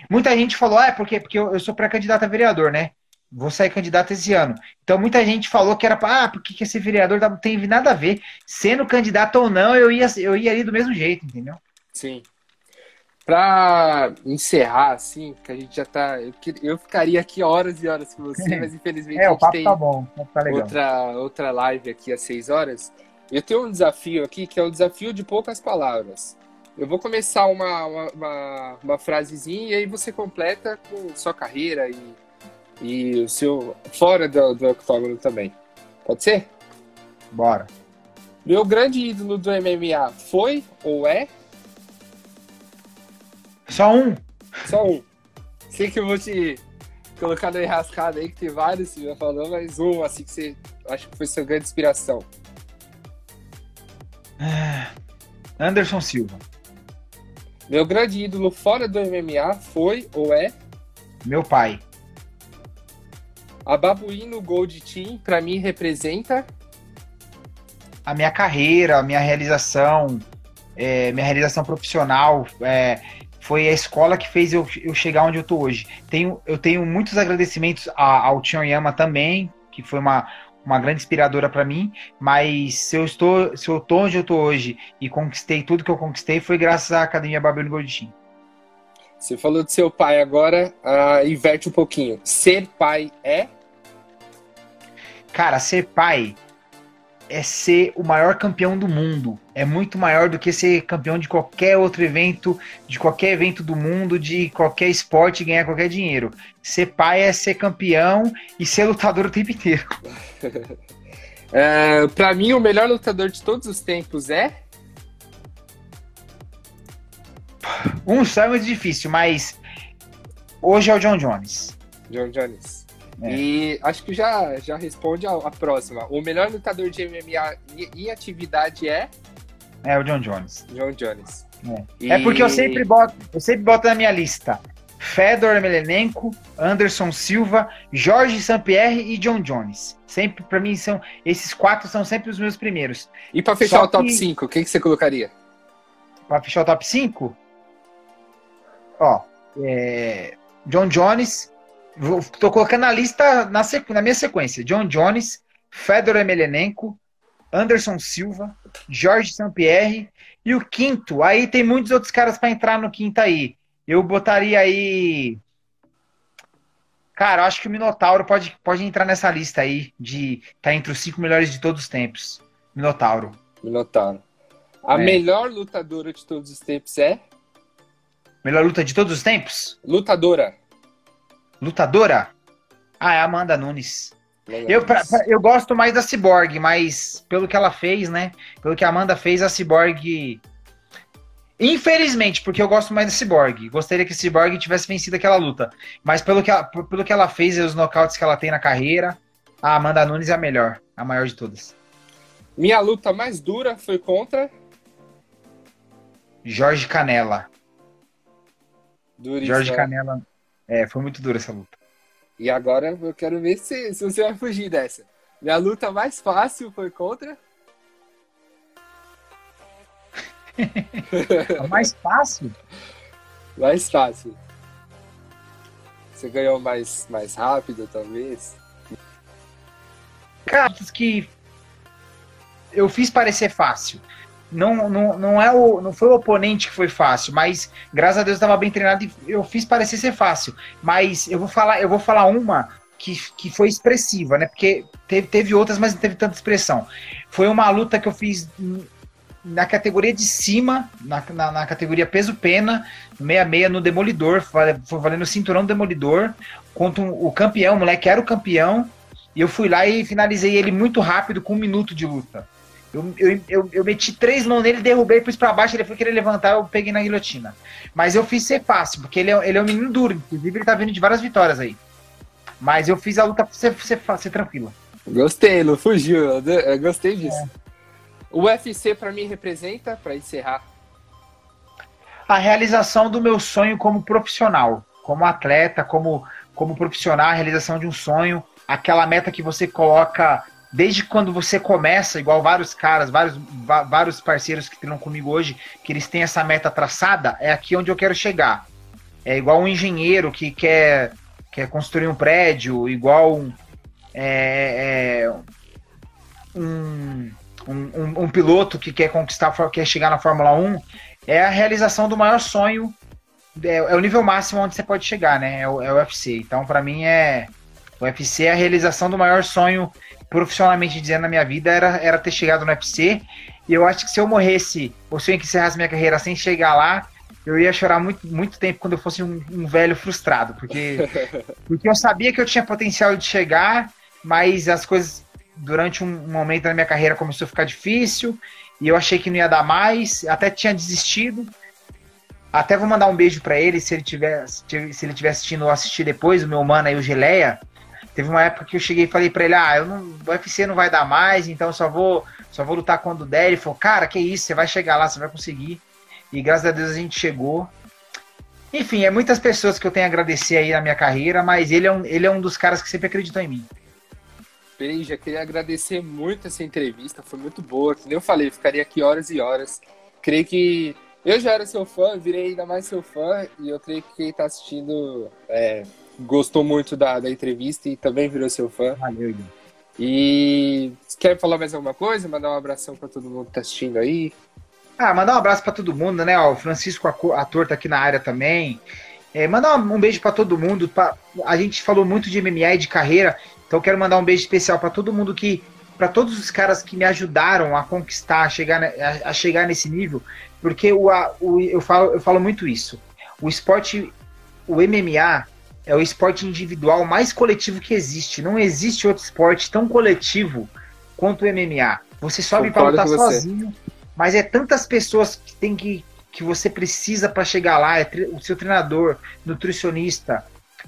Muita gente falou, ah, é porque, porque eu, eu sou pré-candidato a vereador, né? Vou sair candidato esse ano. Então muita gente falou que era para, ah, porque que esse vereador não tem nada a ver. Sendo candidato ou não, eu ia, eu ia ali do mesmo jeito, entendeu? Sim. Para encerrar, assim, que a gente já tá. Eu, eu ficaria aqui horas e horas com você, mas infelizmente é, a gente tem tá bom, tá outra, outra live aqui às seis horas. Eu tenho um desafio aqui que é o desafio de poucas palavras. Eu vou começar uma, uma, uma, uma frasezinha e aí você completa com sua carreira e e o seu fora do, do octógono também. Pode ser? Bora. Meu grande ídolo do MMA foi ou é? Só um. Só um. Sei que eu vou te colocar na enrascada aí, que tem vários, você já falou, mas um, assim, que você acha que foi sua grande inspiração. Anderson Silva. Meu grande ídolo fora do MMA foi ou é? Meu pai. A Babuíno Gold Team, para mim, representa a minha carreira, a minha realização, é, minha realização profissional. É, foi a escola que fez eu, eu, chegar onde eu tô hoje. Tenho, eu tenho muitos agradecimentos a, ao Yama também, que foi uma, uma grande inspiradora para mim, mas se eu estou, se eu tô onde eu tô hoje e conquistei tudo que eu conquistei foi graças à Academia Babuíno Gold Team. Você falou de seu pai agora, uh, inverte um pouquinho. Ser pai é Cara, ser pai é ser o maior campeão do mundo. É muito maior do que ser campeão de qualquer outro evento, de qualquer evento do mundo, de qualquer esporte ganhar qualquer dinheiro. Ser pai é ser campeão e ser lutador o tempo inteiro. é, pra mim, o melhor lutador de todos os tempos é. Um só é muito difícil, mas hoje é o John Jones. John Jones. É. E acho que já, já responde a, a, próxima. O melhor lutador de MMA em atividade é? É o John Jones. John Jones. É, e... é porque eu sempre boto, eu sempre boto na minha lista Fedor Emelianenko, Anderson Silva, Jorge St-Pierre e John Jones. Sempre, para mim, são esses quatro são sempre os meus primeiros. E para fechar Só o top 5, o que, que você colocaria? Para fechar o top 5? Ó, é, John Jones, Tô colocando a lista na, sequ, na minha sequência. John Jones, Fedor Emelianenko, Anderson Silva, Jorge Sampierre e o quinto. Aí tem muitos outros caras para entrar no quinto aí. Eu botaria aí. Cara, eu acho que o Minotauro pode, pode entrar nessa lista aí de tá entre os cinco melhores de todos os tempos. Minotauro. Minotauro. A é. melhor lutadora de todos os tempos é? Melhor luta de todos os tempos? Lutadora. Lutadora? Ah, é a Amanda Nunes. Eu, pra, pra, eu gosto mais da Cyborg, mas pelo que ela fez, né? Pelo que a Amanda fez, a Cyborg. Infelizmente, porque eu gosto mais da Cyborg. Gostaria que a Cyborg tivesse vencido aquela luta. Mas pelo que ela, pelo que ela fez e os nocautes que ela tem na carreira, a Amanda Nunes é a melhor, a maior de todas. Minha luta mais dura foi contra. Jorge Canela. Duríssimo. Jorge Canela. É, foi muito dura essa luta. E agora eu quero ver se, se você vai fugir dessa. Minha luta mais fácil foi contra. mais fácil? Mais fácil. Você ganhou mais, mais rápido, talvez? Cara, que eu fiz parecer fácil não, não, não, é o, não foi o oponente que foi fácil, mas graças a Deus estava bem treinado e eu fiz parecer ser fácil. Mas eu vou falar, eu vou falar uma que, que foi expressiva, né? Porque teve, teve outras, mas não teve tanta expressão. Foi uma luta que eu fiz na categoria de cima, na, na, na categoria peso-pena, 66 no Demolidor, foi valendo o cinturão Demolidor, contra um, o campeão, o moleque era o campeão, e eu fui lá e finalizei ele muito rápido, com um minuto de luta. Eu, eu, eu, eu, meti três mãos nele, derrubei, pus pra baixo, ele foi querer levantar, eu peguei na guilhotina. Mas eu fiz ser fácil, porque ele é, ele é um menino duro, inclusive ele tá vindo de várias vitórias aí. Mas eu fiz a luta pra ser, ser, ser tranquila. Gostei, não fugiu, eu gostei disso. É. O UFC para mim representa, para encerrar, a realização do meu sonho como profissional, como atleta, como, como profissional, a realização de um sonho, aquela meta que você coloca desde quando você começa, igual vários caras, vários, vários parceiros que estão comigo hoje, que eles têm essa meta traçada, é aqui onde eu quero chegar. É igual um engenheiro que quer, quer construir um prédio, igual um, é, é, um, um, um, piloto que quer conquistar, quer chegar na Fórmula 1, é a realização do maior sonho, é, é o nível máximo onde você pode chegar, né? É o, é o UFC. Então, para mim, é o UFC é a realização do maior sonho profissionalmente dizendo na minha vida era, era ter chegado no UFC. E eu acho que se eu morresse, ou se eu encerrasse minha carreira sem chegar lá, eu ia chorar muito, muito tempo quando eu fosse um, um velho frustrado. Porque, porque eu sabia que eu tinha potencial de chegar, mas as coisas durante um momento da minha carreira começou a ficar difícil. E eu achei que não ia dar mais, até tinha desistido. Até vou mandar um beijo para ele, se ele tiver, se ele tiver assistindo ou assistir depois, o meu mano aí, o Geleia. Teve uma época que eu cheguei e falei pra ele, ah, eu não, o UFC não vai dar mais, então só vou, só vou lutar quando der. Ele falou, cara, que isso, você vai chegar lá, você vai conseguir. E graças a Deus a gente chegou. Enfim, é muitas pessoas que eu tenho a agradecer aí na minha carreira, mas ele é um, ele é um dos caras que sempre acreditou em mim. Beija, queria agradecer muito essa entrevista, foi muito boa. Como eu falei, ficaria aqui horas e horas. Creio que eu já era seu fã, virei ainda mais seu fã, e eu creio que quem está assistindo é, gostou muito da, da entrevista e também virou seu fã. Valeu, E quer falar mais alguma coisa? Mandar um abração para todo mundo que tá assistindo aí. Ah, mandar um abraço para todo mundo, né? Ó, o Francisco, ator, tá aqui na área também. É, mandar um beijo para todo mundo. Pra... A gente falou muito de MMA e de carreira, então quero mandar um beijo especial para todo mundo que, para todos os caras que me ajudaram a conquistar, a chegar, a, a chegar nesse nível, porque o, a, o, eu, falo, eu falo muito isso. O esporte, o MMA, é o esporte individual mais coletivo que existe. Não existe outro esporte tão coletivo quanto o MMA. Você sobe para lutar sozinho, mas é tantas pessoas que tem que que você precisa para chegar lá, é o seu treinador, nutricionista,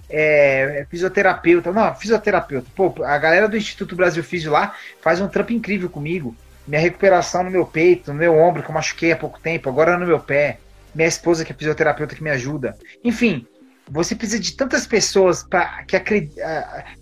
é, é, fisioterapeuta, não, fisioterapeuta. Pô, a galera do Instituto Brasil Físio lá faz um trampo incrível comigo. Minha recuperação no meu peito, no meu ombro, que eu machuquei há pouco tempo, agora no meu pé. Minha esposa, que é fisioterapeuta, que me ajuda. Enfim, você precisa de tantas pessoas para que acred...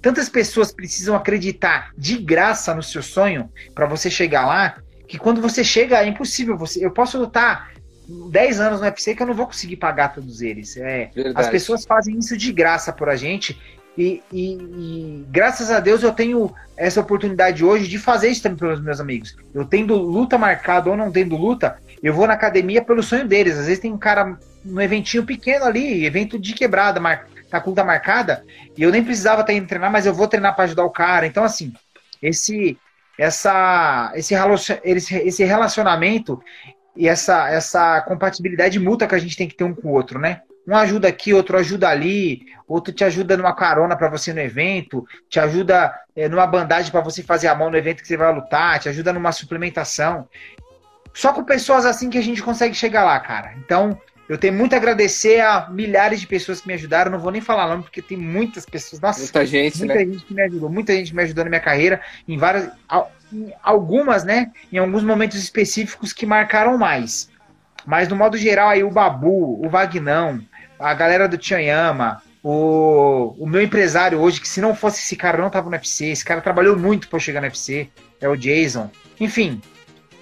tantas pessoas precisam acreditar de graça no seu sonho para você chegar lá, que quando você chega é impossível. Você, eu posso lutar 10 anos no UFC que eu não vou conseguir pagar todos eles. É, as pessoas fazem isso de graça por a gente E, e, e, graças a Deus eu tenho essa oportunidade hoje de fazer isso também pelos meus amigos. Eu tendo luta marcada ou não tendo luta, eu vou na academia pelo sonho deles. Às vezes tem um cara no eventinho pequeno ali, evento de quebrada, mar, tá com marcada, e eu nem precisava estar indo treinar, mas eu vou treinar para ajudar o cara. Então, assim, esse essa esse, esse relacionamento e essa essa compatibilidade mútua que a gente tem que ter um com o outro, né? Um ajuda aqui, outro ajuda ali, outro te ajuda numa carona para você no evento, te ajuda é, numa bandagem para você fazer a mão no evento que você vai lutar, te ajuda numa suplementação. Só com pessoas assim que a gente consegue chegar lá, cara. Então, eu tenho muito a agradecer a milhares de pessoas que me ajudaram. Não vou nem falar nome, porque tem muitas pessoas. Nossa, muita gente, muita né? gente que me ajudou. Muita gente me ajudou na minha carreira. Em várias. Em algumas, né? Em alguns momentos específicos que marcaram mais. Mas no modo geral, aí o Babu, o Vagnão, a galera do Tianyama, o, o meu empresário hoje, que se não fosse esse cara, não tava no UFC. Esse cara trabalhou muito para chegar no UFC. É o Jason. Enfim,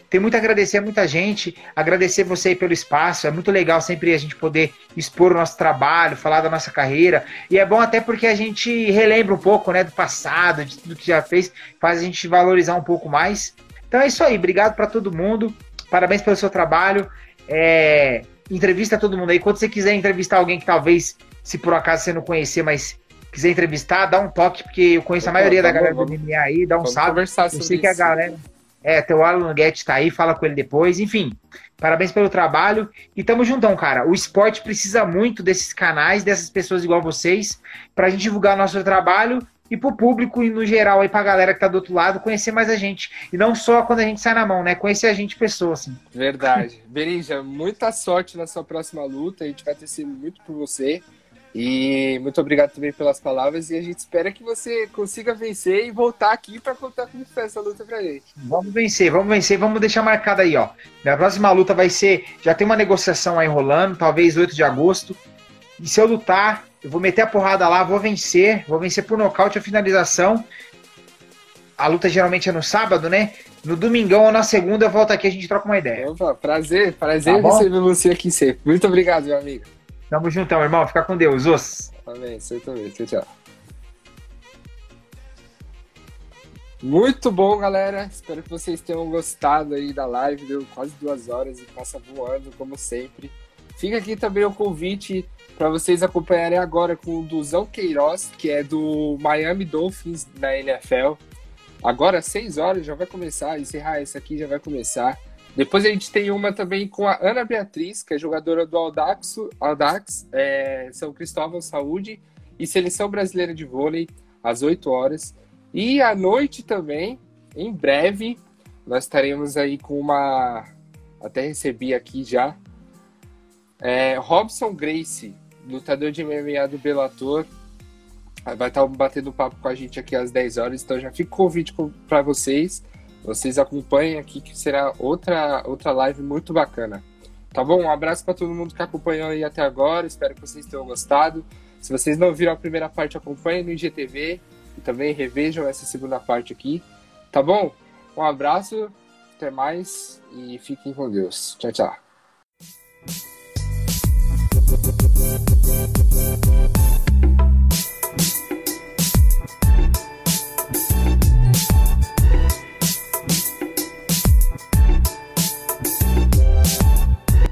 tem muito a agradecer a muita gente, agradecer você aí pelo espaço. É muito legal sempre a gente poder expor o nosso trabalho, falar da nossa carreira. E é bom até porque a gente relembra um pouco, né, do passado, de tudo que já fez, faz a gente valorizar um pouco mais. Então é isso aí, obrigado para todo mundo. Parabéns pelo seu trabalho. É, entrevista todo mundo aí. Quando você quiser entrevistar alguém que talvez, se por acaso você não conhecer, mas quiser entrevistar, dá um toque, porque eu conheço a maioria da galera vamos, do MMA aí, dá um salve. Eu sei que a galera é, teu Alan Guedes tá aí, fala com ele depois. Enfim, parabéns pelo trabalho. E tamo juntão, cara. O esporte precisa muito desses canais, dessas pessoas igual vocês, pra gente divulgar nosso trabalho e pro público e no geral aí pra galera que tá do outro lado conhecer mais a gente. E não só quando a gente sai na mão, né? Conhecer a gente pessoa, assim. Verdade. Berinja, muita sorte na sua próxima luta. A gente vai ter sido muito por você. E muito obrigado também pelas palavras e a gente espera que você consiga vencer e voltar aqui para contar como foi essa luta pra gente. Vamos vencer, vamos vencer, vamos deixar marcado aí, ó. Minha próxima luta vai ser, já tem uma negociação aí rolando, talvez 8 de agosto. E se eu lutar, eu vou meter a porrada lá, vou vencer, vou vencer por nocaute a finalização. A luta geralmente é no sábado, né? No domingão ou na segunda eu volto aqui a gente troca uma ideia. Opa, prazer, prazer tá receber você aqui sempre. Muito obrigado, meu amigo. Tamo juntão, irmão. Fica com Deus. Os. Amém. Você também. Tchau, tchau. Muito bom, galera. Espero que vocês tenham gostado aí da live. Deu quase duas horas e passa voando, como sempre. Fica aqui também o convite para vocês acompanharem agora com o Duzão Queiroz, que é do Miami Dolphins da NFL. Agora, às 6 horas, já vai começar. Encerrar esse aqui já vai começar. Depois a gente tem uma também com a Ana Beatriz, que é jogadora do Audax, Audax é, São Cristóvão Saúde e Seleção Brasileira de Vôlei, às 8 horas. E à noite também, em breve, nós estaremos aí com uma. Até recebi aqui já. É, Robson Grace, lutador de MMA do Bellator, vai estar batendo papo com a gente aqui às 10 horas, então já fica o convite para vocês. Vocês acompanhem aqui que será outra, outra live muito bacana. Tá bom? Um abraço para todo mundo que acompanhou aí até agora. Espero que vocês tenham gostado. Se vocês não viram a primeira parte, acompanhem no IGTV e também revejam essa segunda parte aqui. Tá bom? Um abraço, até mais e fiquem com Deus. Tchau, tchau.